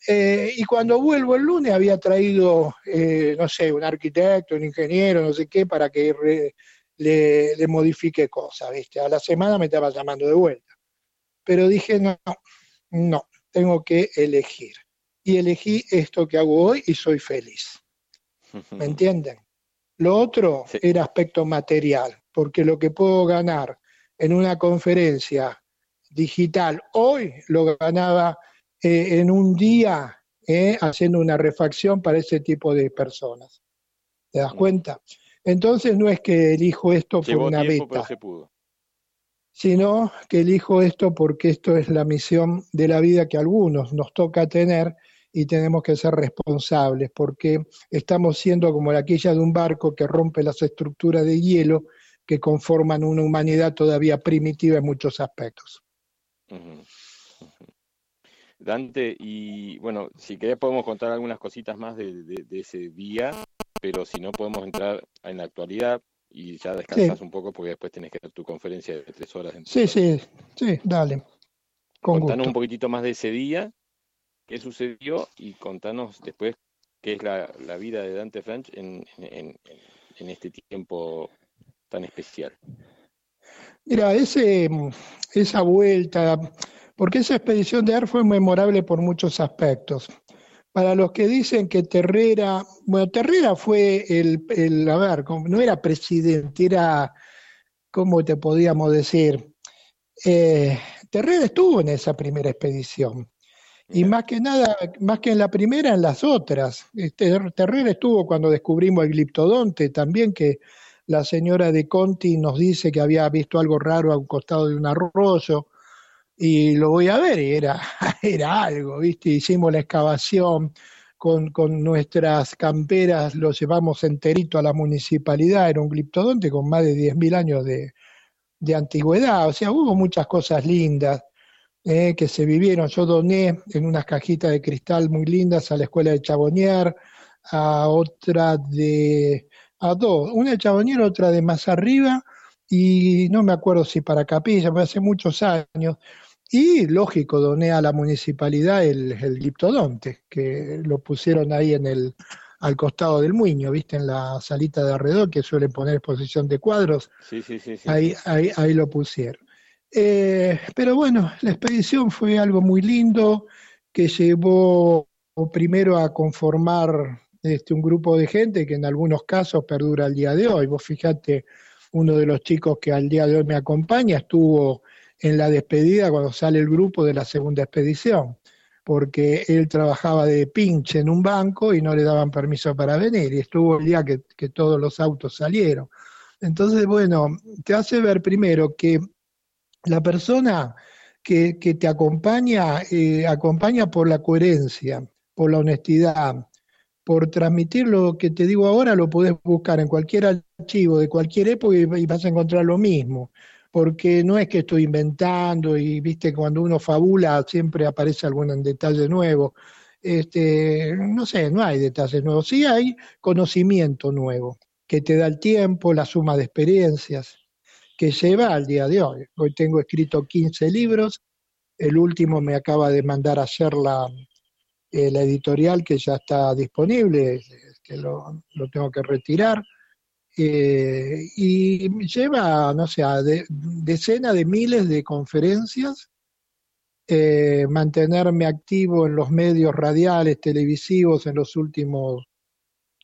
Eh, y cuando vuelvo el lunes había traído, eh, no sé, un arquitecto, un ingeniero, no sé qué, para que le, le, modifique cosas, ¿viste? A la semana me estaba llamando de vuelta. Pero dije, no, no, tengo que elegir. Y elegí esto que hago hoy y soy feliz. ¿Me entienden? Lo otro era aspecto material, porque lo que puedo ganar en una conferencia digital hoy lo ganaba eh, en un día eh, haciendo una refacción para ese tipo de personas. ¿Te das mm. cuenta? Entonces no es que elijo esto por una beta sino que elijo esto porque esto es la misión de la vida que a algunos nos toca tener y tenemos que ser responsables, porque estamos siendo como la quilla de un barco que rompe las estructuras de hielo que conforman una humanidad todavía primitiva en muchos aspectos. Dante, y bueno, si querés podemos contar algunas cositas más de ese día, pero si no podemos entrar en la actualidad, y ya descansas un poco porque después tienes que hacer tu conferencia de tres horas. Sí, sí, sí, dale. contanos un poquitito más de ese día, qué sucedió y contanos después qué es la, vida de Dante French en, en, este tiempo tan especial. Mira, ese, esa vuelta, porque esa expedición de AR fue memorable por muchos aspectos para los que dicen que Terrera, bueno, Terrera fue el, el a ver, no era presidente, era, ¿cómo te podíamos decir? Eh, Terrera estuvo en esa primera expedición. Y más que nada, más que en la primera, en las otras. Este, Terrera estuvo cuando descubrimos el gliptodonte, también que la señora de Conti nos dice que había visto algo raro a un costado de un arroyo y lo voy a ver, y era, era algo, ¿viste? Hicimos la excavación con, nuestras camperas, lo llevamos enterito a la municipalidad, era un gliptodonte con más de 10.000 años de, antigüedad, o sea, hubo muchas cosas lindas eh, que se vivieron. Yo doné en unas cajitas de cristal muy lindas a la escuela de Chabonier, a otra de, a dos, una de Chabonier, otra de más arriba, y no me acuerdo si para Capilla, pero hace muchos años, y lógico, doné a la municipalidad el, el gliptodonte, que lo pusieron ahí en el, al costado del muño, ¿viste? En la salita de alrededor, que suelen poner exposición de cuadros. Sí, sí, sí. ahí, ahí, ahí, lo pusieron. Eh, pero bueno, la expedición fue algo muy lindo que llevó primero a conformar este, un grupo de gente que en algunos casos perdura al día de hoy. Vos fijate, uno de los chicos que al día de hoy me acompaña estuvo en la despedida cuando sale el grupo de la segunda expedición, porque él trabajaba de pinche en un banco y no le daban permiso para venir, y estuvo el día que, todos los autos salieron. Entonces, bueno, te hace ver primero que la persona que, te acompaña, eh, acompaña por la coherencia, por la honestidad, por transmitir lo que te digo ahora, lo puedes buscar en cualquier archivo de cualquier época y vas a encontrar lo mismo porque no es que estoy inventando y viste cuando uno fabula siempre aparece algún detalle nuevo. Este, no sé, no hay detalles nuevos, sí hay conocimiento nuevo que te da el tiempo, la suma de experiencias que lleva al día de hoy. Hoy tengo escrito 15 libros, el último me acaba de mandar a hacer la, eh, la editorial que ya está disponible, que lo, tengo que retirar, eh, y lleva, no sé, decenas de miles de conferencias, eh, mantenerme activo en los medios radiales, televisivos en los últimos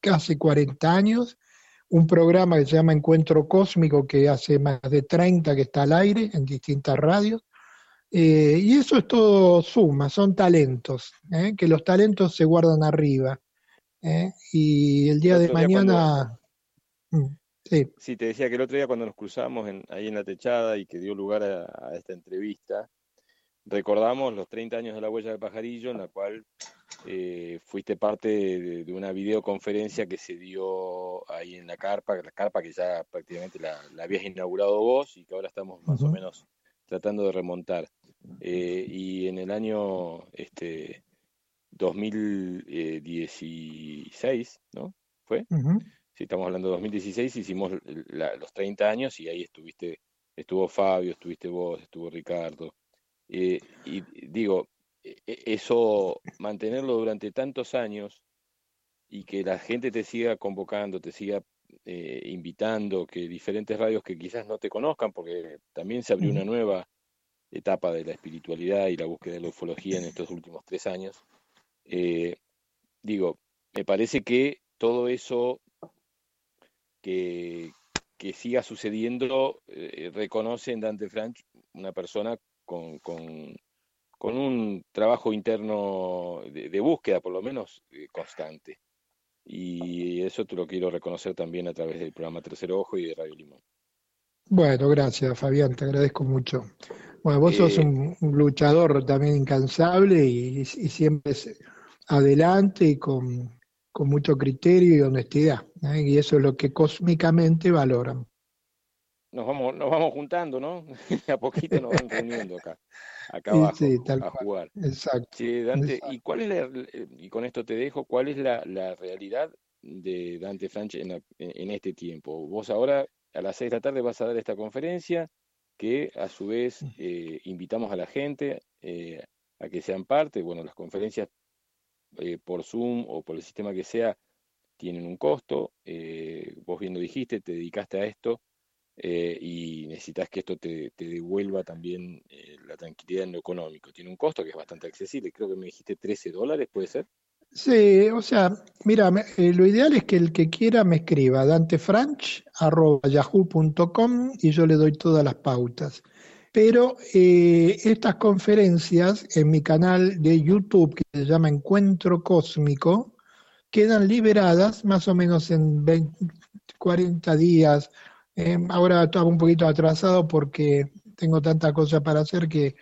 casi 40 años, un programa que se llama Encuentro Cósmico, que hace más de 30 que está al aire en distintas radios, eh, y eso es todo suma, son talentos, que los talentos se guardan arriba. Y el día de mañana... Mm, sí. sí. te decía que el otro día cuando nos cruzamos ahí en la techada y que dio lugar a, esta entrevista, recordamos los 30 años de la huella del pajarillo, en la cual fuiste parte de, una videoconferencia que se dio ahí en la carpa, la carpa que ya prácticamente la, habías inaugurado vos y que ahora estamos más o menos tratando de remontar. Eh, y en el año este, 2016, ¿no? ¿Fue? Si estamos hablando de 2016, hicimos los 30 años y ahí estuviste, estuvo Fabio, estuviste vos, estuvo Ricardo. Eh, y digo, e, e, eso, mantenerlo durante tantos años y que la gente te siga convocando, te siga eh, invitando, que diferentes radios que quizás no te conozcan, porque también se abrió una nueva etapa de la espiritualidad y la búsqueda de la ufología en estos últimos tres años. Eh, digo, me parece que todo eso que, que siga sucediendo eh, reconoce en Dante Franch una persona con, con, un trabajo interno de, búsqueda, por lo menos, eh, constante. Y eso te lo quiero reconocer también a través del programa Tercero Ojo y de Radio Limón. Bueno, gracias Fabián, te agradezco mucho. Bueno, vos sos eh, un, luchador también incansable y, siempre adelante y con, mucho criterio y honestidad. ¿eh? Y eso es lo que cósmicamente valoran. Nos vamos, nos vamos juntando, ¿no? a poquito nos vamos reuniendo acá, acá abajo a jugar. Exacto, Dante, ¿y cuál es la, y con esto te dejo, cuál es la, realidad de Dante Franch en, en este tiempo? Vos ahora a las seis de la tarde vas a dar esta conferencia que a su vez eh, invitamos a la gente eh, a que sean parte. Bueno, las conferencias eh, por Zoom o por el sistema que sea tienen un costo. vos bien lo dijiste, te dedicaste a esto y necesitas que esto te, devuelva también la tranquilidad en lo económico. Tiene un costo que es bastante accesible, creo que me dijiste 13 dólares, ¿puede ser? Sí, o sea, mira, eh, lo ideal es que el que quiera me escriba dantefranch.yahoo.com y yo le doy todas las pautas. Pero eh, estas conferencias en mi canal de YouTube, que se llama Encuentro Cósmico, quedan liberadas más o menos en 40 días. Eh, ahora estaba un poquito atrasado porque tengo tanta cosa para hacer que,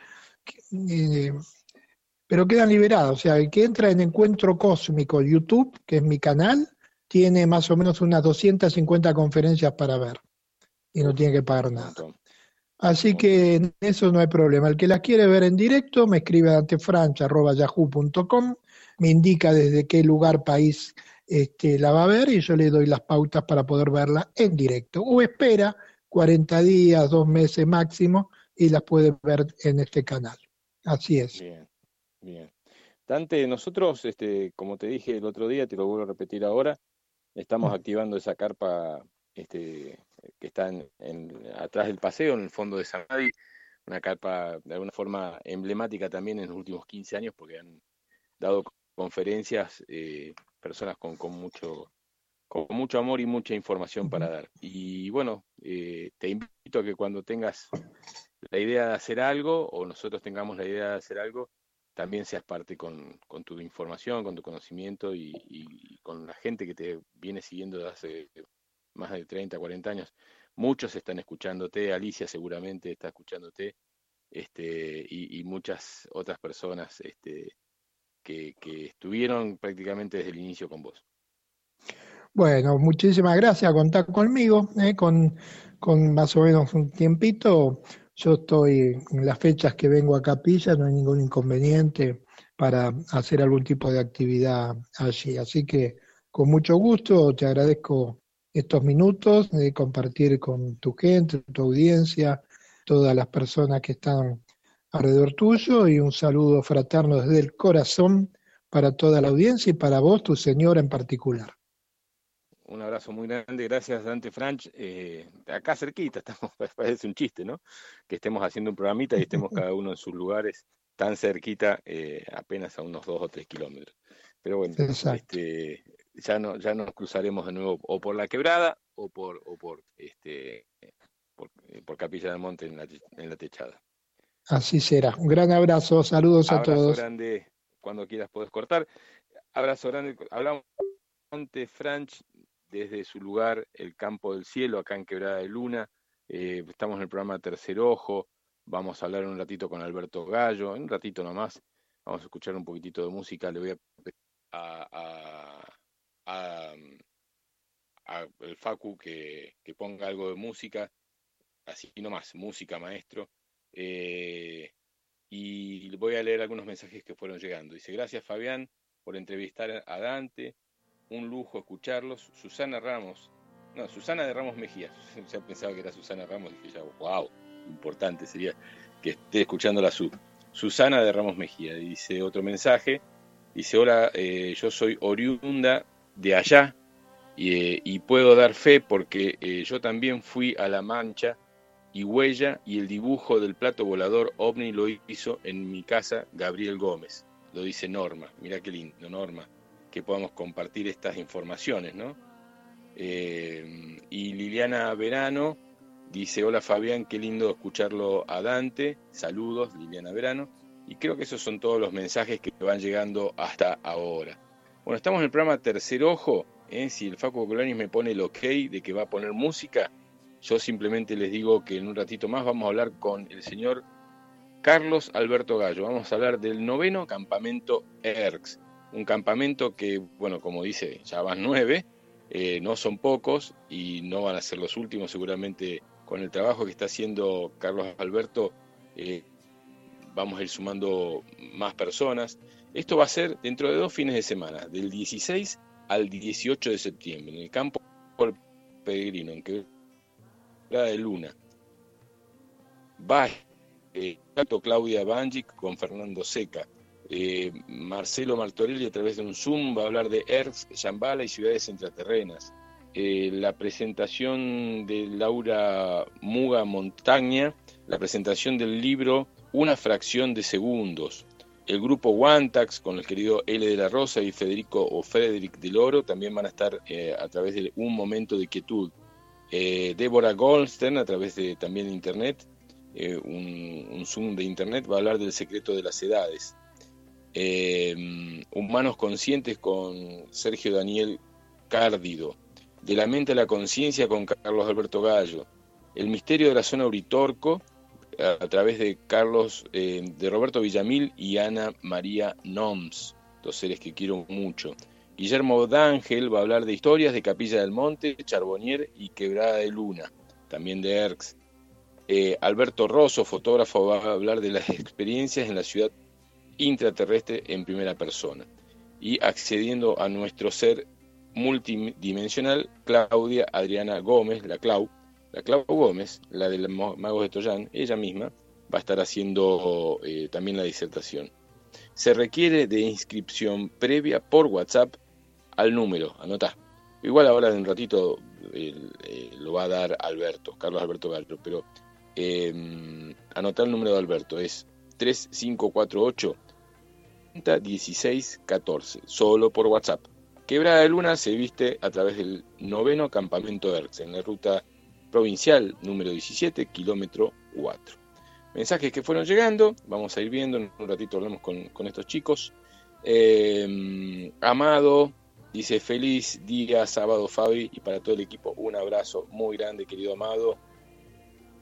pero quedan liberados. O sea, el que entra en Encuentro Cósmico YouTube, que es mi canal, tiene más o menos unas 250 conferencias para ver y no tiene que pagar nada. Así que en eso no hay problema. El que las quiere ver en directo me escribe a antefrancha.yahoo.com, me indica desde qué lugar, país este, la va a ver y yo le doy las pautas para poder verla en directo. O espera 40 días, dos meses máximo y las puede ver en este canal. Así es. Bien. Dante, nosotros, este, como te dije el otro día, te lo vuelvo a repetir ahora, estamos activando esa carpa este, que está en, atrás del paseo, en el fondo de Sanadi, una carpa de alguna forma emblemática también en los últimos 15 años porque han dado conferencias eh, personas con, con, mucho con mucho amor y mucha información para dar. Y bueno, eh, te invito a que cuando tengas la idea de hacer algo o nosotros tengamos la idea de hacer algo, también seas parte con, tu información, con tu conocimiento y, con la gente que te viene siguiendo desde hace más de 30, 40 años. Muchos están escuchándote, Alicia seguramente está escuchándote, este, y, muchas otras personas este, que, estuvieron prácticamente desde el inicio con vos. Bueno, muchísimas gracias, contar conmigo, eh, con, con más o menos un tiempito yo estoy en las fechas que vengo a Capilla, no hay ningún inconveniente para hacer algún tipo de actividad allí. Así que con mucho gusto te agradezco estos minutos de compartir con tu gente, tu audiencia, todas las personas que están alrededor tuyo y un saludo fraterno desde el corazón para toda la audiencia y para vos, tu señora en particular. Un abrazo muy grande, gracias Dante Franch. Eh, acá cerquita, estamos, parece un chiste, ¿no? Que estemos haciendo un programita y estemos cada uno en sus lugares, tan cerquita, eh, apenas a unos dos o tres kilómetros. Pero bueno, este, ya no, ya nos cruzaremos de nuevo o por la quebrada o por, o por este por, eh, Capilla del Monte en la, en la techada. Así será. Un gran abrazo, saludos a todos. Abrazo grande, cuando quieras puedes cortar. Abrazo grande. Hablamos Dante Franch desde su lugar, el Campo del Cielo, acá en Quebrada de Luna. Eh, estamos en el programa Tercer Ojo. Vamos a hablar un ratito con Alberto Gallo, un ratito nomás. Vamos a escuchar un poquitito de música. Le voy a a, a, el Facu que, ponga algo de música, así nomás, música maestro. Eh, y voy a leer algunos mensajes que fueron llegando. Dice, gracias Fabián por entrevistar a Dante un lujo escucharlos. Susana Ramos, no, Susana de Ramos Mejía, ya pensaba que era Susana Ramos, dije ya, wow, importante sería que esté escuchando la sub. Susana de Ramos Mejía, dice otro mensaje, dice, hola, eh, yo soy oriunda de allá eh, y, puedo dar fe porque eh, yo también fui a La Mancha y Huella y el dibujo del plato volador ovni lo hizo en mi casa Gabriel Gómez, lo dice Norma, mira qué lindo, Norma que podamos compartir estas informaciones, ¿no? Eh, y Liliana Verano dice, hola Fabián, qué lindo escucharlo a Dante, saludos Liliana Verano, y creo que esos son todos los mensajes que van llegando hasta ahora. Bueno, estamos en el programa Tercer Ojo, ¿eh? si el Facu Colanis me pone el ok de que va a poner música, yo simplemente les digo que en un ratito más vamos a hablar con el señor Carlos Alberto Gallo, vamos a hablar del noveno campamento ERX un campamento que, bueno, como dice, ya van nueve, eh, no son pocos y no van a ser los últimos, seguramente con el trabajo que está haciendo Carlos Alberto, eh, vamos a ir sumando más personas. Esto va a ser dentro de dos fines de semana, del 16 al 18 de septiembre, en el campo Peregrino, en Quebrada de Luna. Va eh, Claudia Banjic con Fernando Seca. Eh, Marcelo Martorelli a través de un Zoom va a hablar de Earth, Shambhala y ciudades intraterrenas. Eh, la presentación de Laura Muga Montaña, la presentación del libro Una fracción de segundos. El grupo Wantax con el querido L de la Rosa y Federico o Frederick del Oro también van a estar eh, a través de un momento de quietud. Débora Goldstern a través de también internet, un, un Zoom de internet va a hablar del secreto de las edades. Humanos Conscientes con Sergio Daniel Cárdido, De la mente a la conciencia con Carlos Alberto Gallo, El misterio de la zona Uritorco a, través de Carlos, em, de Roberto Villamil y Ana María Noms, dos seres que quiero mucho. Guillermo D'Ángel va a hablar de historias de Capilla del Monte, Charbonnier y Quebrada de Luna, también de Erx. Eh, Alberto Rosso, fotógrafo, va a hablar de las experiencias en la ciudad intraterrestre en primera persona. Y accediendo a nuestro ser multidimensional, Claudia Adriana Gómez, la Clau, la Clau Gómez, la del Magos de Toyán, ella misma, va a estar haciendo eh, también la disertación. Se requiere de inscripción previa por WhatsApp al número, anota. Igual ahora de un ratito eh, lo va a dar Alberto, Carlos Alberto Gallo, pero eh, anota el número de Alberto, es 3548 1614, solo por WhatsApp. Quebrada de Luna se viste a través del noveno campamento ERX en la ruta provincial número 17, kilómetro 4. Mensajes que fueron llegando, vamos a ir viendo, en un ratito hablamos con, estos chicos. Eh, Amado dice feliz día sábado Fabi y para todo el equipo un abrazo muy grande querido Amado.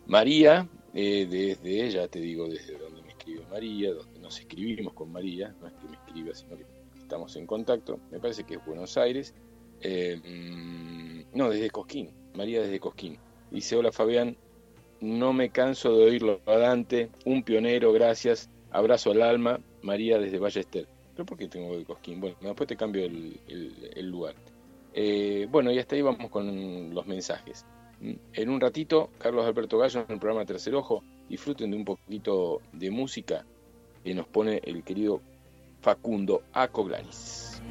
María, eh, desde ella te digo desde donde me escribe María, nos escribimos con María, no es que me escriba, sino que estamos en contacto, me parece que es Buenos Aires, mm, no, desde Cosquín, María desde Cosquín. Dice, hola Fabián, no me canso de oírlo a Dante, un pionero, gracias, abrazo al alma, María desde Ballester. ¿Pero por qué tengo de Cosquín? Bueno, después te cambio el, lugar. Eh, bueno, y hasta ahí vamos con los mensajes. Mm, en un ratito, Carlos Alberto Gallo en el programa Tercer Ojo, disfruten de un poquito de música que nos pone el querido Facundo Acoglanis.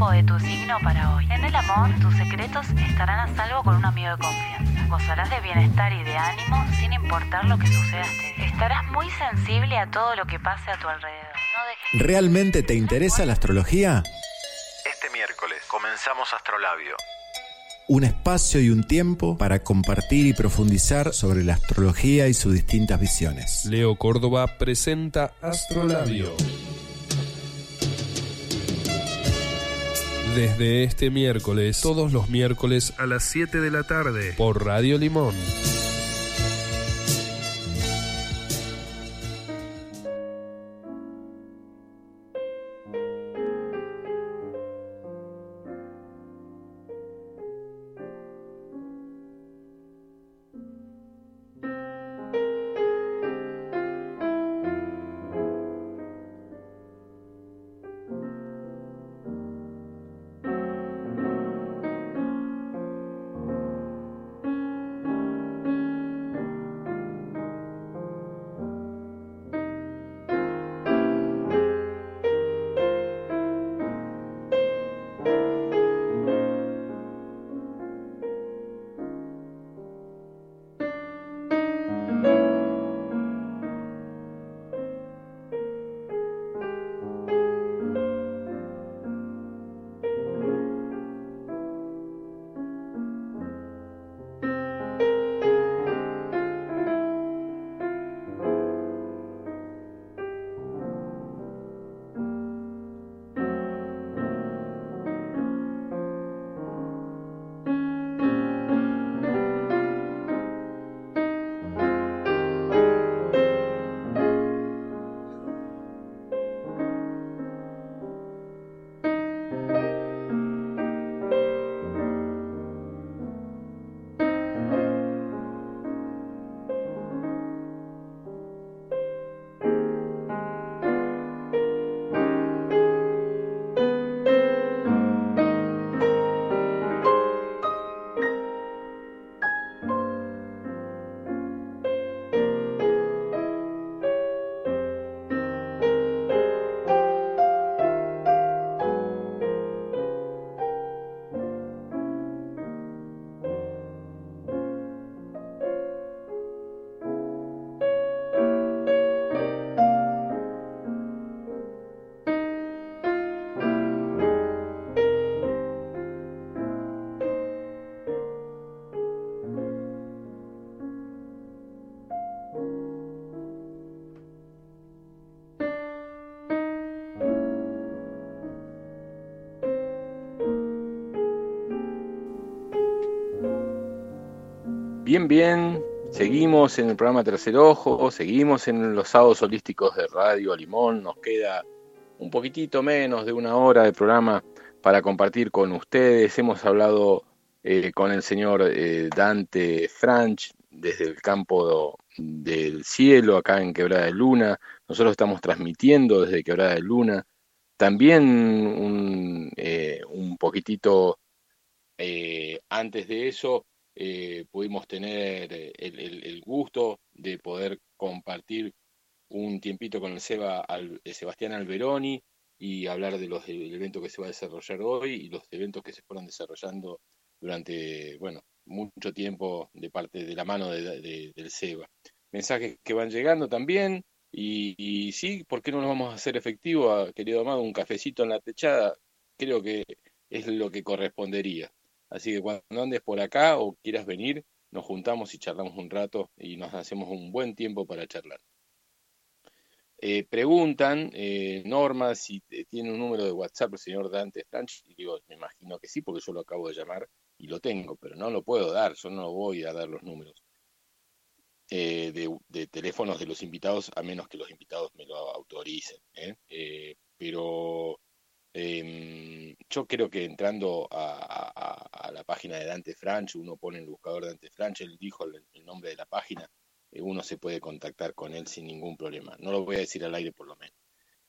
Horóscopo de tu signo para hoy. En el amor, tus secretos estarán a salvo con un amigo de confianza. Gozarás de bienestar y de ánimo sin importar lo que suceda este día. Estarás muy sensible a todo lo que pase a tu alrededor. No dejes ¿Realmente te interesa la astrología? Este miércoles comenzamos Astrolabio. Un espacio y un tiempo para compartir y profundizar sobre la astrología y sus distintas visiones. Leo Córdoba presenta Astrolabio. Desde este miércoles, todos los miércoles a las 7 de la tarde, por Radio Limón. Bien, bien, seguimos en el programa Tercer Ojo, seguimos en los sábados holísticos de Radio Limón, nos queda un poquitito menos de una hora de programa para compartir con ustedes. Hemos hablado eh, con el señor eh, Dante Franch desde el campo del cielo, acá en Quebrada de Luna. Nosotros estamos transmitiendo desde Quebrada de Luna. También un, eh, un poquitito antes de eso, eh, pudimos tener eh, el, gusto de poder compartir un tiempito con el Seba, al, Sebastián Alberoni y hablar de los del evento que se va a desarrollar hoy y los eventos que se fueron desarrollando durante, bueno, mucho tiempo de parte de la mano de, del Seba. Mensajes que van llegando también y, y, sí, ¿por qué no nos vamos a hacer efectivo, ah, querido amado, un cafecito en la techada? Creo que es lo que correspondería. Así que cuando andes por acá o quieras venir, nos juntamos y charlamos un rato y nos hacemos un buen tiempo para charlar. Eh, preguntan, eh, Norma, si tiene un número de WhatsApp el señor Dante Franch, y digo, me imagino que sí, porque yo lo acabo de llamar y lo tengo, pero no lo puedo dar, yo no voy a dar los números eh, de, de, teléfonos de los invitados, a menos que los invitados me lo autoricen. pero eh, yo creo que entrando a, la página de Dante Franch, uno pone el buscador Dante Franch, él dijo el, nombre de la página, eh, uno se puede contactar con él sin ningún problema. No lo voy a decir al aire por lo menos.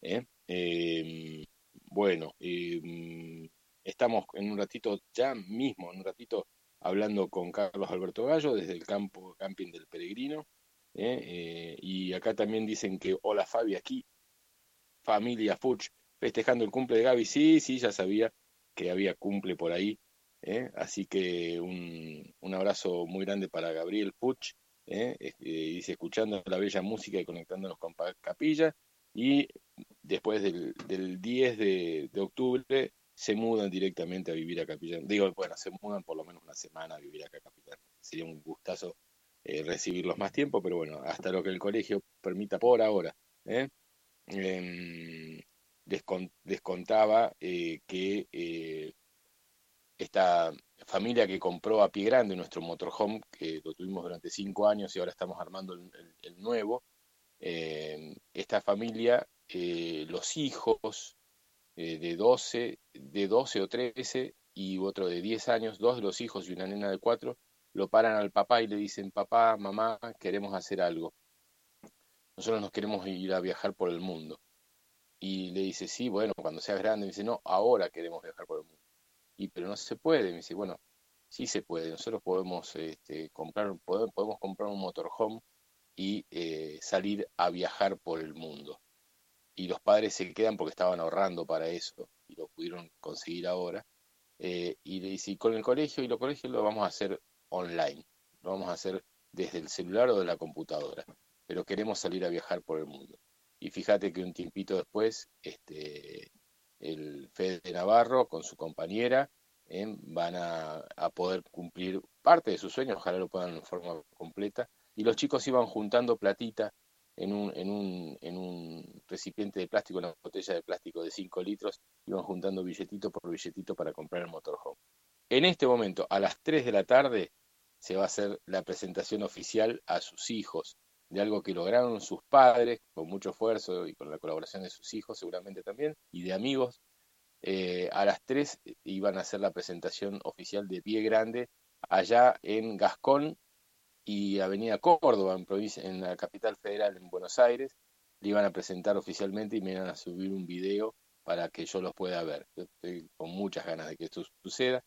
¿eh? Em, bueno, em, estamos en un ratito, ya mismo, en un ratito, hablando con Carlos Alberto Gallo desde el campo camping del Peregrino. ¿eh? y acá también dicen que hola Fabi aquí familia Fuch festejando el cumple de Gaby. Sí, sí, ya sabía que había cumple por ahí. ¿eh? Así que un, un, abrazo muy grande para Gabriel Fuch. ¿eh? Este, dice, escuchando la bella música y conectándonos con Capilla. Y después del, del 10 de, octubre se mudan directamente a vivir a Capilla. Digo, bueno, se mudan por lo menos una semana a vivir acá a Capilla. Sería un gustazo eh, recibirlos más tiempo, pero bueno, hasta lo que el colegio permita por ahora. ¿eh? Eh, descontaba que eh, esta familia que compró a pie grande nuestro motorhome, que lo tuvimos durante cinco años y ahora estamos armando el, nuevo, esta familia, los hijos de 12, de 12 o 13 y otro de 10 años, dos de los hijos y una nena de 4, lo paran al papá y le dicen, papá, mamá, queremos hacer algo. Nosotros nos queremos ir a viajar por el mundo. Y le dice, sí, bueno, cuando seas grande. Me dice, no, ahora queremos viajar por el mundo. Y pero no se puede. Me dice, bueno, sí se puede. Nosotros podemos este, comprar, podemos, podemos, comprar un motorhome y eh, salir a viajar por el mundo. Y los padres se quedan porque estaban ahorrando para eso y lo pudieron conseguir ahora. Eh, y le dice, y con el colegio, y los colegios lo vamos a hacer online. Lo vamos a hacer desde el celular o de la computadora. Pero queremos salir a viajar por el mundo. Y fíjate que un tiempito después, este, el Fede Navarro con su compañera eh, van a, poder cumplir parte de sus sueños, ojalá lo puedan en forma completa. Y los chicos iban juntando platita en un, en un, en un recipiente de plástico, una botella de plástico de 5 litros, iban juntando billetito por billetito para comprar el motorhome. En este momento, a las 3 de la tarde, se va a hacer la presentación oficial a sus hijos de algo que lograron sus padres con mucho esfuerzo y con la colaboración de sus hijos seguramente también y de amigos. Eh, a las 3 iban a hacer la presentación oficial de Pie Grande allá en Gascón y Avenida Córdoba, en, provincia, en la capital federal en Buenos Aires. Le iban a presentar oficialmente y me iban a subir un video para que yo los pueda ver. Yo estoy con muchas ganas de que esto suceda.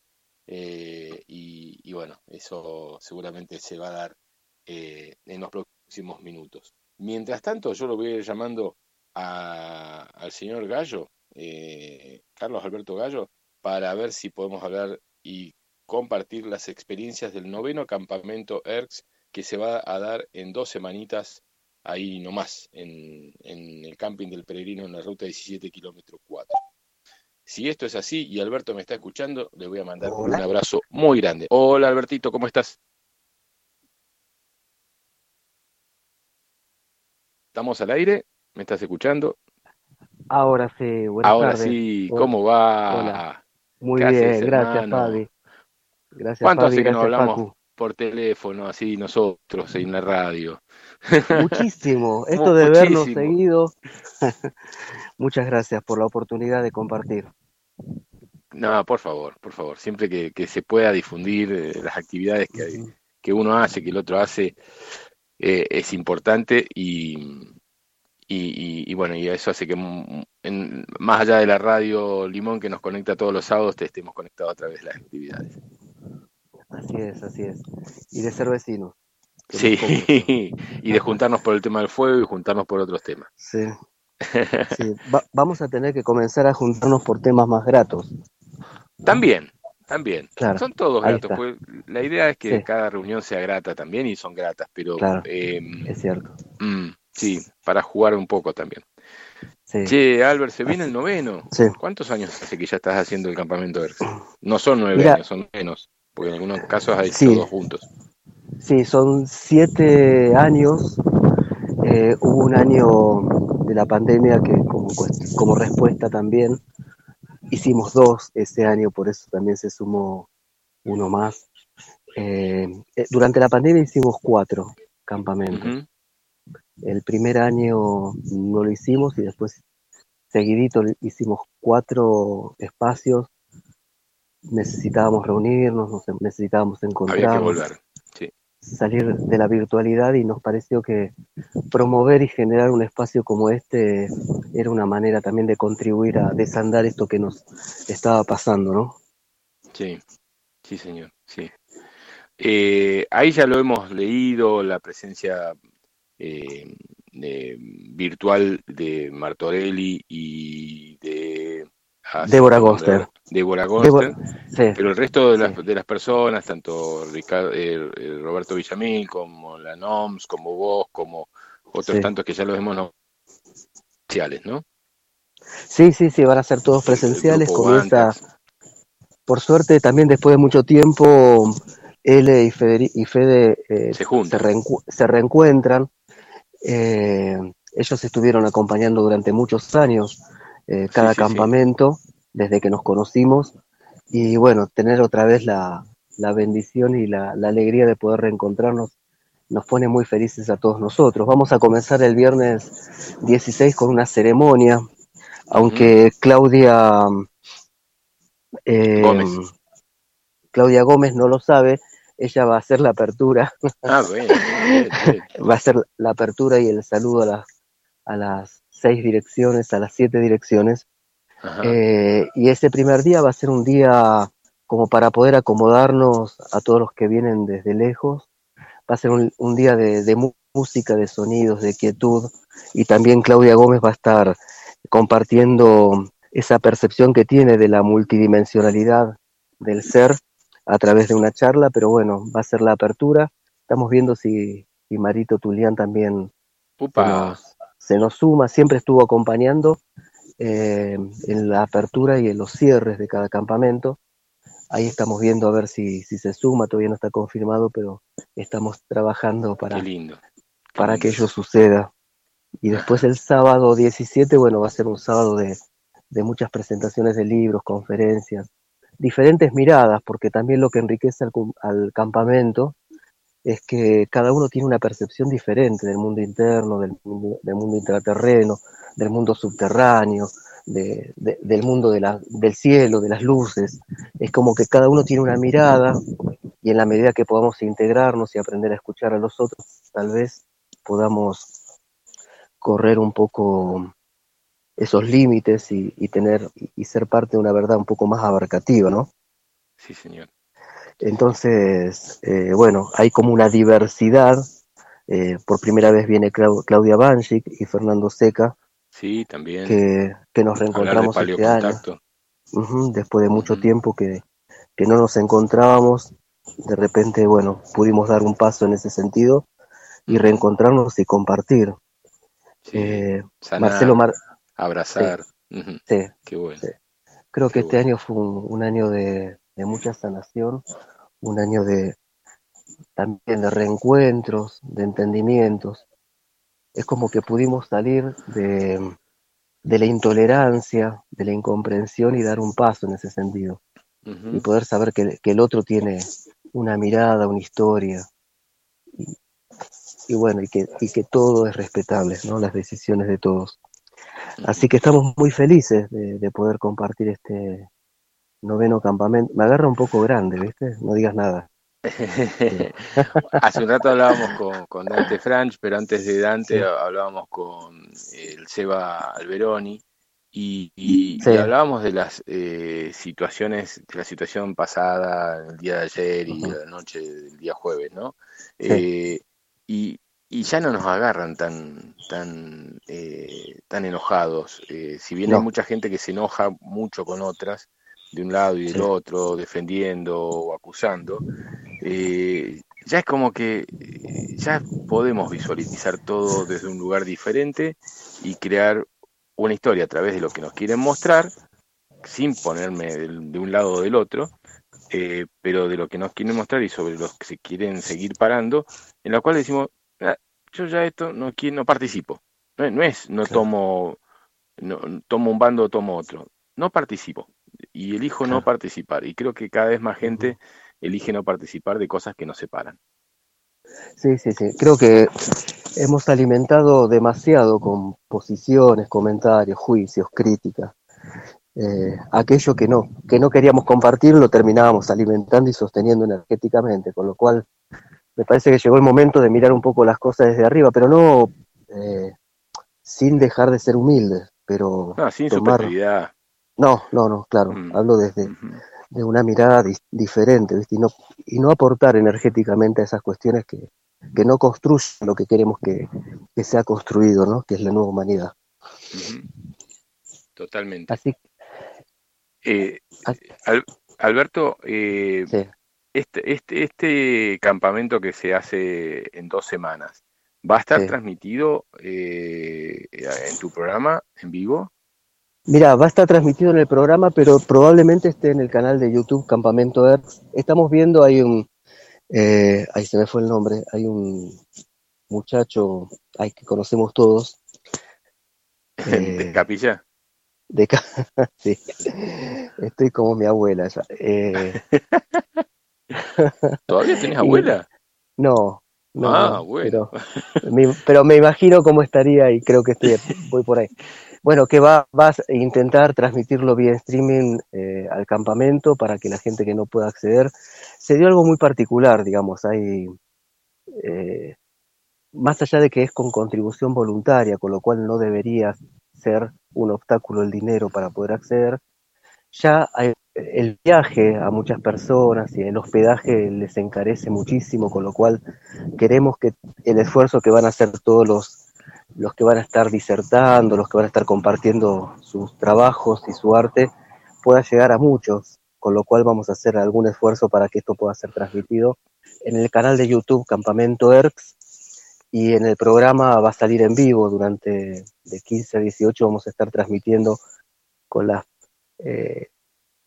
Eh, y, bueno, eso seguramente se va a dar eh, en los próximos minutos. Mientras tanto, yo lo voy a ir llamando a, al señor Gallo, eh, Carlos Alberto Gallo, para ver si podemos hablar y compartir las experiencias del noveno campamento ERX que se va a dar en dos semanitas ahí nomás, en, en el camping del peregrino en la ruta 17 kilómetro 4. Si esto es así y Alberto me está escuchando, le voy a mandar Hola. un abrazo muy grande. Hola Albertito, ¿cómo estás? ¿Estamos al aire? ¿Me estás escuchando? Ahora sí, buenas Ahora tardes. sí, ¿cómo va? Hola. Muy bien, haces, gracias? Fabi. Gracias, ¿Cuánto Fabi, hace que nos hablamos Facu. por teléfono, así nosotros, en la radio? Muchísimo, esto de vernos Muchísimo. seguido. Muchas gracias por la oportunidad de compartir. No, por favor, por favor, siempre que, que se pueda difundir eh, las actividades que, que, uno hace, que el otro hace, eh, es importante y, y, y, bueno, y eso hace que en, más allá de la radio Limón que nos conecta todos los sábados, te estemos conectados a través de las actividades. Así es, así es. Y de ser vecinos. Sí, y de juntarnos por el tema del fuego y juntarnos por otros temas. Sí. sí. Va vamos a tener que comenzar a juntarnos por temas más gratos. También, también. Claro, son todos gratos. Pues la idea es que sí. cada reunión sea grata también y son gratas, pero... Claro, eh, es cierto. Mmm, sí, para jugar un poco también. Sí. Che, Albert, se viene el noveno. Sí. ¿Cuántos años hace que ya estás haciendo el campamento de No son nueve Mira, años, son menos, porque en algunos casos hay todos juntos. Sí, son siete años. Eh, hubo un año de la pandemia que como, como respuesta también hicimos dos ese año, por eso también se sumó uno más. Eh, durante la pandemia hicimos cuatro campamentos. Uh -huh. El primer año no lo hicimos y después seguidito hicimos cuatro espacios. Necesitábamos reunirnos, necesitábamos encontrarnos. Había que volver. Salir de la virtualidad y nos pareció que promover y generar un espacio como este era una manera también de contribuir a desandar esto que nos estaba pasando, ¿no? Sí, sí, señor, sí. Eh, ahí ya lo hemos leído, la presencia eh, eh, virtual de Martorelli y de ah, Débora Goster. Débora Goster, pero el resto de las, de las personas, tanto Ricardo, eh, eh, Roberto Villamil como la NOMS, como vos, como otros tantos que ya los hemos presenciales, ¿no? Sí, sí, sí, van a ser todos presenciales. Comienza, por suerte, también después de mucho tiempo, él y, Fede se, se, reencuentran. Eh, ellos estuvieron acompañando durante muchos años eh, cada campamento, desde que nos conocimos. Y bueno, tener otra vez la, bendición y la, alegría de poder reencontrarnos nos pone muy felices a todos nosotros. Vamos a comenzar el viernes 16 con una ceremonia, aunque Claudia eh, Claudia Gómez no lo sabe, ella va a hacer la apertura. Ah, va a ser la apertura y el saludo a las, a las seis direcciones, a las siete direcciones. Eh, y ese primer día va a ser un día como para poder acomodarnos a todos los que vienen desde lejos. Va a ser un, día de, música, de sonidos, de quietud. Y también Claudia Gómez va a estar compartiendo esa percepción que tiene de la multidimensionalidad del ser a través de una charla, pero bueno, va a ser la apertura. Estamos viendo si, si Marito Tulián también se nos, suma, siempre estuvo acompañando eh, en la apertura y en los cierres de cada campamento. Ahí estamos viendo a ver si, si se suma, todavía no está confirmado, pero estamos trabajando para, para que ello suceda. Y después el sábado 17, bueno, va a ser un sábado de, de muchas presentaciones de libros, conferencias, diferentes miradas, porque también lo que enriquece al, campamento es que cada uno tiene una percepción diferente del mundo interno, del mundo, del mundo intraterreno, del mundo subterráneo, del mundo de la, del cielo, de las luces. Es como que cada uno tiene una mirada y en la medida que podamos integrarnos y aprender a escuchar a los otros, tal vez podamos correr un poco esos límites y, tener y ser parte de una verdad un poco más abarcativa, ¿no? Sí, señor. Entonces, eh, bueno, hay como una diversidad. Eh, por primera vez viene Claudia Banchik y Fernando Seca. Sí, también. Que, nos reencontramos este año. después de mucho tiempo que, no nos encontrábamos, de repente, bueno, pudimos dar un paso en ese sentido y reencontrarnos y compartir. Eh, Marcelo Mar abrazar. Sí, qué bueno. Creo que este año fue un, año de, mucha sanación, un año de también de reencuentros, de entendimientos. Es como que pudimos salir de, la intolerancia, de la incomprensión y dar un paso en ese sentido. Y poder saber que, el otro tiene una mirada, una historia. Y, bueno, y que, y que todo es respetable, ¿no? Las decisiones de todos. Así que estamos muy felices de, poder compartir este noveno campamento. Me agarra un poco grande, ¿viste? No digas nada. Hace un rato hablábamos con, Dante Franch, pero antes de Dante hablábamos con el Seba Alberoni y, hablábamos de las eh, situaciones, de la situación pasada, el día de ayer y la noche del día jueves, ¿no? Eh, y y ya no nos agarran tan tan eh, tan enojados. Eh, si bien hay mucha gente que se enoja mucho con otras de un lado y del otro defendiendo o acusando eh, ya es como que ya podemos visualizar todo desde un lugar diferente y crear una historia a través de lo que nos quieren mostrar sin ponerme de un lado o del otro pero de lo que nos quieren mostrar y sobre los que se quieren seguir parando, en la cual decimos, Ah, yo ya esto no, no participo. No, es, no tomo, no, tomo un bando o tomo otro. No participo. Y elijo no participar. Y creo que cada vez más gente elige no participar de cosas que nos separan. Sí, sí, sí. Creo que hemos alimentado demasiado con posiciones, comentarios, juicios, críticas. Eh, aquello que no, que no queríamos compartir lo terminábamos alimentando y sosteniendo energéticamente, con lo cual me parece que llegó el momento de mirar un poco las cosas desde arriba, pero no eh, sin dejar de ser humildes, pero no, sin tomar... No, no, no, claro, mm. hablo desde de una mirada diferente, ¿viste? Y no, y no aportar energéticamente a esas cuestiones que, que no construyen lo que queremos que, que se ha construido, ¿no? Que es la nueva humanidad. Totalmente. Así. Eh, Alberto, eh, este, este, este campamento que se hace en dos semanas, ¿va a estar transmitido eh, en tu programa en vivo? Mira, va a estar transmitido en el programa, pero probablemente esté en el canal de YouTube Campamento Earth. Estamos viendo, hay un, eh, ahí se me fue el nombre, hay un muchacho ay, que conocemos todos. ¿De capilla? De sí, estoy como mi abuela. Eh, ¿Todavía tienes abuela? No, no, ah, bueno. pero, me, pero me imagino cómo estaría y creo que estoy, voy por ahí. Bueno, que va, a intentar transmitirlo vía streaming eh, al campamento para que la gente que no pueda acceder. Se dio algo muy particular, digamos, hay, eh, más allá de que es con contribución voluntaria, con lo cual no debería ser un obstáculo el dinero para poder acceder, ya el viaje a muchas personas y el hospedaje les encarece muchísimo, con lo cual queremos que el esfuerzo que van a hacer todos los, los que van a estar disertando, los que van a estar compartiendo sus trabajos y su arte, pueda llegar a muchos, con lo cual vamos a hacer algún esfuerzo para que esto pueda ser transmitido en el canal de YouTube Campamento ERX y en el programa va a salir en vivo durante de 15 a 18 vamos a estar transmitiendo con las eh,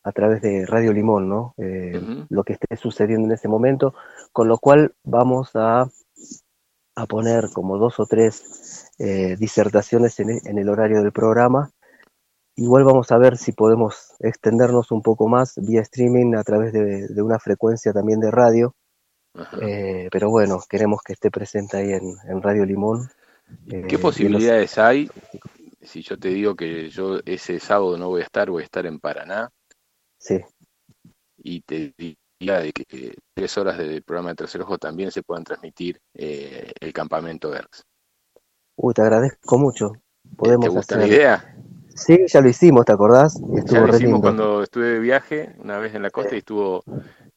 a través de Radio Limón, ¿no? Eh, lo que esté sucediendo en ese momento, con lo cual vamos a, a poner como dos o tres eh, disertaciones en, en, el horario del programa. Igual vamos a ver si podemos extendernos un poco más vía streaming a través de, de una frecuencia también de radio. Eh, pero bueno, queremos que esté presente ahí en, en Radio Limón. ¿Qué posibilidades hay si yo te digo que yo ese sábado no voy a estar, voy a estar en Paraná. Sí. Y te de que tres horas del programa de Tercer Ojo también se puedan transmitir eh, el campamento ERX. Uy, te agradezco mucho. Podemos ¿Te gusta la idea? Sí, ya lo hicimos, ¿te acordás? Estuvo ya lo hicimos cuando estuve de viaje, una vez en la costa, y estuvo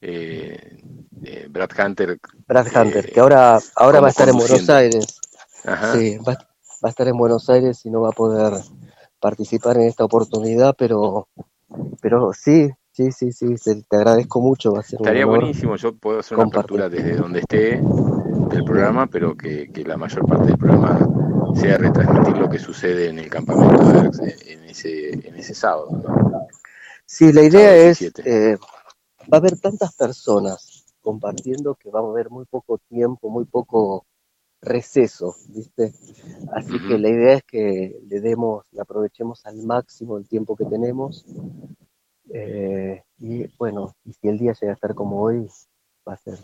eh, eh, Brad Hunter. Brad Hunter, que ahora, ahora va a estar en Buenos Aires. Ajá. Sí, va, va a estar en Buenos Aires y no va a poder participar en esta oportunidad, pero, pero sí, sí, sí, sí, te agradezco mucho. Va a ser Estaría buenísimo, yo puedo hacer una apertura desde donde esté del programa, pero que, que, la mayor parte del programa sea retransmitir lo que sucede en el campamento en ese, en ese sábado. ¿no? Sí, la idea es, eh, va a haber tantas personas compartiendo que va a haber muy poco tiempo, muy poco receso, ¿viste? Así que la idea es que le demos, le aprovechemos al máximo el tiempo que tenemos. Eh, y bueno, y si el día llega a estar como hoy, va a ser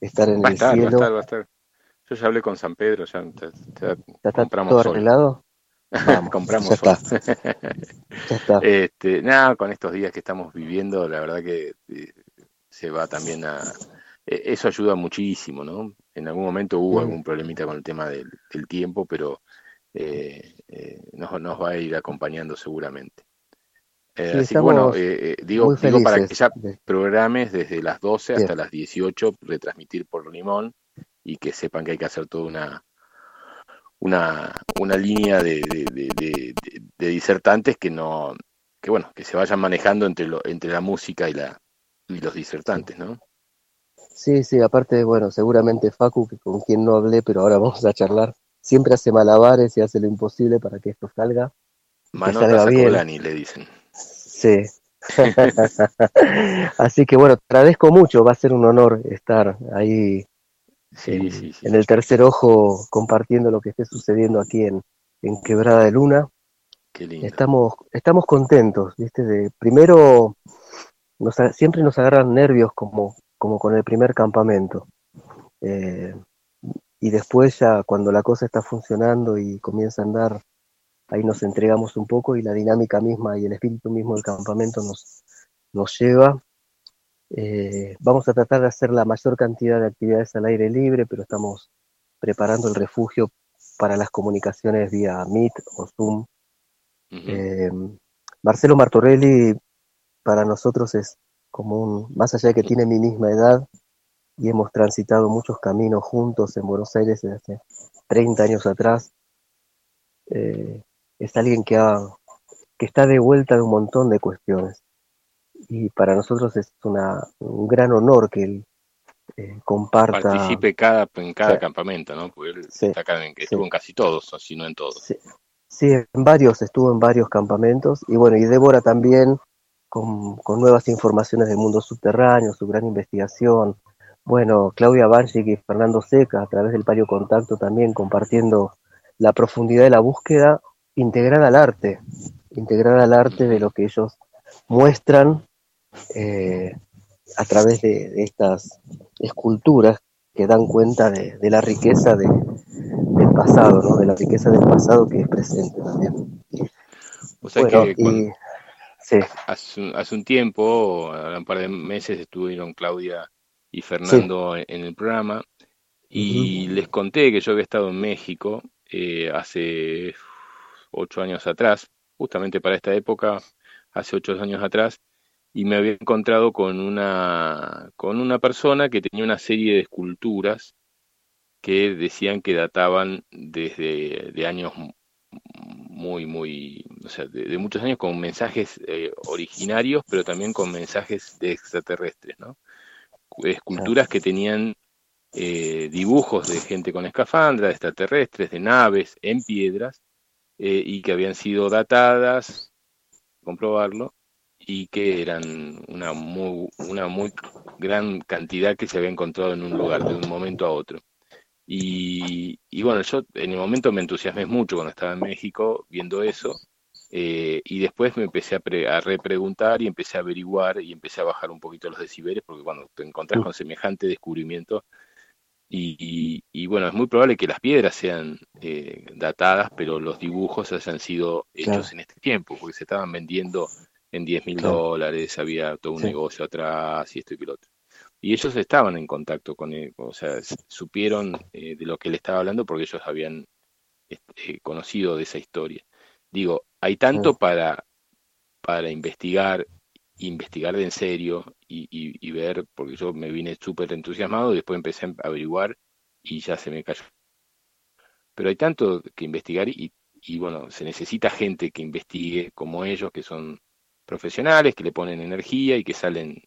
estar en va el estar, cielo. Va a estar, va a estar. Yo ya hablé con San Pedro, ya, te, ¿Ya está compramos todo arreglado? Vamos, compramos ya sol. está. Ya está. Este, nada, con estos días que estamos viviendo, la verdad que eh, se va también a... eh, Eso ayuda muchísimo, ¿no? En algún momento hubo algún problemita con el tema del, del tiempo, pero eh, eh, nos, nos va a ir acompañando seguramente. Eh, Sí, así que bueno, eh, eh, digo, digo para que ya programes desde las 12 Bien. hasta las 18, retransmitir por Limón y que sepan que hay que hacer toda una, una, una línea de, de, disertantes que no, que bueno, que se vayan manejando entre, lo, entre la música y, la, y los disertantes, ¿no? Sí, sí, aparte, bueno, seguramente Facu, que con quien no hablé, pero ahora vamos a charlar, siempre hace malabares y hace lo imposible para que esto salga. y que Manotas salga a bien. Colani, le dicen. Sí. Así que bueno, te agradezco mucho, va a ser un honor estar ahí Sí, en, sí, sí. en el tercer ojo compartiendo lo que esté sucediendo aquí en, en Quebrada de Luna. Qué lindo. Estamos, estamos contentos, ¿viste? De, primero, nos, siempre nos agarran nervios como, como con el primer campamento. Eh, y después ya cuando la cosa está funcionando y comienza a andar, ahí nos entregamos un poco y la dinámica misma y el espíritu mismo del campamento nos, nos lleva. Eh, vamos a tratar de hacer la mayor cantidad de actividades al aire libre, pero estamos preparando el refugio para las comunicaciones vía Meet o Zoom. Eh, Marcelo Martorelli para nosotros es como un, más allá de que tiene mi misma edad y hemos transitado muchos caminos juntos en Buenos Aires desde hace 30 años atrás. Eh, es alguien que, ha, que está de vuelta de un montón de cuestiones. Y para nosotros es una, un gran honor que él eh, comparta. Participe cada, en cada campamento, ¿no? Porque él Sí, está en, estuvo en casi todos, si no en todos. Sí, en varios, estuvo en varios campamentos. Y bueno, y Débora también con, con nuevas informaciones del mundo subterráneo, su gran investigación. Bueno, Claudia Banchik y Fernando Seca, a través del Palio Contacto, también compartiendo la profundidad de la búsqueda integrada al arte, integrada al arte de lo que ellos muestran eh, a través de, de estas esculturas que dan cuenta de, de la riqueza de- del pasado, ¿no? de la riqueza del pasado que es presente también. O sea Bueno, que cuando- y sí, hace, un- hace un tiempo, un par de meses, estuvieron Claudia y Fernando en, en el programa y les conté que yo había estado en México eh, hace ocho años atrás, justamente para esta época, hace ocho años atrás, y me había encontrado con una, con una persona que tenía una serie de esculturas que decían que databan desde de años muy, muy, o sea, de, muchos años con mensajes eh, originarios, pero también con mensajes de extraterrestres, ¿no? Esculturas que tenían eh, dibujos de gente con escafandra, de extraterrestres, de naves en piedras, eh, y que habían sido datadas, comprobarlo, y que eran una muy, una muy gran cantidad que se había encontrado en un lugar de un momento a otro. Y, y bueno, yo en el momento me entusiasmé mucho cuando estaba en México viendo eso, eh, y después me empecé a, pre- a repreguntar y empecé a averiguar y empecé a bajar un poquito los decibeles, porque cuando te encontrás con semejante descubrimiento, y, y- y bueno, es muy probable que las piedras sean eh, datadas, pero los dibujos hayan sido hechos Claro. en este tiempo, porque se estaban vendiendo en 10 mil Claro. dólares, había todo un Sí. negocio atrás y esto y que lo otro. Y ellos estaban en contacto con él, o sea, supieron eh, de lo que él estaba hablando porque ellos habían este, conocido de esa historia. Digo, hay tanto para, para investigar, investigar de en serio y, y- y ver, porque yo me vine súper entusiasmado, después empecé a averiguar y ya se me cayó. Pero hay tanto que investigar y, y bueno, se necesita gente que investigue como ellos, que son profesionales, que le ponen energía y que salen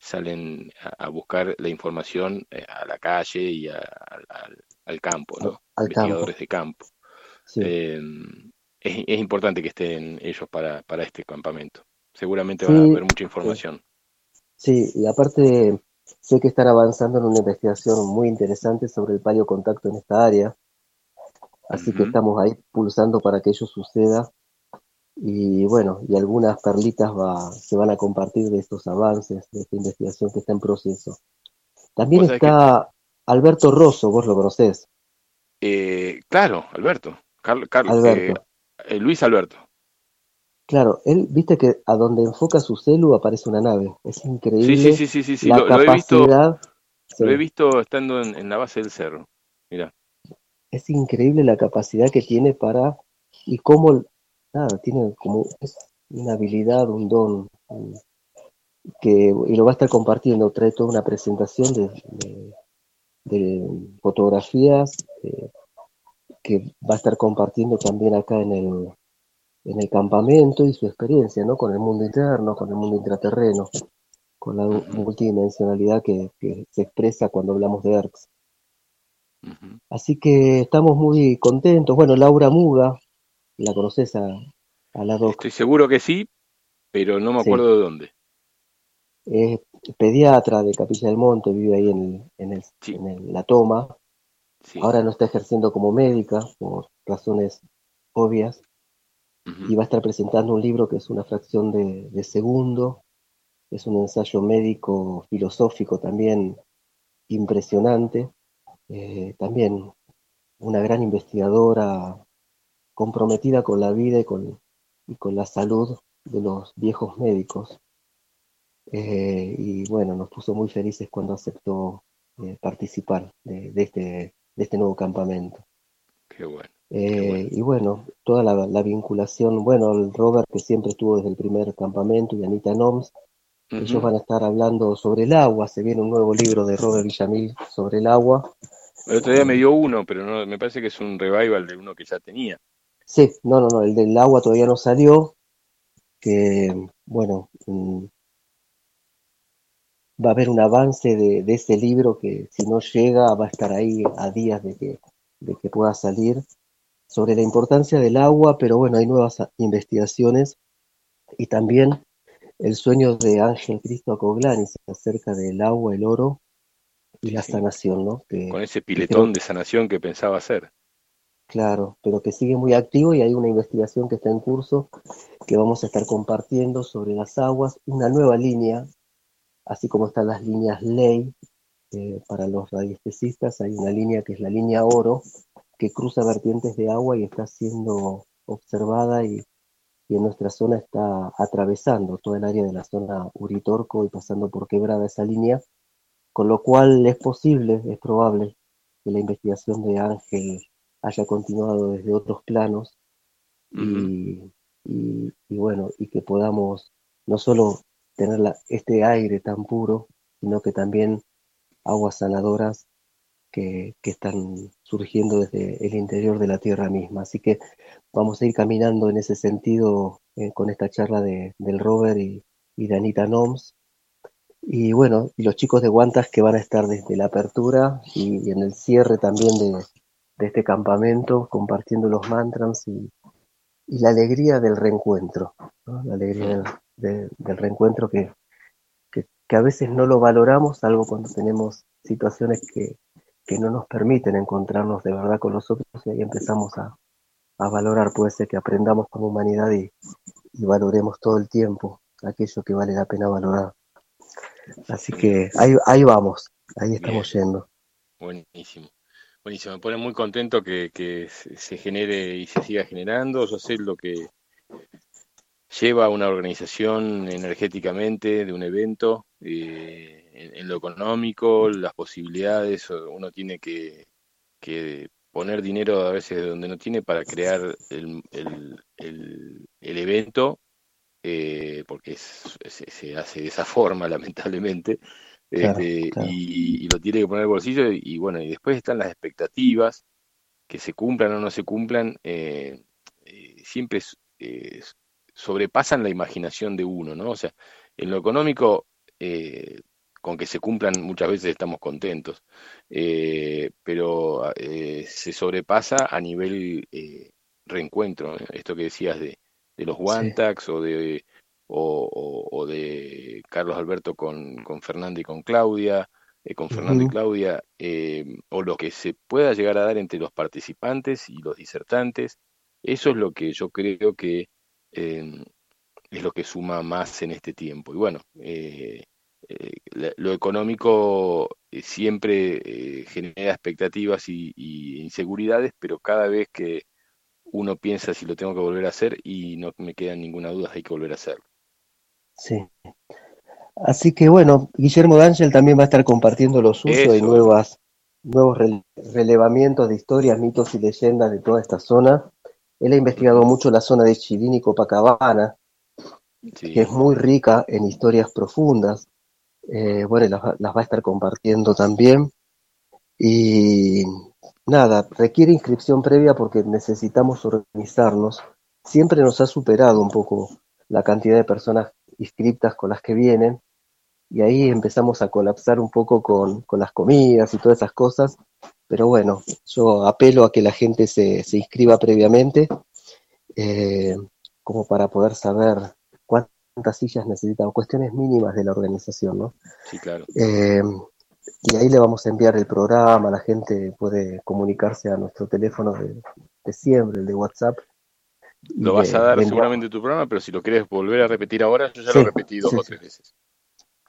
salen a, a buscar la información eh, a la calle y a- al, campo, ¿no? al campo. Investigadores de campo. Sí. Eh, es, es importante que estén ellos para, para este campamento. Seguramente van a haber mucha información. Sí, y aparte sé que están avanzando en una investigación muy interesante sobre el paleocontacto en esta área, así que estamos ahí pulsando para que ello suceda. Y bueno, y algunas perlitas va, se van a compartir de estos avances, de esta investigación que está en proceso. También está Alberto Rosso, vos lo conocés. Eh, claro, Alberto. Carl- Carl- Alberto. eh, eh, Luis Alberto. Claro, él, viste que a donde enfoca su celu aparece una nave. Es increíble sí, sí, sí, sí, sí, la Lo, lo he visto, capacidad. sí. lo he visto estando en, en la base del cerro. Mira, es increíble la capacidad que tiene para y cómo nada tiene como es una habilidad un don que y lo va a estar compartiendo trae toda una presentación de, de- de fotografías eh, que va a estar compartiendo también acá en el en el campamento y su experiencia no con el mundo interno con el mundo intraterreno con la multidimensionalidad que, que se expresa cuando hablamos de ERCS ujú. Así que estamos muy contentos. Bueno, Laura Muga, la conoces a, a la doc, Estoy seguro que sí, pero no me Sí. acuerdo de dónde. es pediatra de Capilla del Monte, vive ahí en, en, el- Sí. en el- la toma. Sí. Ahora no está ejerciendo como médica por razones obvias Y va a estar presentando un libro que es una fracción de, de segundo. Es un ensayo médico filosófico también impresionante. Eh, también una gran investigadora comprometida con la vida y con, y con la salud de los viejos médicos. Eh, y bueno, nos puso muy felices cuando aceptó eh, participar de, de este, de este nuevo campamento. Qué bueno. Eh, bueno. Y bueno, toda la, la vinculación, bueno, el Robert que siempre estuvo desde el primer campamento y Anita Noms, ellos van a estar hablando sobre el agua, se viene un nuevo libro de Robert Villamil sobre el agua, El otro día me dio uno, pero no, me parece que es un revival de uno que ya tenía. Sí, no, no, no, el del agua todavía no salió, que bueno, mm, va a haber un avance de, de ese libro que si no llega va a estar ahí a días de que, de que pueda salir sobre la importancia del agua, pero bueno, hay nuevas investigaciones y también el sueño de Ángel Cristo Acoglanis acerca del agua, el oro y la sanación, ¿no? Con ese piletón de sanación que pensaba hacer. Claro, pero que sigue muy activo y hay una investigación que está en curso que vamos a estar compartiendo sobre las aguas, una nueva línea, así como están las líneas ley eh, para los radiestesistas, hay una línea que es la línea oro, que cruza vertientes de agua y está siendo observada y, en nuestra zona está atravesando todo el área de la zona Uritorco y pasando por quebrada esa línea, con lo cual es posible, es probable que la investigación de Ángel haya continuado desde otros planos y, bueno, y que podamos no solo tener este aire tan puro, sino que también aguas sanadoras que, están surgiendo desde el interior de la tierra misma. Así que vamos a ir caminando en ese sentido eh, con esta charla de, del Robert y, de Anita Noms. Y bueno, y los chicos de Guantas que van a estar desde la apertura y, en el cierre también de, este campamento, compartiendo los mantras y, la alegría del reencuentro, la alegría del, reencuentro que, que, a veces no lo valoramos, algo cuando tenemos situaciones que, que no nos permiten encontrarnos de verdad con nosotros y ahí empezamos a, valorar, puede ser que aprendamos como humanidad y, valoremos todo el tiempo aquello que vale la pena valorar. Así que ahí, ahí vamos, ahí estamos yendo. Buenísimo. Buenísimo, me pone muy contento que, que, se genere y se siga generando. Yo sé lo que lleva una organización energéticamente de un evento. Eh, en, lo económico, las posibilidades, uno tiene que, poner dinero a veces donde no tiene para crear el, evento, eh, porque se hace de esa forma, lamentablemente, este, Y, lo tiene que poner el bolsillo, y, bueno, y después están las expectativas, que se cumplan o no se cumplan, eh, eh, siempre sobrepasan la imaginación de uno, ¿no? O sea, en lo económico con que se cumplan muchas veces estamos contentos, eh, pero eh, se sobrepasa a nivel eh, reencuentro, esto que decías de, los Wantax o de o, de Carlos Alberto con, con Fernanda y con Claudia, con Fernando y Claudia, o lo que se pueda llegar a dar entre los participantes y los disertantes, eso es lo que yo creo que es lo que suma más en este tiempo. Y bueno, eh, lo económico eh, siempre eh, genera expectativas y, inseguridades, pero cada vez que uno piensa si lo tengo que volver a hacer y no me queda ninguna duda, hay que volver a hacerlo. Sí. Así que bueno, Guillermo D'Angel también va a estar compartiendo lo suyo y nuevas, nuevos relevamientos de historias, mitos y leyendas de toda esta zona. Él ha investigado mucho la zona de Chilín y Copacabana, que es muy rica en historias profundas. Eh, bueno, las, va a estar compartiendo también. Y nada, requiere inscripción previa porque necesitamos organizarnos. Siempre nos ha superado un poco la cantidad de personas inscriptas con las que vienen y ahí empezamos a colapsar un poco con, las comidas y todas esas cosas. Pero bueno, yo apelo a que la gente se, inscriba previamente eh, como para poder saber cuántas sillas necesitan, cuestiones mínimas de la organización, ¿no? Sí, claro. Eh, y ahí le vamos a enviar el programa, la gente puede comunicarse a nuestro teléfono de, siempre, el de WhatsApp. Lo vas a dar seguramente tu programa, pero si lo quieres volver a repetir ahora, yo ya lo he repetido dos o tres veces.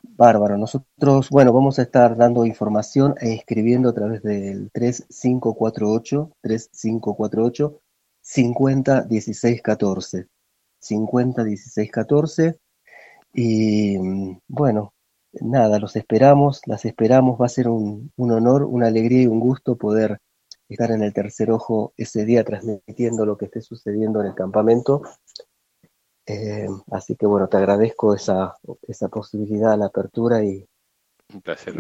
Bárbaro, nosotros, bueno, vamos a estar dando información e inscribiendo a través del 3548, 3548, 50 16 14. 50 16 14. Y bueno, nada, los esperamos, las esperamos. Va a ser un, honor, una alegría y un gusto poder estar en el tercer ojo ese día transmitiendo lo que esté sucediendo en el campamento. Eh, así que bueno, te agradezco esa, esa posibilidad, la apertura y, Un placer.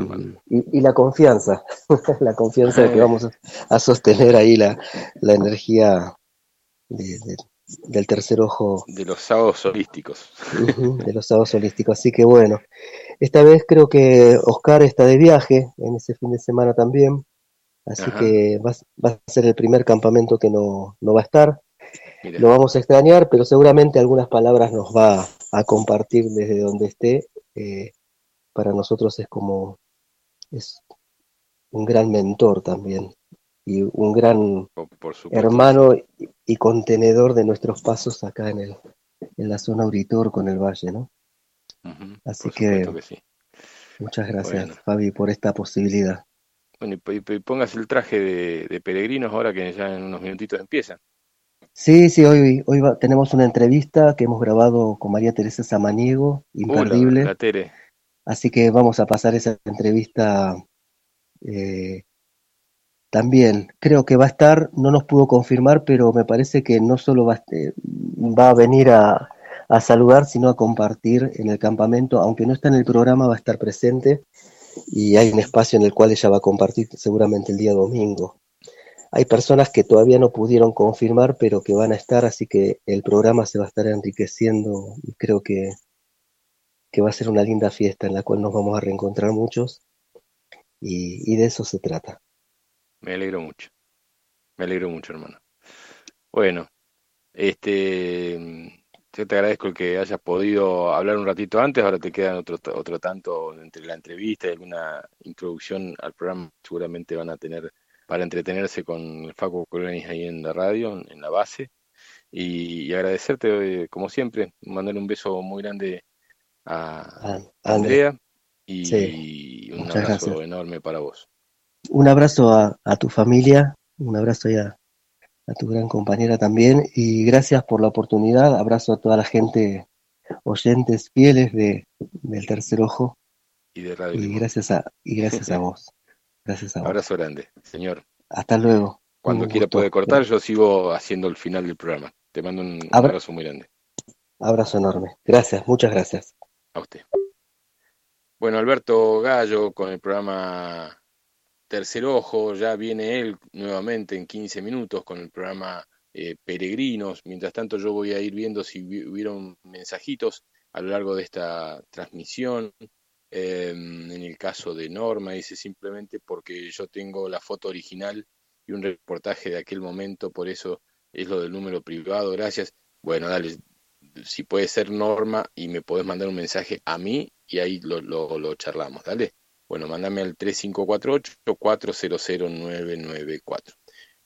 Y, la confianza, la confianza de que vamos a, sostener ahí la, la energía del tercer ojo. De los sábados holísticos. de los sábados holísticos. Así que bueno, esta vez creo que Oscar está de viaje en ese fin de semana también. Así que va, va, a ser el primer campamento que no, no va a estar. Lo vamos a extrañar, pero seguramente algunas palabras nos va a compartir desde donde esté. Eh, para nosotros es como es un gran mentor también y un gran hermano y, contenedor de nuestros pasos acá en el en la zona auditor con el valle, ¿no? Así que, muchas gracias Fabi por esta posibilidad. Bueno, y, pongas el traje de, peregrinos ahora que ya en unos minutitos empieza. Sí, sí, hoy, hoy tenemos una entrevista que hemos grabado con María Teresa Samaniego, imperdible. Así que vamos a pasar esa entrevista eh, también. Creo que va a estar, no nos pudo confirmar, pero me parece que no solo va, va a venir a, saludar, sino a compartir en el campamento, aunque no está en el programa, va a estar presente y hay un espacio en el cual ella va a compartir seguramente el día domingo. Hay personas que todavía no pudieron confirmar, pero que van a estar, así que el programa se va a estar enriqueciendo y creo que va a ser una linda fiesta en la cual nos vamos a reencontrar muchos y, de eso se trata. Me alegro mucho, me alegro mucho, hermano. Bueno, este, yo te agradezco el que hayas podido hablar un ratito antes, ahora te quedan otro, otro tanto entre la entrevista y alguna introducción al programa, seguramente van a tener para entretenerse con Facu Colonis ahí en la radio, en la base. Y, agradecerte, como siempre, mandarle un beso muy grande a, Andrea y, un abrazo enorme para vos. Un abrazo a, tu familia, un abrazo ya a tu gran compañera también y gracias por la oportunidad. Abrazo a toda la gente, oyentes fieles de, del Tercer Ojo. Y de Radio. Y gracias a, y gracias a vos. Gracias a vos. Abrazo grande, señor. Hasta luego. Cuando quiera puede cortar, yo sigo haciendo el final del programa. Te mando un, abrazo muy grande. Abrazo enorme. Gracias, muchas gracias. A usted. Bueno, Alberto Gallo con el programa Tercer Ojo, ya viene él nuevamente en 15 minutos con el programa eh, Peregrinos. Mientras tanto yo voy a ir viendo si hubieron mensajitos a lo largo de esta transmisión. Em, en el caso de Norma, dice simplemente porque yo tengo la foto original y un reportaje de aquel momento, por eso es lo del número privado, gracias. Bueno, dale, si puede ser Norma y me podés mandar un mensaje a mí y ahí lo, lo, charlamos, dale. Bueno, mándame al 3548-400-994.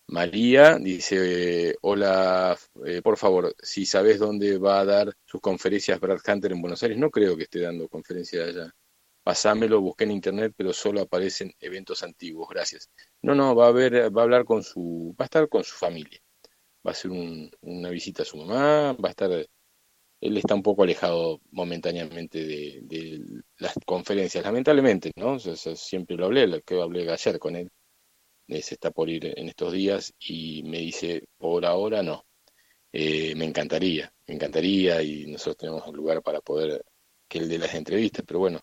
María dice, hola, eh, por favor, si sabes dónde va a dar sus conferencias Brad Hunter en Buenos Aires, no creo que esté dando conferencias allá. Pasámelo, busqué en internet, pero solo aparecen eventos antiguos, gracias. No, no, va a ver, va a hablar con su, va a estar con su familia. Va a hacer una visita a su mamá, va a estar él está un poco alejado momentáneamente de, las conferencias, lamentablemente, ¿no? siempre lo hablé, lo que hablé ayer con él, se está por ir en estos días y me dice, por ahora no. Eh, me encantaría, me encantaría y nosotros tenemos un lugar para poder que él dé las entrevistas, pero bueno,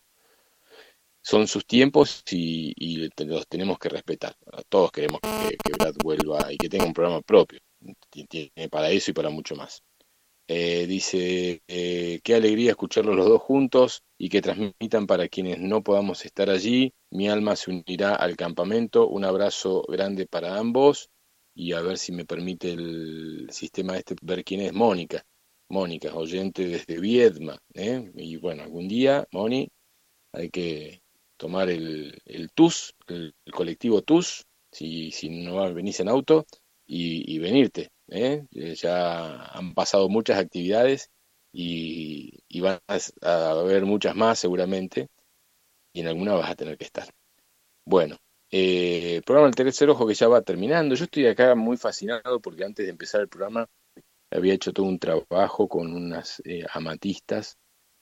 son sus tiempos y, los tenemos que respetar. Todos queremos que, que Brad vuelva y que tenga un programa propio, tiene para eso y para mucho más. Eh, dice, eh, qué alegría escucharlos los dos juntos y que transmitan para quienes no podamos estar allí. Mi alma se unirá al campamento. Un abrazo grande para ambos y a ver si me permite el sistema este ver quién es Mónica. Mónica, oyente desde Viedma. ¿eh? Y bueno, algún día, Moni, hay que tomar el, TUS, el, colectivo TUS, si, si no venís en auto, y venirte. ¿Eh? Eh, ya han pasado muchas actividades y, van a, haber muchas más seguramente, y en alguna vas a tener que estar. Bueno, eh, el programa El Tercer Ojo que ya va terminando. Yo estoy acá muy fascinado porque antes de empezar el programa había hecho todo un trabajo con unas amatistas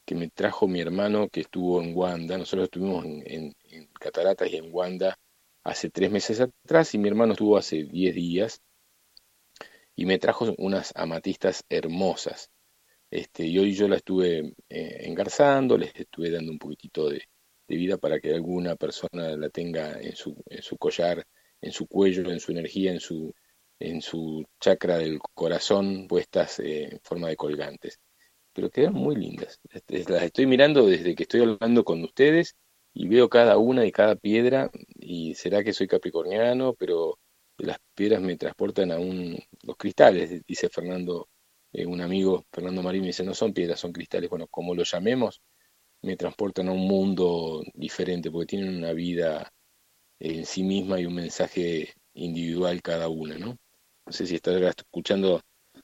que me trajo mi hermano que estuvo en Wanda. Nosotros estuvimos en, en Cataratas y en Wanda hace tres meses atrás y mi hermano estuvo hace diez días y me trajo unas amatistas hermosas. Este, y hoy yo la estuve eh, engarzando, les estuve dando un poquitito de, vida para que alguna persona la tenga en su, en su collar, en su cuello, en su energía, en su, en su chakra del corazón puestas eh, en forma de colgantes. Pero quedan muy lindas. Este, las estoy mirando desde que estoy hablando con ustedes y veo cada una y cada piedra y será que soy capricorniano, pero las piedras me transportan a un, los cristales, dice Fernando, eh, un amigo, Fernando Marín, me dice, no son piedras, son cristales. Bueno, como lo llamemos, me transportan a un mundo diferente, porque tienen una vida en sí misma y un mensaje individual cada una, ¿no? No sé si estás escuchando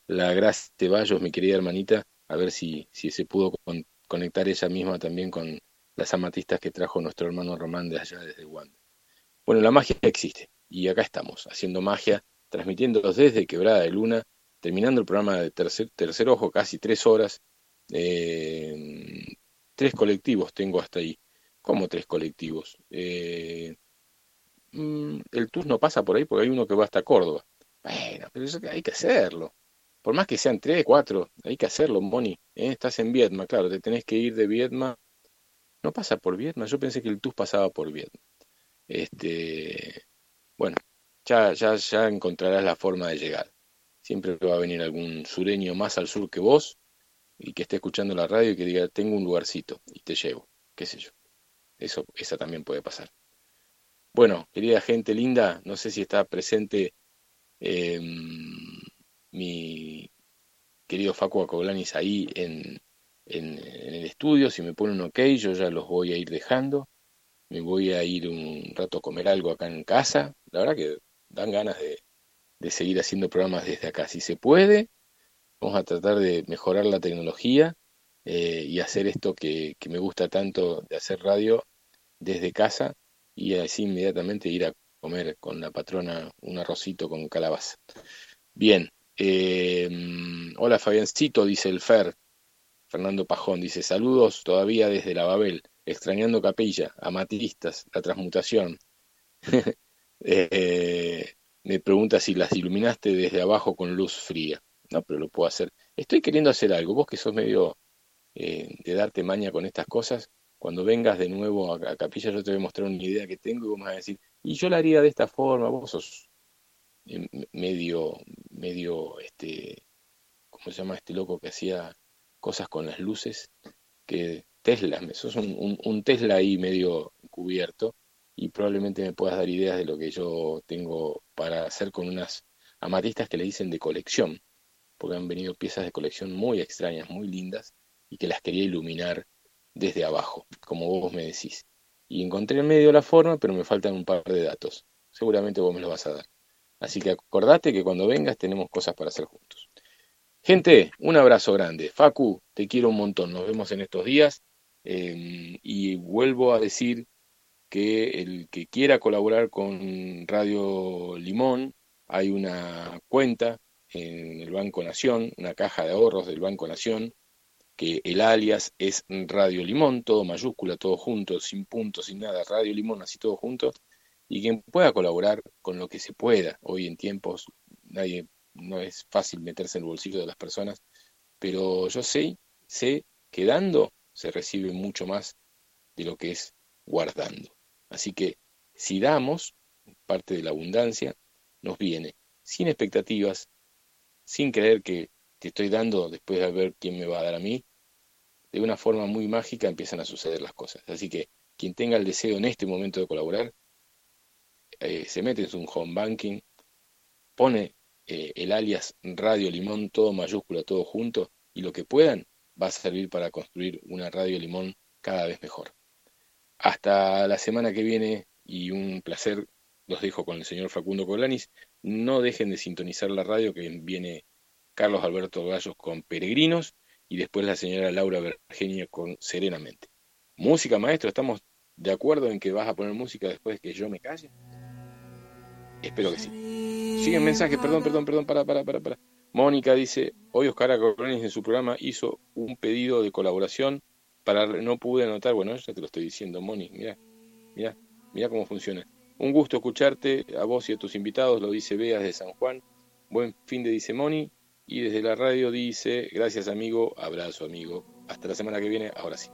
la Gracia Ceballos, mi querida hermanita, a ver si, si se pudo conectar ella misma también con las amatistas que trajo nuestro hermano Román de allá desde Wanda. Bueno, la magia existe y acá estamos, haciendo magia, transmitiéndolos desde Quebrada de Luna, terminando el programa de tercer, tercer ojo, casi tres horas. Eh, tres colectivos tengo hasta ahí. ¿Cómo tres colectivos? Eh, mm, el TUS no pasa por ahí porque hay uno que va hasta Córdoba. Bueno, pero eso hay que hacerlo. Por más que sean tres, cuatro, hay que hacerlo, Moni. ¿eh? Estás en Vietma, claro, te tenés que ir de Vietma. No pasa por Vietma, yo pensé que el TUS pasaba por Vietma. Este, bueno, ya, ya, ya encontrarás la forma de llegar. Siempre va a venir algún sureño más al sur que vos y que esté escuchando la radio y que diga, tengo un lugarcito y te llevo, qué sé yo. Eso, esa también puede pasar. Bueno, querida gente linda, no sé si está presente em, mi querido Facu Acoblanis ahí en, en, el estudio, si me pone un ok, yo ya los voy a ir dejando. Me voy a ir un rato a comer algo acá en casa. La verdad que dan ganas de, de seguir haciendo programas desde acá. Si se puede, vamos a tratar de mejorar la tecnología eh, y hacer esto que, me gusta tanto de hacer radio desde casa y así inmediatamente ir a comer con la patrona un arrocito con calabaza. Bien, eh, hola Fabiancito, dice el Fer. Fernando Pajón dice saludos todavía desde la Babel, extrañando capilla, amatistas, la transmutación. eh, me pregunta si las iluminaste desde abajo con luz fría. No, pero lo puedo hacer. Estoy queriendo hacer algo. Vos que sos medio eh, de darte maña con estas cosas, cuando vengas de nuevo a, Capilla yo te voy a mostrar una idea que tengo y vos me vas a decir, y yo la haría de esta forma, vos sos eh, medio, medio, este, ¿cómo se llama este loco que hacía cosas con las luces? Que Tesla, sos un, un Tesla ahí medio cubierto y probablemente me puedas dar ideas de lo que yo tengo para hacer con unas amatistas que le dicen de colección, porque han venido piezas de colección muy extrañas, muy lindas, y que las quería iluminar desde abajo, como vos me decís. Y encontré en medio la forma, pero me faltan un par de datos. Seguramente vos me los vas a dar. Así que acordate que cuando vengas tenemos cosas para hacer juntos. Gente, un abrazo grande. Facu, te quiero un montón. Nos vemos en estos días. Eh, y vuelvo a decir que el que quiera colaborar con Radio Limón, hay una cuenta en el Banco Nación, una caja de ahorros del Banco Nación, que el alias es Radio Limón, todo mayúscula, todo junto, sin puntos, sin nada, Radio Limón, así todo junto, y quien pueda colaborar con lo que se pueda. Hoy en tiempos nadie no es fácil meterse en el bolsillo de las personas, pero yo sé, sé que dando se recibe mucho más de lo que es guardando. Así que si damos, parte de la abundancia nos viene sin expectativas, sin creer que te estoy dando después de ver quién me va a dar a mí, de una forma muy mágica empiezan a suceder las cosas. Así que quien tenga el deseo en este momento de colaborar, eh, se mete en su home banking, pone eh, el alias Radio Limón, todo mayúscula, todo junto, y lo que puedan va a servir para construir una Radio Limón cada vez mejor. Hasta la semana que viene y un placer los dejo con el señor Facundo Colanis. No dejen de sintonizar la radio que viene Carlos Alberto Gallos con Peregrinos y después la señora Laura Virginia con Serenamente. Música, maestro, ¿estamos de acuerdo en que vas a poner música después de que yo me calle? Espero que sí. Sigue mensaje, perdón, perdón, perdón, para, para, para, para. Mónica dice, hoy Oscar Colanis en su programa hizo un pedido de colaboración para no pude anotar, bueno, ya te lo estoy diciendo, Moni, mira, mira, mira cómo funciona. Un gusto escucharte a vos y a tus invitados, lo dice Beas de San Juan. Buen fin de dice Moni y desde la radio dice, gracias amigo, abrazo amigo. Hasta la semana que viene, ahora sí.